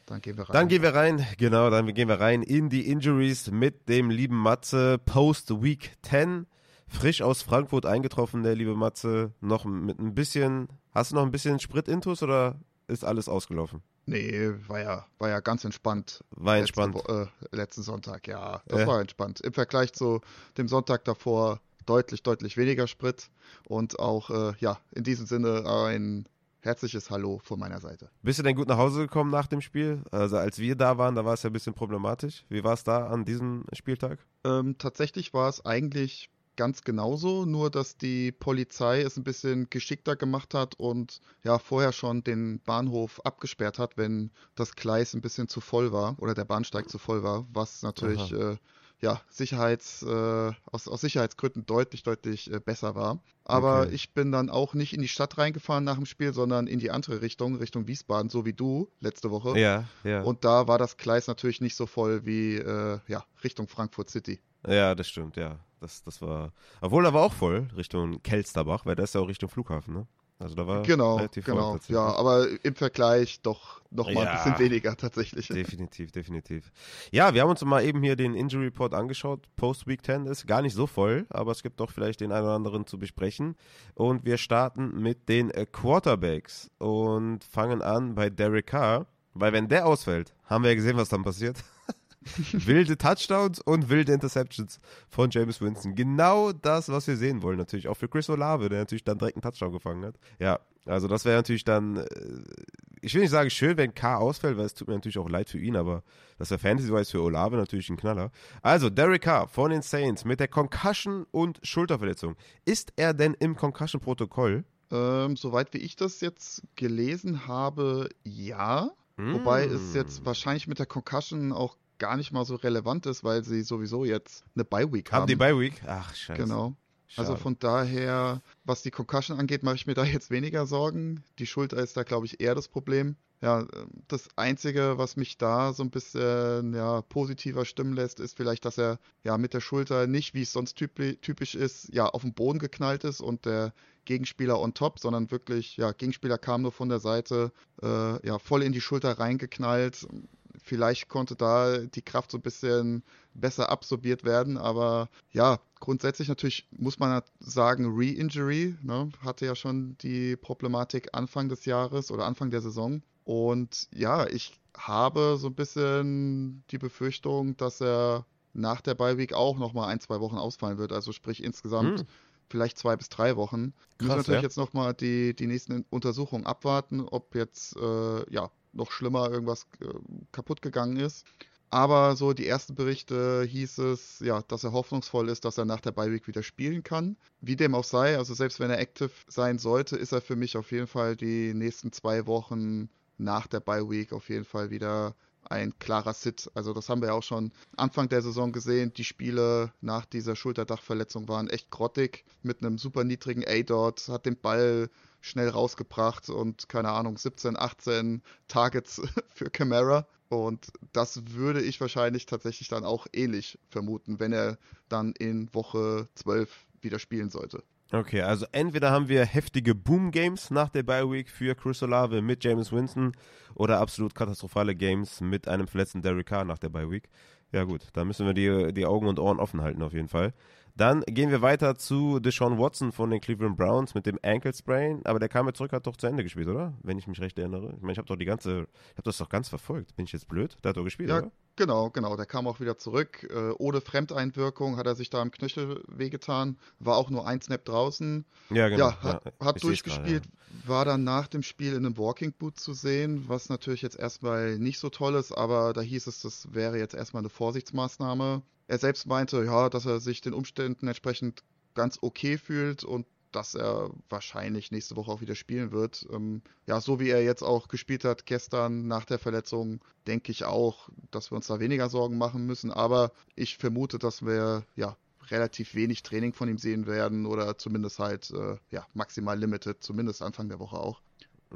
Dann gehen wir rein. Dann gehen wir rein, genau, dann gehen wir rein in die Injuries mit dem lieben Matze Post Week 10. Frisch aus Frankfurt eingetroffen, der liebe Matze. Noch mit ein bisschen, hast du noch ein bisschen Sprit-Intus oder ist alles ausgelaufen? Nee, war ja, war ja ganz entspannt. War entspannt. Letzten, äh, letzten Sonntag, ja. Das äh. war entspannt. Im Vergleich zu dem Sonntag davor deutlich, deutlich weniger Sprit und auch, äh, ja, in diesem Sinne ein herzliches Hallo von meiner Seite. Bist du denn gut nach Hause gekommen nach dem Spiel? Also als wir da waren, da war es ja ein bisschen problematisch. Wie war es da an diesem Spieltag? Ähm, tatsächlich war es eigentlich ganz genauso, nur dass die Polizei es ein bisschen geschickter gemacht hat und ja vorher schon den Bahnhof abgesperrt hat, wenn das Gleis ein bisschen zu voll war oder der Bahnsteig zu voll war, was natürlich äh, ja, Sicherheits, äh, aus, aus Sicherheitsgründen deutlich, deutlich äh, besser war. Aber okay. ich bin dann auch nicht in die Stadt reingefahren nach dem Spiel, sondern in die andere Richtung, Richtung Wiesbaden, so wie du letzte Woche. Ja, ja. Und da war das Gleis natürlich nicht so voll wie äh, ja, Richtung Frankfurt City. Ja, das stimmt, ja. Das, das war. Obwohl, da war auch voll Richtung Kelsterbach, weil da ist ja auch Richtung Flughafen, ne? Also da war genau, relativ genau, voll, ja, aber im Vergleich doch noch mal ja, ein bisschen weniger tatsächlich. Definitiv, definitiv. Ja, wir haben uns mal eben hier den Injury Report angeschaut. Post Week 10 ist gar nicht so voll, aber es gibt doch vielleicht den einen oder anderen zu besprechen. Und wir starten mit den äh, Quarterbacks und fangen an bei Derek Carr, weil wenn der ausfällt, haben wir ja gesehen, was dann passiert. wilde Touchdowns und wilde Interceptions von James Winston. Genau das, was wir sehen wollen, natürlich. Auch für Chris Olave, der natürlich dann direkt einen Touchdown gefangen hat. Ja, also das wäre natürlich dann, äh, ich will nicht sagen schön, wenn K ausfällt, weil es tut mir natürlich auch leid für ihn, aber das wäre Fantasy-wise für Olave natürlich ein Knaller. Also, Derek Carr von den Saints mit der Concussion und Schulterverletzung. Ist er denn im Concussion-Protokoll? Ähm, soweit wie ich das jetzt gelesen habe, ja. Mm. Wobei es jetzt wahrscheinlich mit der Concussion auch gar nicht mal so relevant ist, weil sie sowieso jetzt eine Bye-Week haben. Haben die Bye-Week? Ach, scheiße. Genau. Also Schade. Also von daher, was die Concussion angeht, mache ich mir da jetzt weniger Sorgen. Die Schulter ist da, glaube ich, eher das Problem. Ja, das Einzige, was mich da so ein bisschen ja, positiver stimmen lässt, ist vielleicht, dass er ja mit der Schulter nicht, wie es sonst typisch ist, ja, auf den Boden geknallt ist und der Gegenspieler on top, sondern wirklich, ja, Gegenspieler kam nur von der Seite, äh, ja, voll in die Schulter reingeknallt vielleicht konnte da die Kraft so ein bisschen besser absorbiert werden. Aber ja, grundsätzlich natürlich muss man sagen, Re-Injury, ne, hatte ja schon die Problematik Anfang des Jahres oder Anfang der Saison. Und ja, ich habe so ein bisschen die Befürchtung, dass er nach der Bye auch nochmal ein, zwei Wochen ausfallen wird. Also sprich insgesamt hm. vielleicht zwei bis drei Wochen. Krass, müssen natürlich ja. jetzt nochmal die, die nächsten Untersuchungen abwarten, ob jetzt äh, ja noch schlimmer irgendwas äh, kaputt gegangen ist. Aber so die ersten Berichte hieß es, ja, dass er hoffnungsvoll ist, dass er nach der Bye Week wieder spielen kann. Wie dem auch sei, also selbst wenn er active sein sollte, ist er für mich auf jeden Fall die nächsten zwei Wochen nach der Bye Week auf jeden Fall wieder ein klarer Sit. Also das haben wir ja auch schon Anfang der Saison gesehen. Die Spiele nach dieser Schulterdachverletzung waren echt grottig mit einem super niedrigen A-Dot, hat den Ball schnell rausgebracht und keine Ahnung, 17, 18 Targets für Camara. Und das würde ich wahrscheinlich tatsächlich dann auch ähnlich vermuten, wenn er dann in Woche 12 wieder spielen sollte. Okay, also entweder haben wir heftige Boom-Games nach der Bye Week für Chris Olave mit James Winston oder absolut katastrophale Games mit einem verletzten Derek Carr nach der Bye Week. Ja gut, da müssen wir die, die Augen und Ohren offen halten auf jeden Fall. Dann gehen wir weiter zu Deshaun Watson von den Cleveland Browns mit dem Ankle Sprain. Aber der kam jetzt zurück, hat doch zu Ende gespielt, oder? Wenn ich mich recht erinnere. Ich meine, ich habe doch die ganze, ich habe das doch ganz verfolgt. Bin ich jetzt blöd? Der hat doch gespielt, ja, oder? Genau, genau. Der kam auch wieder zurück. Äh, ohne Fremdeinwirkung hat er sich da im Knöchel wehgetan. War auch nur ein Snap draußen. Ja, genau. Ja, hat, ja, hat durchgespielt. Grad, ja. War dann nach dem Spiel in einem Walking Boot zu sehen, was natürlich jetzt erstmal nicht so toll ist, aber da hieß es, das wäre jetzt erstmal eine Vorsichtsmaßnahme. Er selbst meinte, ja, dass er sich den Umständen entsprechend ganz okay fühlt und dass er wahrscheinlich nächste Woche auch wieder spielen wird. Ähm, ja, so wie er jetzt auch gespielt hat gestern nach der Verletzung, denke ich auch, dass wir uns da weniger Sorgen machen müssen. Aber ich vermute, dass wir ja relativ wenig Training von ihm sehen werden oder zumindest halt äh, ja maximal limited, zumindest Anfang der Woche auch.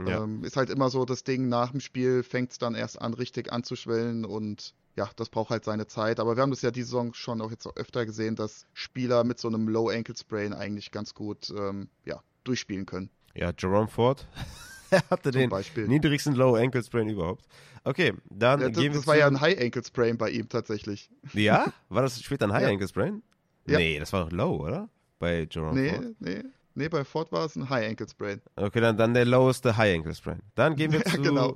Ja. Ähm, ist halt immer so das Ding, nach dem Spiel fängt es dann erst an, richtig anzuschwellen und ja, das braucht halt seine Zeit. Aber wir haben das ja diese Saison schon auch jetzt öfter gesehen, dass Spieler mit so einem Low Ankle Sprain eigentlich ganz gut ähm, ja, durchspielen können. Ja, Jerome Ford. er hatte Zum den Beispiel. niedrigsten Low Ankle Sprain überhaupt. Okay, dann ja, das, gehen wir Das war ja ein High Ankle Sprain bei ihm tatsächlich. Ja? War das später ein High Ankle Sprain? Ja. Nee, das war doch Low, oder? Bei Jerome nee, Ford. Nee, nee. Nee, bei Ford war es ein High Ankle Sprain. Okay, dann, dann der loweste High Ankle Sprain. Dann gehen wir ja, zu. Genau.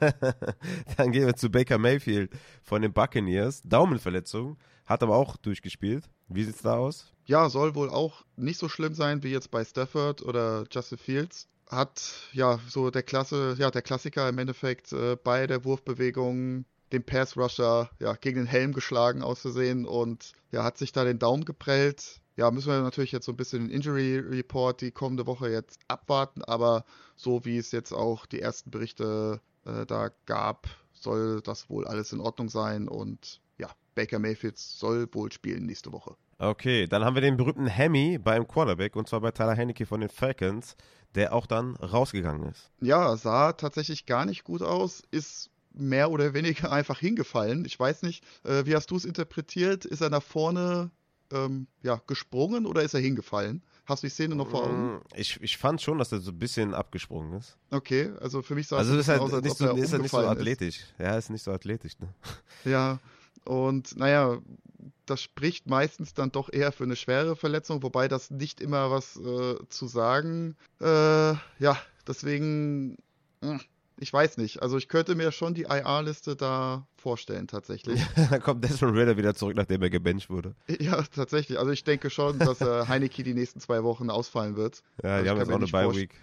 dann gehen wir zu Baker Mayfield von den Buccaneers. Daumenverletzung, hat aber auch durchgespielt. Wie sieht's da aus? Ja, soll wohl auch nicht so schlimm sein wie jetzt bei Stafford oder Justin Fields. hat ja so der Klasse, ja, der Klassiker im Endeffekt äh, bei der Wurfbewegung den Pass Rusher ja, gegen den Helm geschlagen auszusehen und ja, hat sich da den Daumen geprellt. Ja, müssen wir natürlich jetzt so ein bisschen den Injury Report die kommende Woche jetzt abwarten, aber so wie es jetzt auch die ersten Berichte äh, da gab, soll das wohl alles in Ordnung sein und ja, Baker Mayfield soll wohl spielen nächste Woche. Okay, dann haben wir den berühmten Hemi beim Quarterback und zwar bei Tyler Henneke von den Falcons, der auch dann rausgegangen ist. Ja, sah tatsächlich gar nicht gut aus, ist mehr oder weniger einfach hingefallen. Ich weiß nicht, äh, wie hast du es interpretiert? Ist er nach vorne ähm, ja, gesprungen oder ist er hingefallen? Hast du die Szene noch vor Augen? Mm, ich, ich fand schon, dass er so ein bisschen abgesprungen ist. Okay, also für mich sah also es ist halt aus, als nicht so, er ist er nicht so athletisch. Ja, ist nicht so athletisch. Ne? Ja, und naja, das spricht meistens dann doch eher für eine schwere Verletzung, wobei das nicht immer was äh, zu sagen. Äh, ja, deswegen, hm, ich weiß nicht. Also ich könnte mir schon die IR-Liste da vorstellen, tatsächlich. dann kommt Desmond Ritter wieder zurück, nachdem er gebencht wurde. Ja, tatsächlich. Also ich denke schon, dass äh, Heineke die nächsten zwei Wochen ausfallen wird. Ja, Also die haben jetzt auch eine Bye-Week.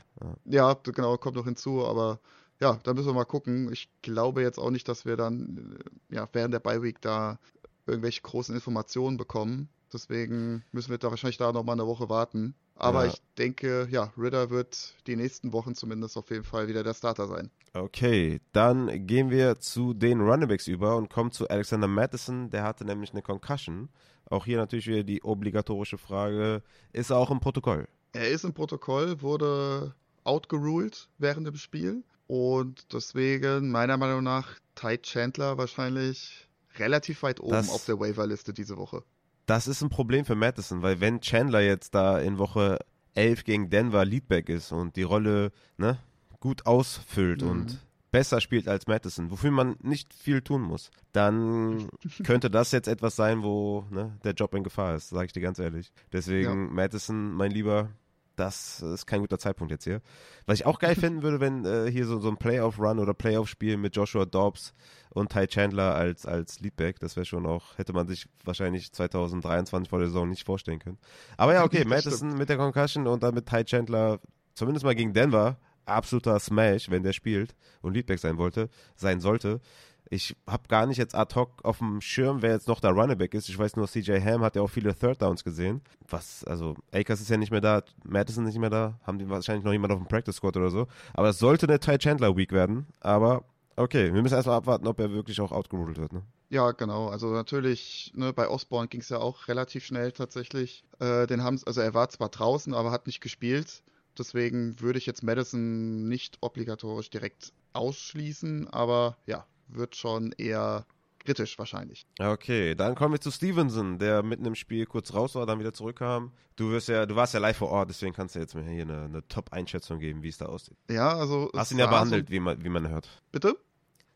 Ja, genau, kommt noch hinzu, aber ja, da müssen wir mal gucken. Ich glaube jetzt auch nicht, dass wir dann äh, ja, während der Bye Week da irgendwelche großen Informationen bekommen. Deswegen müssen wir da wahrscheinlich da nochmal eine Woche warten. Aber Ja. ich denke, ja, Ritter wird die nächsten Wochen zumindest auf jeden Fall wieder der Starter sein. Okay, dann gehen wir zu den Runningbacks über und kommen zu Alexander Madison. Der hatte nämlich eine Concussion. Auch hier natürlich wieder die obligatorische Frage: Ist er auch im Protokoll? Er ist im Protokoll, wurde outgeruled während dem Spiel. Und deswegen, meiner Meinung nach, Ty Chandler wahrscheinlich relativ weit oben Das- auf der Waiver-Liste diese Woche. Das ist ein Problem für Madison, weil wenn Chandler jetzt da in Woche 11 gegen Denver Leadback ist und die Rolle ne, gut ausfüllt Mhm. und besser spielt als Madison, wofür man nicht viel tun muss, dann könnte das jetzt etwas sein, wo ne, der Job in Gefahr ist, sage ich dir ganz ehrlich. Deswegen Madison, mein Lieber, das ist kein guter Zeitpunkt jetzt hier. Was ich auch geil finden würde, wenn äh, hier so, so ein Playoff-Run oder Playoff-Spiel mit Joshua Dobbs und Ty Chandler als, als Leadback, das wäre schon auch, hätte man sich wahrscheinlich 2023 vor der Saison nicht vorstellen können. Aber ja, okay, Madison mit der Concussion und dann mit Ty Chandler, zumindest mal gegen Denver, absoluter Smash, wenn der spielt und Leadback sein wollte, sein sollte. Ich habe gar nicht jetzt ad hoc auf dem Schirm, wer jetzt noch der Runnerback ist. Ich weiß nur, CJ Ham hat ja auch viele Third Downs gesehen. Was, also, Akers ist ja nicht mehr da, Madison nicht mehr da, haben die wahrscheinlich noch jemand auf dem Practice Squad oder so. Aber das sollte eine Ty Chandler Week werden. Aber okay, wir müssen erstmal abwarten, ob er wirklich auch outgeruled wird. Ne? Ja, genau. Also natürlich, ne, bei Osborne ging es ja auch relativ schnell tatsächlich. Äh, den haben also er war zwar draußen, aber hat nicht gespielt. Deswegen würde ich jetzt Madison nicht obligatorisch direkt ausschließen, aber ja, wird schon eher kritisch wahrscheinlich. Okay, dann kommen wir zu Stevenson, der mitten im Spiel kurz raus war, dann wieder zurückkam. Du wirst ja, du warst ja live vor Ort, deswegen kannst du jetzt mir hier eine, eine Top-Einschätzung geben, wie es da aussieht. Ja, also. Hast ihn ja behandelt, wie man, wie man hört. So, bitte?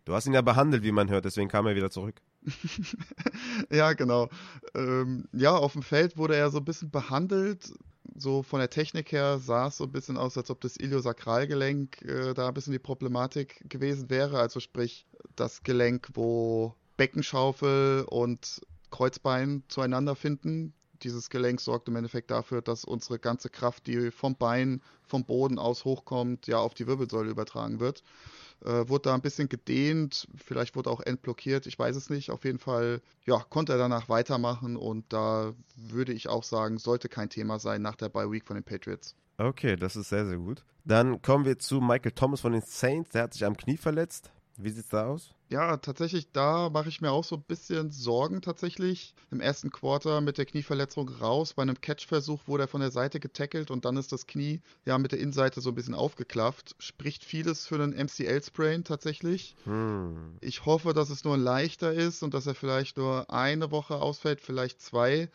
Du hast ihn ja behandelt, wie man hört, deswegen kam er wieder zurück. Ja, genau. Ähm, ja, auf dem Feld wurde er so ein bisschen behandelt. So von der Technik her sah es so ein bisschen aus, als ob das Iliosakralgelenk äh, da ein bisschen die Problematik gewesen wäre. Also sprich, das Gelenk, wo Beckenschaufel und Kreuzbein zueinander finden. Dieses Gelenk sorgt im Endeffekt dafür, dass unsere ganze Kraft, die vom Bein, vom Boden aus hochkommt, ja auf die Wirbelsäule übertragen wird. Äh, wurde da ein bisschen gedehnt, vielleicht wurde auch entblockiert, ich weiß es nicht. Auf jeden Fall, ja, konnte er danach weitermachen und da würde ich auch sagen, sollte kein Thema sein nach der Bye Week von den Patriots. Okay, das ist sehr, sehr gut. Dann kommen wir zu Michael Thomas von den Saints, der hat sich am Knie verletzt. Wie sieht's da aus? Ja, tatsächlich, da mache ich mir auch so ein bisschen Sorgen tatsächlich. Im ersten Quarter mit der Knieverletzung raus. Bei einem Catch-Versuch wurde er von der Seite getackelt und dann ist das Knie ja mit der Innenseite so ein bisschen aufgeklafft. Spricht vieles für einen MCL-Sprain tatsächlich. Hm. Ich hoffe, dass es nur ein leichter ist und dass er vielleicht nur eine Woche ausfällt, vielleicht zwei.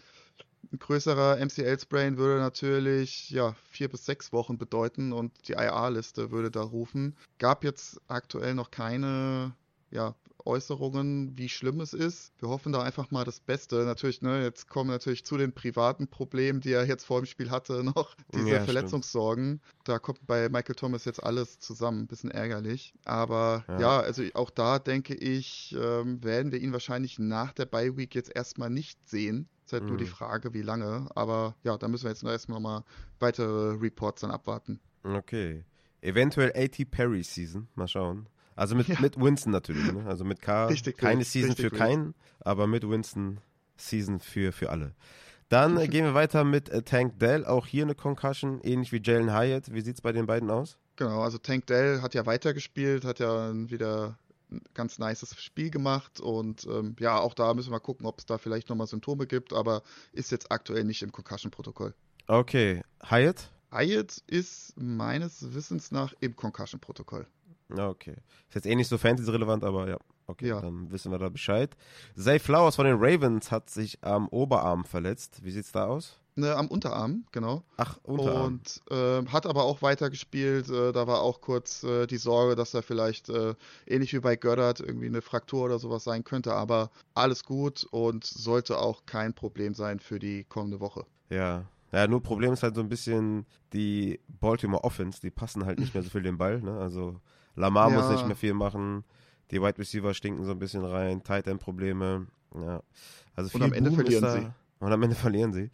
Ein größerer MCL-Sprain würde natürlich ja, vier bis sechs Wochen bedeuten und die IR-Liste würde da rufen. Gab jetzt aktuell noch keine ja, Äußerungen, wie schlimm es ist. Wir hoffen da einfach mal das Beste. Natürlich, ne, jetzt kommen natürlich zu den privaten Problemen, die er jetzt vor dem Spiel hatte, noch diese Ja, stimmt. Verletzungssorgen. Da kommt bei Michael Thomas jetzt alles zusammen. Ein bisschen ärgerlich. Aber Ja. ja, also auch da denke ich, ähm, werden wir ihn wahrscheinlich nach der Bye Week jetzt erstmal nicht sehen. Ist halt nur die Mhm. Frage, wie lange. Aber ja, da müssen wir jetzt noch erstmal mal weitere Reports dann abwarten. Okay. Eventuell AT Perry Season, mal schauen. Also mit, ja. mit Winston natürlich, ne? Also mit K. Richtig keine wild, Season für keinen, aber mit Winston Season für, für alle. Dann äh, gehen wir weiter mit äh, Tank Dell. Auch hier eine Concussion, ähnlich wie Jalen Hyatt. Wie sieht es bei den beiden aus? Genau, also Tank Dell hat ja weitergespielt, hat ja wieder ein ganz nices Spiel gemacht und ähm, ja, auch da müssen wir gucken, ob es da vielleicht nochmal Symptome gibt, aber ist jetzt aktuell nicht im Concussion-Protokoll. Okay, Hyatt? Hyatt ist meines Wissens nach im Concussion-Protokoll. Okay. Ist jetzt eh nicht so fantasy-relevant, aber ja. Okay, ja. dann wissen wir da Bescheid. Zay Flowers von den Ravens hat sich am Oberarm verletzt. Wie sieht's da aus? Ne, am Unterarm, genau. Ach, Unterarm. Und äh, hat aber auch weitergespielt. Äh, da war auch kurz äh, die Sorge, dass er vielleicht äh, ähnlich wie bei Göttert irgendwie eine Fraktur oder sowas sein könnte. Aber alles gut und sollte auch kein Problem sein für die kommende Woche. Ja. Ja, nur Problem ist halt so ein bisschen die Baltimore Offense, die passen halt nicht mehr so viel den Ball. Ne? Also Lamar ja. muss nicht mehr viel machen. Die Wide Receiver stinken so ein bisschen rein. Tight End Probleme. Ja. Also viel und am Ende Boom verlieren sie. Und am Ende verlieren sie.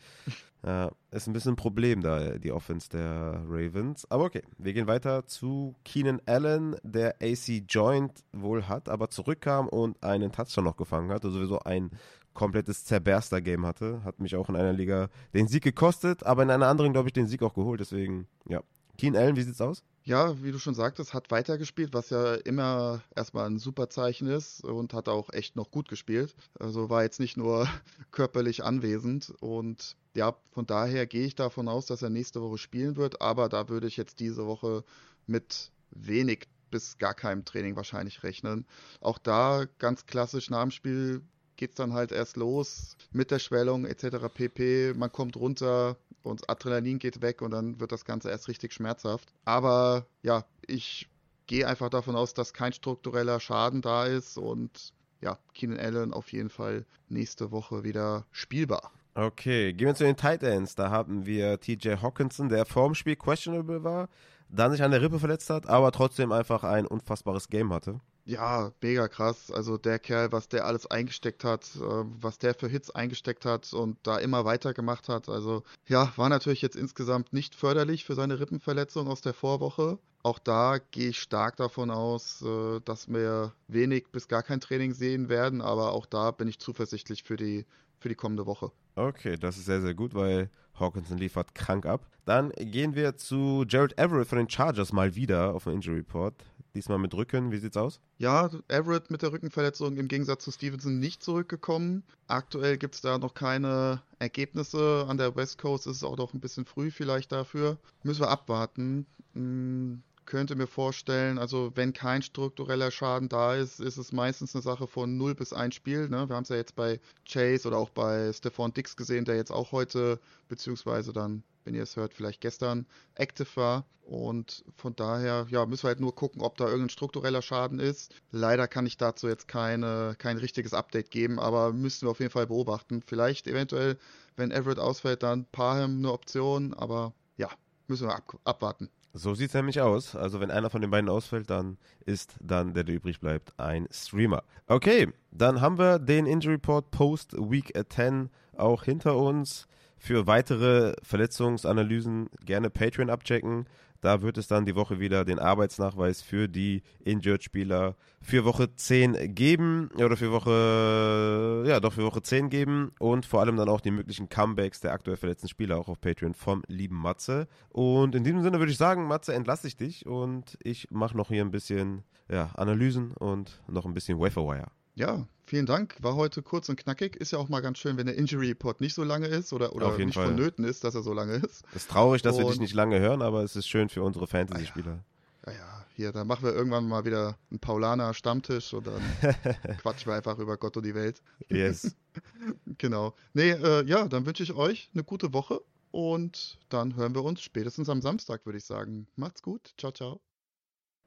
Ja, ist ein bisschen ein Problem da, die Offense der Ravens. Aber okay, wir gehen weiter zu Keenan Allen, der AC Joint wohl hat, aber zurückkam und einen Touchdown noch gefangen hat. Also sowieso ein komplettes Zerberster-Game hatte. Hat mich auch in einer Liga den Sieg gekostet, aber in einer anderen, glaube ich, den Sieg auch geholt. Deswegen, ja. Keen Allen, wie sieht's aus? Ja, wie du schon sagtest, hat weitergespielt, was ja immer erstmal ein super Zeichen ist und hat auch echt noch gut gespielt. Also war jetzt nicht nur körperlich anwesend und ja, von daher gehe ich davon aus, dass er nächste Woche spielen wird, aber da würde ich jetzt diese Woche mit wenig bis gar keinem Training wahrscheinlich rechnen. Auch da ganz klassisch nach dem Spiel geht es dann halt erst los mit der Schwellung etc. pp. Man kommt runter und Adrenalin geht weg und dann wird das Ganze erst richtig schmerzhaft. Aber ja, ich gehe einfach davon aus, dass kein struktureller Schaden da ist und ja, Keenan Allen auf jeden Fall nächste Woche wieder spielbar. Okay, gehen wir zu den Tight Ends. Da haben wir TJ Hawkinson, der vorm Spiel questionable war, dann sich an der Rippe verletzt hat, aber trotzdem einfach ein unfassbares Game hatte. Ja, mega krass. Also der Kerl, was der alles eingesteckt hat, äh, was der für Hits eingesteckt hat und da immer weitergemacht hat. Also ja, war natürlich jetzt insgesamt nicht förderlich für seine Rippenverletzung aus der Vorwoche. Auch da gehe ich stark davon aus, äh, dass wir wenig bis gar kein Training sehen werden, aber auch da bin ich zuversichtlich für die, für die kommende Woche. Okay, das ist sehr, sehr gut, weil Hawkinson liefert krank ab. Dann gehen wir zu Jared Everett von den Chargers mal wieder auf dem Injury Report. Diesmal mit Rücken. Wie sieht's aus? Ja, Everett mit der Rückenverletzung im Gegensatz zu Stevenson nicht zurückgekommen. Aktuell gibt es da noch keine Ergebnisse. An der West Coast ist es auch noch ein bisschen früh vielleicht dafür. Müssen wir abwarten. Hm, könnte mir vorstellen, also wenn kein struktureller Schaden da ist, ist es meistens eine Sache von 0 bis 1 Spiel. Ne? Wir haben es ja jetzt bei Chase oder auch bei Stephon Dix gesehen, der jetzt auch heute, beziehungsweise dann wenn ihr es hört, vielleicht gestern active war. Und von daher, ja, müssen wir halt nur gucken, ob da irgendein struktureller Schaden ist. Leider kann ich dazu jetzt keine, kein richtiges Update geben, aber müssen wir auf jeden Fall beobachten. Vielleicht eventuell, wenn Everett ausfällt, dann Parham eine Option, aber ja, müssen wir ab, abwarten. So sieht es nämlich aus. Also wenn einer von den beiden ausfällt, dann ist dann der, der übrig bleibt, ein Streamer. Okay, dann haben wir den Injury Report Post Week 10 auch hinter uns. Für weitere Verletzungsanalysen gerne Patreon abchecken. Da wird es dann die Woche wieder den Arbeitsnachweis für die Injured-Spieler für Woche 10 geben. Oder für Woche, ja, doch für Woche 10 geben. Und vor allem dann auch die möglichen Comebacks der aktuell verletzten Spieler auch auf Patreon vom lieben Matze. Und in diesem Sinne würde ich sagen, Matze, entlasse ich dich und ich mache noch hier ein bisschen ja, Analysen und noch ein bisschen Waferwire. Ja, vielen Dank. War heute kurz und knackig. Ist ja auch mal ganz schön, wenn der Injury Report nicht so lange ist oder, oder nicht Fall. vonnöten ist, dass er so lange ist. Ist traurig, dass und, wir dich nicht lange hören, aber es ist schön für unsere Fantasy-Spieler. Ja, ja, hier, dann machen wir irgendwann mal wieder einen Paulaner Stammtisch und dann quatschen wir einfach über Gott und die Welt. Yes. genau. Nee, äh, ja, dann wünsche ich euch eine gute Woche und dann hören wir uns spätestens am Samstag, würde ich sagen. Macht's gut. Ciao, ciao.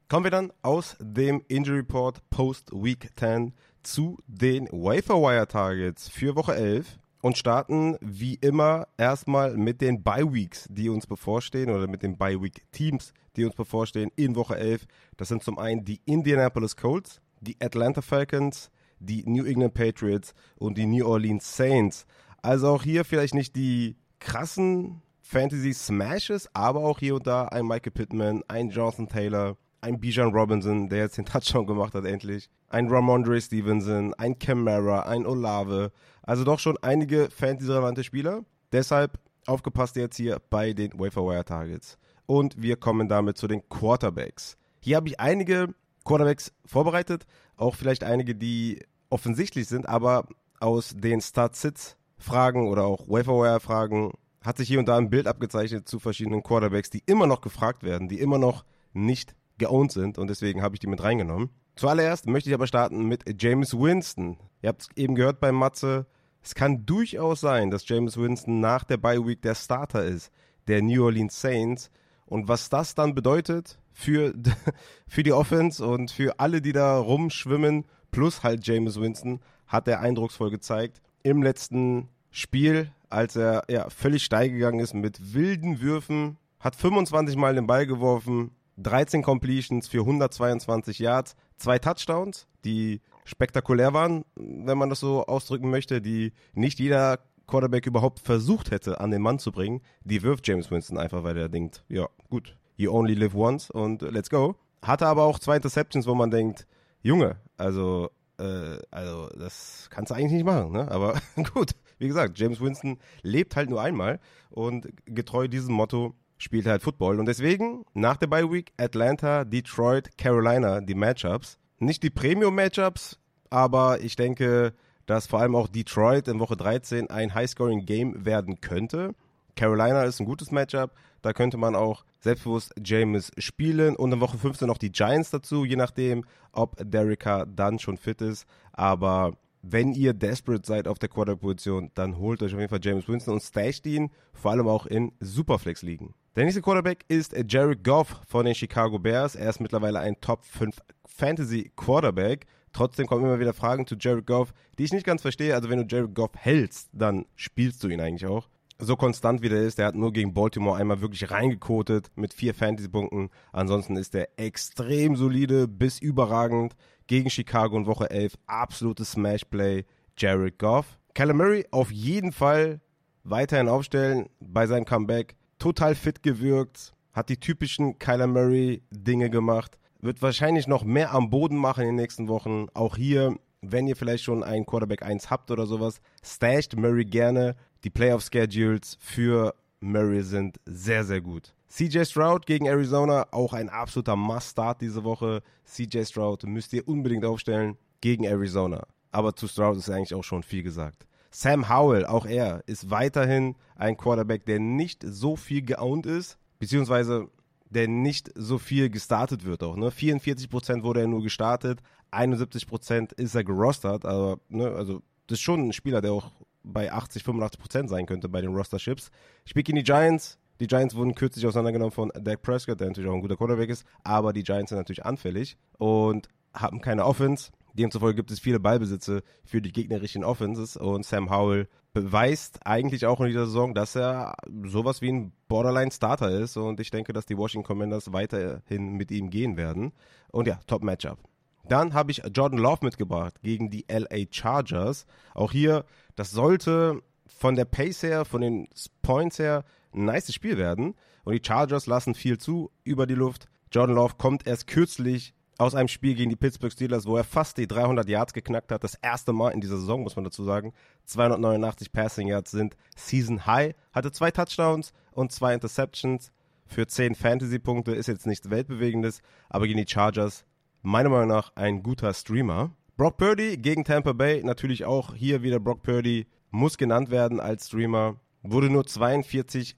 Kommen wir dann aus dem Injury Report Post Week 10 zu den Waferwire Targets für Woche 11 und starten wie immer erstmal mit den Bye Weeks, die uns bevorstehen oder mit den Bye Week Teams, die uns bevorstehen in Woche 11. Das sind zum einen die Indianapolis Colts, die Atlanta Falcons, die New England Patriots und die New Orleans Saints. Also auch hier vielleicht nicht die krassen Fantasy Smashes, aber auch hier und da ein Michael Pittman, ein Jonathan Taylor, ein Bijan Robinson, der jetzt den Touchdown gemacht hat endlich, ein Ramondre Stevenson, ein Camara, ein Olave. Also doch schon einige Fantasy-relevante Spieler. Deshalb aufgepasst jetzt hier bei den Waferwire Targets. Und wir kommen damit zu den Quarterbacks. Hier habe ich einige Quarterbacks vorbereitet, auch vielleicht einige, die offensichtlich sind, aber aus den Start-Sits-Fragen oder auch Waferwire-Fragen hat sich hier und da ein Bild abgezeichnet zu verschiedenen Quarterbacks, die immer noch gefragt werden, die immer noch nicht geowned sind und deswegen habe ich die mit reingenommen. Zuallererst möchte ich aber starten mit James Winston. Ihr habt es eben gehört bei Matze, es kann durchaus sein, dass James Winston nach der Bye Week der Starter ist, der New Orleans Saints. Und was das dann bedeutet für, für die Offense und für alle, die da rumschwimmen, plus halt James Winston, hat er eindrucksvoll gezeigt. Im letzten Spiel, als er ja, völlig steil gegangen ist mit wilden Würfen, hat 25 Mal den Ball geworfen, 13 Completions für 122 Yards, zwei Touchdowns, die spektakulär waren, wenn man das so ausdrücken möchte, die nicht jeder Quarterback überhaupt versucht hätte, an den Mann zu bringen, die wirft James Winston einfach, weil er denkt, ja, gut, you only live once und let's go. Hatte aber auch zwei Interceptions, wo man denkt, Junge, also, äh, also das kannst du eigentlich nicht machen, ne? Aber gut, wie gesagt, James Winston lebt halt nur einmal und getreu diesem Motto spielt halt Football. Und deswegen, nach der Bye Week, Atlanta, Detroit, Carolina, die Matchups. Nicht die Premium-Matchups, aber ich denke, dass vor allem auch Detroit in Woche 13 ein High-Scoring-Game werden könnte. Carolina ist ein gutes Matchup. Da könnte man auch selbstbewusst James spielen und in Woche 15 noch die Giants dazu, je nachdem, ob Derricka dann schon fit ist. Aber wenn ihr desperate seid auf der Quarterback-Position, dann holt euch auf jeden Fall James Winston und stasht ihn, vor allem auch in Superflex-Ligen. Der nächste Quarterback ist Jared Goff von den Chicago Bears. Er ist mittlerweile ein Top 5 Fantasy Quarterback. Trotzdem kommen immer wieder Fragen zu Jared Goff, die ich nicht ganz verstehe. Also wenn du Jared Goff hältst, dann spielst du ihn eigentlich auch. So konstant wie der ist, der hat nur gegen Baltimore einmal wirklich reingekotet mit vier Fantasy-Punkten. Ansonsten ist er extrem solide bis überragend. Gegen Chicago in Woche 11 absolutes Smash-Play. Jared Goff. Kyler Murray auf jeden Fall weiterhin aufstellen bei seinem Comeback total fit gewirkt, hat die typischen Kyler Murray Dinge gemacht, wird wahrscheinlich noch mehr am Boden machen in den nächsten Wochen. Auch hier, wenn ihr vielleicht schon einen Quarterback 1 habt oder sowas, stasht Murray gerne. Die Playoff Schedules für Murray sind sehr, sehr gut. CJ Stroud gegen Arizona, auch ein absoluter Must-Start diese Woche. CJ Stroud müsst ihr unbedingt aufstellen gegen Arizona. Aber zu Stroud ist eigentlich auch schon viel gesagt. Sam Howell, auch er, ist weiterhin ein Quarterback, der nicht so viel geowned ist, beziehungsweise der nicht so viel gestartet wird auch. Ne? 44% wurde er nur gestartet, 71% ist er gerostert, aber ne, also das ist schon ein Spieler, der auch bei 80, 85% sein könnte bei den Roster-Chips. Ich spiele in die Giants. Die Giants wurden kürzlich auseinandergenommen von Dak Prescott, der natürlich auch ein guter Quarterback ist, aber die Giants sind natürlich anfällig und haben keine Offense. Demzufolge gibt es viele Ballbesitze für die gegnerischen Offenses und Sam Howell beweist eigentlich auch in dieser Saison, dass er sowas wie ein Borderline-Starter ist und ich denke, dass die Washington Commanders weiterhin mit ihm gehen werden. Und ja, Top-Matchup. Dann habe ich Jordan Love mitgebracht gegen die LA Chargers. Auch hier, das sollte von der Pace her, von den Points her ein nice Spiel werden. Und die Chargers lassen viel zu über die Luft. Jordan Love kommt erst kürzlich aus einem Spiel gegen die Pittsburgh Steelers, wo er fast die 300 Yards geknackt hat. Das erste Mal in dieser Saison, muss man dazu sagen. 289 Passing Yards sind Season High. Hatte zwei Touchdowns und zwei Interceptions für 10 Fantasy-Punkte. Ist jetzt nichts Weltbewegendes, aber gegen die Chargers meiner Meinung nach ein guter Streamer. Brock Purdy gegen Tampa Bay, natürlich auch hier wieder Brock Purdy, muss genannt werden als Streamer. Wurde nur 42%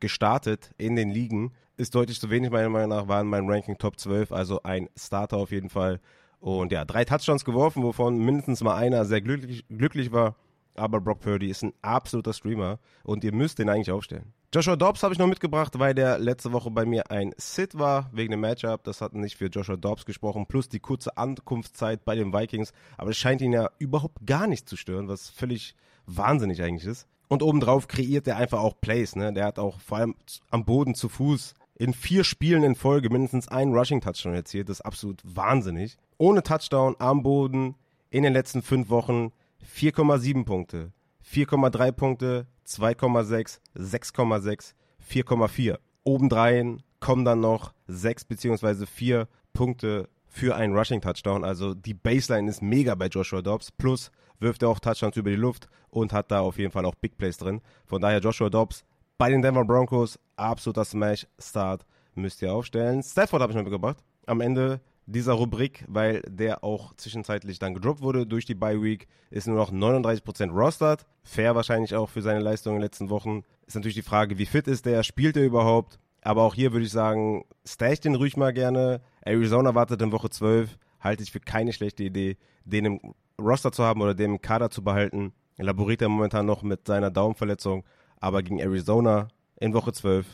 gestartet in den Ligen ist deutlich zu wenig, meiner Meinung nach, war in meinem Ranking Top 12, also ein Starter auf jeden Fall. Und ja, drei Touchdowns geworfen, wovon mindestens mal einer sehr glücklich, glücklich war. Aber Brock Purdy ist ein absoluter Streamer und ihr müsst den eigentlich aufstellen. Joshua Dobbs habe ich noch mitgebracht, weil der letzte Woche bei mir ein Sit war, wegen dem Matchup. Das hat nicht für Joshua Dobbs gesprochen, plus die kurze Ankunftszeit bei den Vikings. Aber es scheint ihn ja überhaupt gar nicht zu stören, was völlig wahnsinnig eigentlich ist. Und obendrauf kreiert er einfach auch Plays. Ne? Der hat auch vor allem am Boden zu Fuß in vier Spielen in Folge mindestens einen Rushing-Touchdown erzielt. Das ist absolut wahnsinnig. Ohne Touchdown am Boden in den letzten fünf Wochen 4,7 Punkte, 4,3 Punkte, 2,6, 6,6, 4,4. Obendrein kommen dann noch 6 bzw. 4 Punkte für einen Rushing-Touchdown. Also die Baseline ist mega bei Joshua Dobbs. Plus wirft er auch Touchdowns über die Luft und hat da auf jeden Fall auch Big Plays drin. Von daher Joshua Dobbs bei den Denver Broncos, absoluter Smash-Start müsst ihr aufstellen. Stafford habe ich mitgebracht. Am Ende dieser Rubrik, weil der auch zwischenzeitlich dann gedroppt wurde durch die Bye Week, ist nur noch 39% rostered. Fair wahrscheinlich auch für seine Leistung in den letzten Wochen. Ist natürlich die Frage, wie fit ist der, spielt er überhaupt? Aber auch hier würde ich sagen, stash den ruhig mal gerne. Arizona wartet in Woche 12. Halte ich für keine schlechte Idee, den im Roster zu haben oder den im Kader zu behalten. Laboriert er momentan noch mit seiner Daumenverletzung. Aber gegen Arizona in Woche 12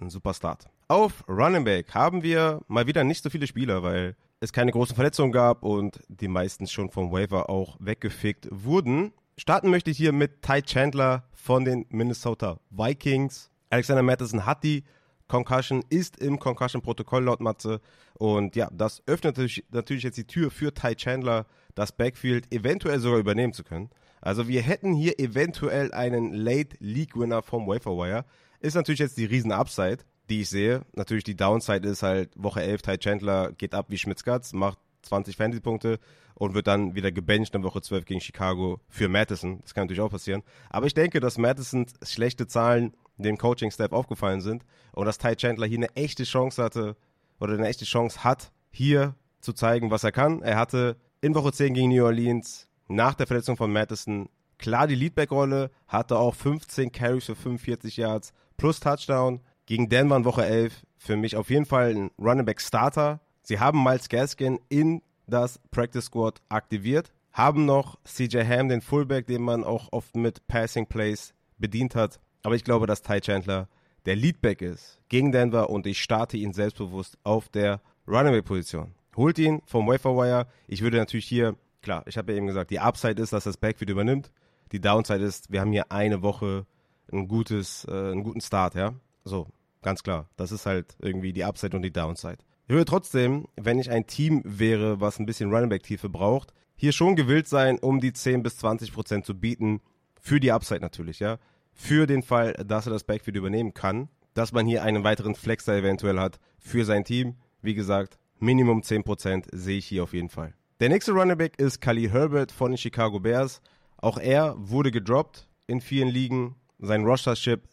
ein super Start. Auf Running Back haben wir mal wieder nicht so viele Spieler, weil es keine großen Verletzungen gab und die meisten schon vom Waiver auch weggefickt wurden. Starten möchte ich hier mit Ty Chandler von den Minnesota Vikings. Alexander Madison hat die Concussion, ist im Concussion-Protokoll laut Matze. Und ja, das öffnet natürlich jetzt die Tür für Ty Chandler, das Backfield eventuell sogar übernehmen zu können. Also wir hätten hier eventuell einen Late League Winner vom Waferwire. Ist natürlich jetzt die riesen Upside die ich sehe. Natürlich die Downside ist halt Woche 11, Ty Chandler geht ab wie Schmitzkatz, macht 20 Fantasy-Punkte und wird dann wieder gebencht in Woche 12 gegen Chicago für Madison. Das kann natürlich auch passieren. Aber ich denke, dass Madisons schlechte Zahlen dem Coaching-Staff aufgefallen sind und dass Ty Chandler hier eine echte Chance hatte oder eine echte Chance hat, hier zu zeigen, was er kann. Er hatte in Woche 10 gegen New Orleans nach der Verletzung von Madison klar die Leadback-Rolle, hatte auch 15 Carries für 45 Yards plus Touchdown. Gegen Denver in Woche 11 für mich auf jeden Fall ein Running Back Starter. Sie haben Miles Gaskin in das Practice Squad aktiviert, haben noch CJ Ham, den Fullback, den man auch oft mit Passing Plays bedient hat. Aber ich glaube, dass Ty Chandler der Leadback ist gegen Denver und ich starte ihn selbstbewusst auf der Running Back Position. Holt ihn vom Waferwire. Ich würde natürlich hier, klar, ich habe ja eben gesagt, die Upside ist, dass das Backfield übernimmt. Die Downside ist, wir haben hier eine Woche ein gutes, äh, einen guten Start, ja. So, Ganz klar. Das ist halt irgendwie die Upside und die Downside. Ich würde trotzdem, wenn ich ein Team wäre, was ein bisschen Running Back Tiefe braucht, hier schon gewillt sein, um die 10 bis 20 Prozent zu bieten. Für die Upside natürlich, ja. Für den Fall, dass er das Backfield übernehmen kann. Dass man hier einen weiteren Flexer eventuell hat für sein Team. Wie gesagt, Minimum 10 Prozent sehe ich hier auf jeden Fall. Der nächste Running Back ist Khalil Herbert von den Chicago Bears. Auch er wurde gedroppt in vielen Ligen. Sein Rostership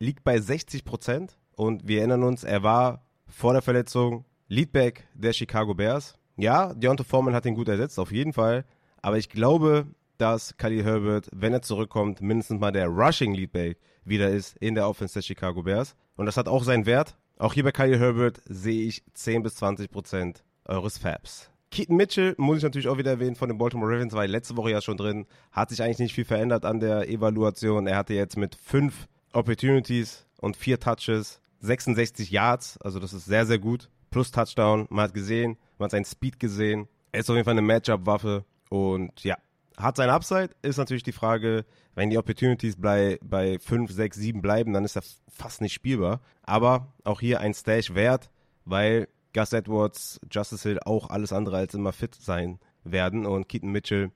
liegt bei 60 Prozent. Und wir erinnern uns, er war vor der Verletzung Leadback der Chicago Bears. Ja, Deontay Foreman hat ihn gut ersetzt, auf jeden Fall. Aber ich glaube, dass Khalil Herbert, wenn er zurückkommt, mindestens mal der Rushing Leadback wieder ist in der Offense der Chicago Bears. Und das hat auch seinen Wert. Auch hier bei Khalil Herbert sehe ich 10 bis 20 Prozent eures Fabs. Keaton Mitchell muss ich natürlich auch wieder erwähnen von den Baltimore Ravens, war letzte Woche ja schon drin. Hat sich eigentlich nicht viel verändert an der Evaluation. Er hatte jetzt mit fünf Opportunities und vier Touches 66 Yards, also das ist sehr, sehr gut. Plus Touchdown, man hat gesehen, man hat seinen Speed gesehen. Er ist auf jeden Fall eine Matchup-Waffe und ja, hat sein Upside, ist natürlich die Frage, wenn die Opportunities bei, bei 5, 6, 7 bleiben, dann ist er fast nicht spielbar. Aber auch hier ein Stash wert, weil Gus Edwards, Justice Hill auch alles andere als immer fit sein werden und Keaton Mitchell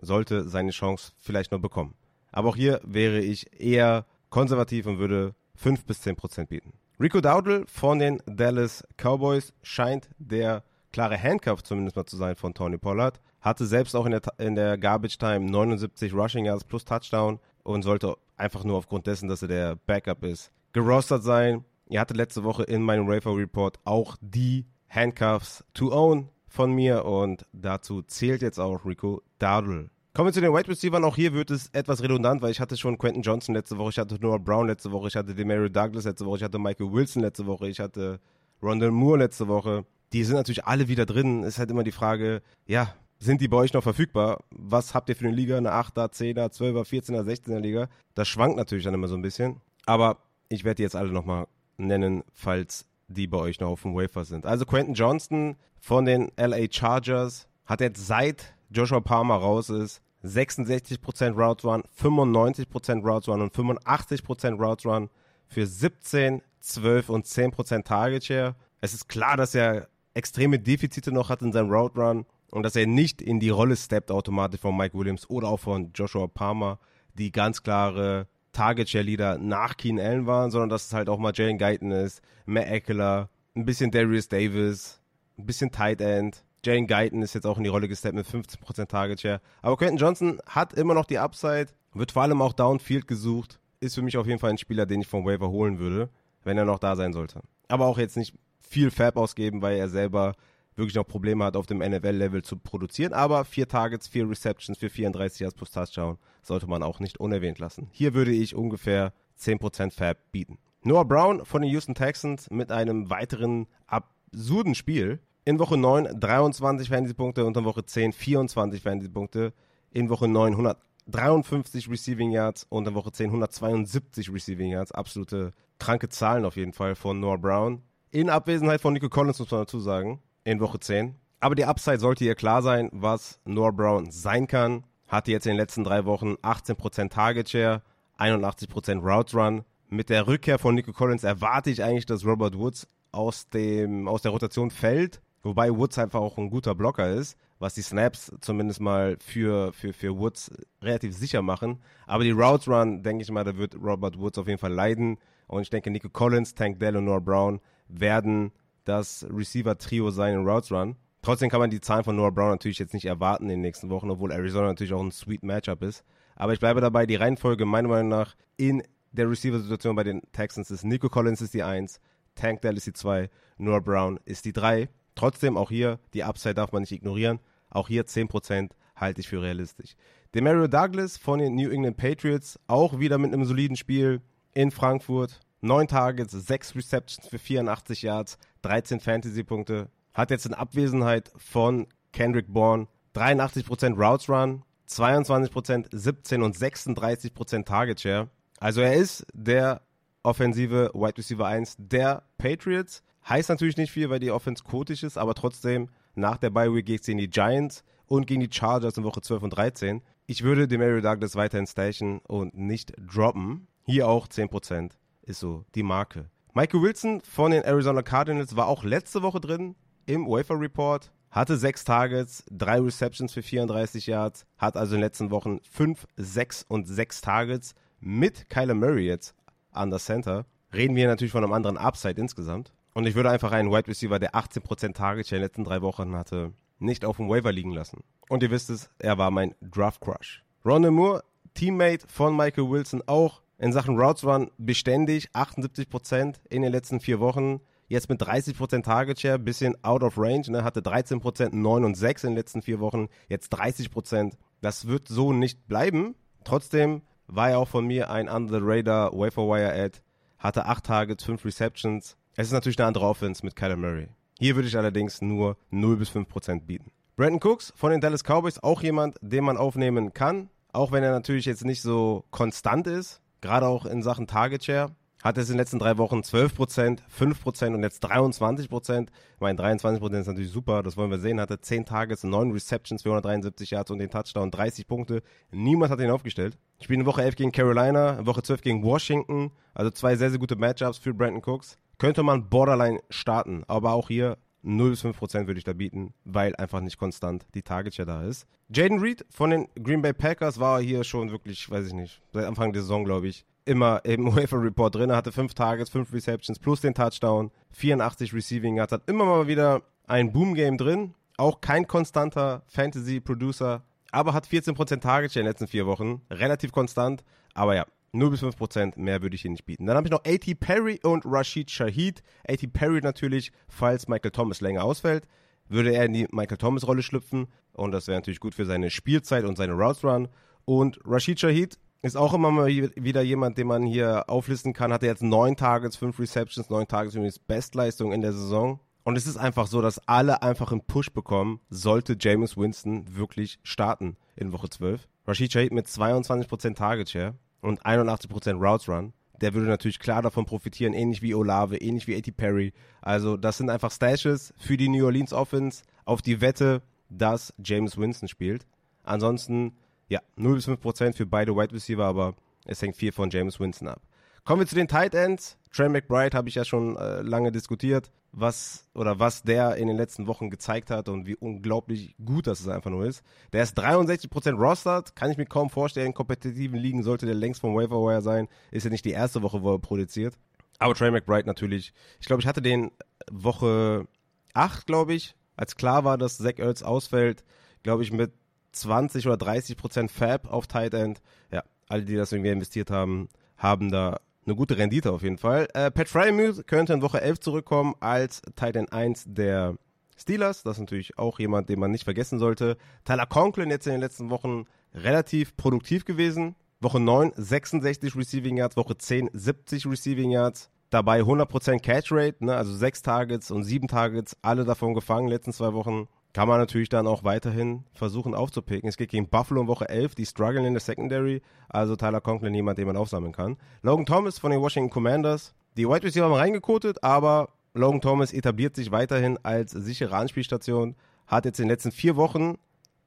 sollte seine Chance vielleicht noch bekommen. Aber auch hier wäre ich eher konservativ und würde 5 bis 10 Prozent bieten. Rico Dowdle von den Dallas Cowboys scheint der klare Handcuff zumindest mal zu sein von Tony Pollard. Hatte selbst auch in der, in der Garbage Time 79 Rushing Yards plus Touchdown und sollte einfach nur aufgrund dessen, dass er der Backup ist, gerostert sein. Er hatte letzte Woche in meinem Rafer Report auch die Handcuffs to own von mir und dazu zählt jetzt auch Rico Dowdle. Kommen wir zu den Wide Receivers. Auch hier wird es etwas redundant, weil ich hatte schon Quentin Johnson letzte Woche, ich hatte Noah Brown letzte Woche, ich hatte Demario Douglas letzte Woche, ich hatte Michael Wilson letzte Woche, ich hatte Rondell Moore letzte Woche. Die sind natürlich alle wieder drin. Ist halt immer die Frage, ja, sind die bei euch noch verfügbar? Was habt ihr für eine Liga? Eine 8er, 10er, 12er, 14er, 16er Liga? Das schwankt natürlich dann immer so ein bisschen. Aber ich werde die jetzt alle nochmal nennen, falls die bei euch noch auf dem Wafer sind. Also Quentin Johnston von den LA Chargers hat jetzt seit Joshua Palmer raus ist, 66% Route Run, 95% Route Run und 85% Route Run für 17, 12 und 10% Target Share. Es ist klar, dass er extreme Defizite noch hat in seinem Route Run und dass er nicht in die Rolle steppt automatisch von Mike Williams oder auch von Joshua Palmer, die ganz klare Target Leader nach Keen Allen waren, sondern dass es halt auch mal Jalen Guyton ist, Matt Eckler, ein bisschen Darius Davis, ein bisschen Tight End. Jalen Guyton ist jetzt auch in die Rolle gesteppt mit 15% Target Share. Aber Quentin Johnson hat immer noch die Upside, wird vor allem auch Downfield gesucht, ist für mich auf jeden Fall ein Spieler, den ich vom Waiver holen würde, wenn er noch da sein sollte. Aber auch jetzt nicht viel Fab ausgeben, weil er selber wirklich noch Probleme hat, auf dem NFL-Level zu produzieren. Aber vier Targets, vier Receptions für 34 Yards plus Touchdown sollte man auch nicht unerwähnt lassen. Hier würde ich ungefähr 10% Fab bieten. Noah Brown von den Houston Texans mit einem weiteren absurden Spiel. In Woche 9 23 Fantasy-Punkte und in Woche 10 24 Fantasy-Punkte. In Woche 9 153 Receiving Yards und in Woche 10 172 Receiving Yards. Absolute kranke Zahlen auf jeden Fall von Noah Brown. In Abwesenheit von Nico Collins muss man dazu sagen in Woche 10. Aber die Upside sollte hier klar sein, was Noah Brown sein kann. Hatte jetzt in den letzten drei Wochen 18% Target Share, 81% Route Run. Mit der Rückkehr von Nico Collins erwarte ich eigentlich, dass Robert Woods aus, dem, aus der Rotation fällt. Wobei Woods einfach auch ein guter Blocker ist, was die Snaps zumindest mal für, für, für Woods relativ sicher machen. Aber die Route Run, denke ich mal, da wird Robert Woods auf jeden Fall leiden. Und ich denke, Nico Collins, Tank Dell und Noah Brown werden das Receiver-Trio sein in Routes Run. Trotzdem kann man die Zahlen von Noah Brown natürlich jetzt nicht erwarten in den nächsten Wochen, obwohl Arizona natürlich auch ein sweet Matchup ist. Aber ich bleibe dabei, die Reihenfolge meiner Meinung nach in der Receiver-Situation bei den Texans ist Nico Collins ist die 1, Tank Dell ist die 2, Noah Brown ist die 3. Trotzdem auch hier, die Upside darf man nicht ignorieren. Auch hier 10% halte ich für realistisch. Demario Douglas von den New England Patriots, auch wieder mit einem soliden Spiel in Frankfurt. 9 Targets, 6 Receptions für 84 Yards, 13 Fantasy-Punkte. Hat jetzt in Abwesenheit von Kendrick Bourne 83% Routes Run, 22%, 17 und 36% Target Share. Also er ist der offensive Wide Receiver 1 der Patriots. Heißt natürlich nicht viel, weil die Offense kotisch ist, aber trotzdem nach der Bye Week gegen die Giants und gegen die Chargers in Woche 12 und 13. Ich würde Demario Douglas weiterhin station und nicht droppen. Hier auch 10% ist so die Marke. Michael Wilson von den Arizona Cardinals war auch letzte Woche drin im Wafer Report, hatte sechs Targets, drei Receptions für 34 Yards, hat also in den letzten Wochen fünf, sechs und sechs Targets mit Kyler Murray jetzt an der Center. Reden wir natürlich von einem anderen Upside insgesamt. Und ich würde einfach einen Wide Receiver, der 18% Target in den letzten drei Wochen hatte, nicht auf dem Waiver liegen lassen. Und ihr wisst es, er war mein Draft Crush. Ronald Moore, Teammate von Michael Wilson, auch in Sachen Routes Run beständig, 78% in den letzten vier Wochen. Jetzt mit 30% Target Share, bisschen out of range, ne? hatte 13%, 9 und 6 in den letzten vier Wochen, jetzt 30%. Das wird so nicht bleiben. Trotzdem war er auch von mir ein Under the Radar Wafer Wire Ad, hatte 8 Targets, 5 Receptions. Es ist natürlich eine andere Offense mit Kyler Murray. Hier würde ich allerdings nur 0 bis 5% bieten. Brandon Cooks von den Dallas Cowboys, auch jemand, den man aufnehmen kann, auch wenn er natürlich jetzt nicht so konstant ist gerade auch in Sachen Target Share. Hat es in den letzten drei Wochen 12%, 5% und jetzt 23%. Ich meine, 23% ist natürlich super, das wollen wir sehen. Hatte 10 Targets, 9 Receptions, 473 Yards und den Touchdown, 30 Punkte. Niemand hat ihn aufgestellt. Spielen in Woche 11 gegen Carolina, in Woche 12 gegen Washington. Also zwei sehr, sehr gute Matchups für Brandon Cooks. Könnte man Borderline starten, aber auch hier 0 bis 5% würde ich da bieten, weil einfach nicht konstant die Target Share da ist. Jaden Reed von den Green Bay Packers war hier schon wirklich, weiß ich nicht, seit Anfang der Saison, glaube ich, immer im UEFA Report drin. Er hatte 5 Targets, 5 Receptions plus den Touchdown, 84 Receiving Yards, hat immer mal wieder ein Boom Game drin. Auch kein konstanter Fantasy Producer, aber hat 14% Target Share in den letzten vier Wochen. Relativ konstant, aber ja, 0 bis 5 Prozent, mehr würde ich hier nicht bieten. Dann habe ich noch A.T. Perry und Rashid Shahid. A.T. Perry natürlich, falls Michael Thomas länger ausfällt, würde er in die Michael Thomas Rolle schlüpfen und das wäre natürlich gut für seine Spielzeit und seine Routes Run. Und Rashid Shahid ist auch immer mal wieder jemand, den man hier auflisten kann. Hatte jetzt 9 Targets, 5 Receptions, 9 Targets, übrigens Bestleistung in der Saison. Und es ist einfach so, dass alle einfach einen Push bekommen, sollte James Winston wirklich starten in Woche 12. Rashid Shahid mit 22% Target Share und 81% Routes Run, der würde natürlich klar davon profitieren, ähnlich wie Olave, ähnlich wie A.T. Perry. Also das sind einfach Stashes für die New Orleans Offense auf die Wette, dass James Winston spielt. Ansonsten, ja, 0 bis 5% für beide Wide Receiver, aber es hängt viel von James Winston ab. Kommen wir zu den Tight Ends. Trey McBride habe ich ja schon äh, lange diskutiert, was oder was der in den letzten Wochen gezeigt hat und wie unglaublich gut das einfach nur ist. Der ist 63% rostered, kann ich mir kaum vorstellen. In kompetitiven Ligen sollte der längst vom Waiver Wire sein. Ist ja nicht die erste Woche, wo er produziert. Aber Trey McBride natürlich. Ich glaube, ich hatte den Woche 8, glaube ich, als klar war, dass Zach Ertz ausfällt, glaube ich, mit 20 oder 30% Fab auf Tight End. Ja, alle, die das irgendwie investiert haben, haben da eine gute Rendite auf jeden Fall. Äh, Pat Frymuth könnte in Woche 11 zurückkommen als Titan 1 der Steelers. Das ist natürlich auch jemand, den man nicht vergessen sollte. Tyler Conklin jetzt in den letzten Wochen relativ produktiv gewesen. Woche 9 66 Receiving Yards, Woche 10 70 Receiving Yards. Dabei 100% Catch Rate, ne? also 6 Targets und 7 Targets, alle davon gefangen letzten zwei Wochen kann man natürlich dann auch weiterhin versuchen aufzupicken. Es geht gegen Buffalo in Woche 11, die strugglen in der Secondary, also Tyler Conklin jemand, den man aufsammeln kann. Logan Thomas von den Washington Commanders, die Wide Receiver haben reingekotet, aber Logan Thomas etabliert sich weiterhin als sichere Anspielstation, hat jetzt in den letzten vier Wochen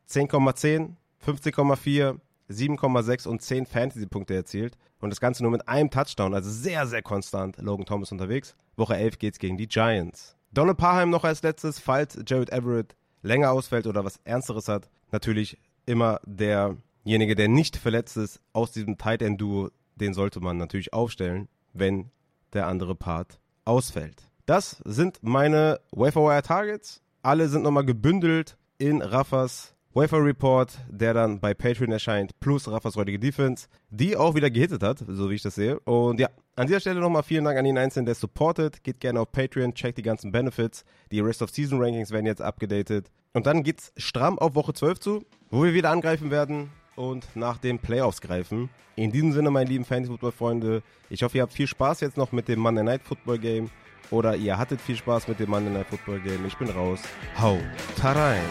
10,10, 15,4, 7,6 und 10 Fantasy-Punkte erzielt. Und das Ganze nur mit einem Touchdown, also sehr, sehr konstant Logan Thomas unterwegs. Woche 11 geht's gegen die Giants. Donald Parham noch als letztes, falls Jared Everett länger ausfällt oder was Ernsteres hat, natürlich immer derjenige, der nicht verletzt ist, aus diesem Tight End Duo, den sollte man natürlich aufstellen, wenn der andere Part ausfällt. Das sind meine Waferwire Targets. Alle sind nochmal gebündelt in Raffas Wafer Report, der dann bei Patreon erscheint, plus Raffas heutige Defense, die auch wieder gehittet hat, so wie ich das sehe. Und ja, an dieser Stelle nochmal vielen Dank an jeden Einzelnen, der supportet. Geht gerne auf Patreon, checkt die ganzen Benefits. Die Rest of Season Rankings werden jetzt abgedatet. Und dann geht's stramm auf Woche 12 zu, wo wir wieder angreifen werden und nach den Playoffs greifen. In diesem Sinne, meine lieben Fantasy-Football-Freunde, ich hoffe, ihr habt viel Spaß jetzt noch mit dem Monday Night Football Game. Oder ihr hattet viel Spaß mit dem Monday Night Football Game. Ich bin raus. Hau, rein.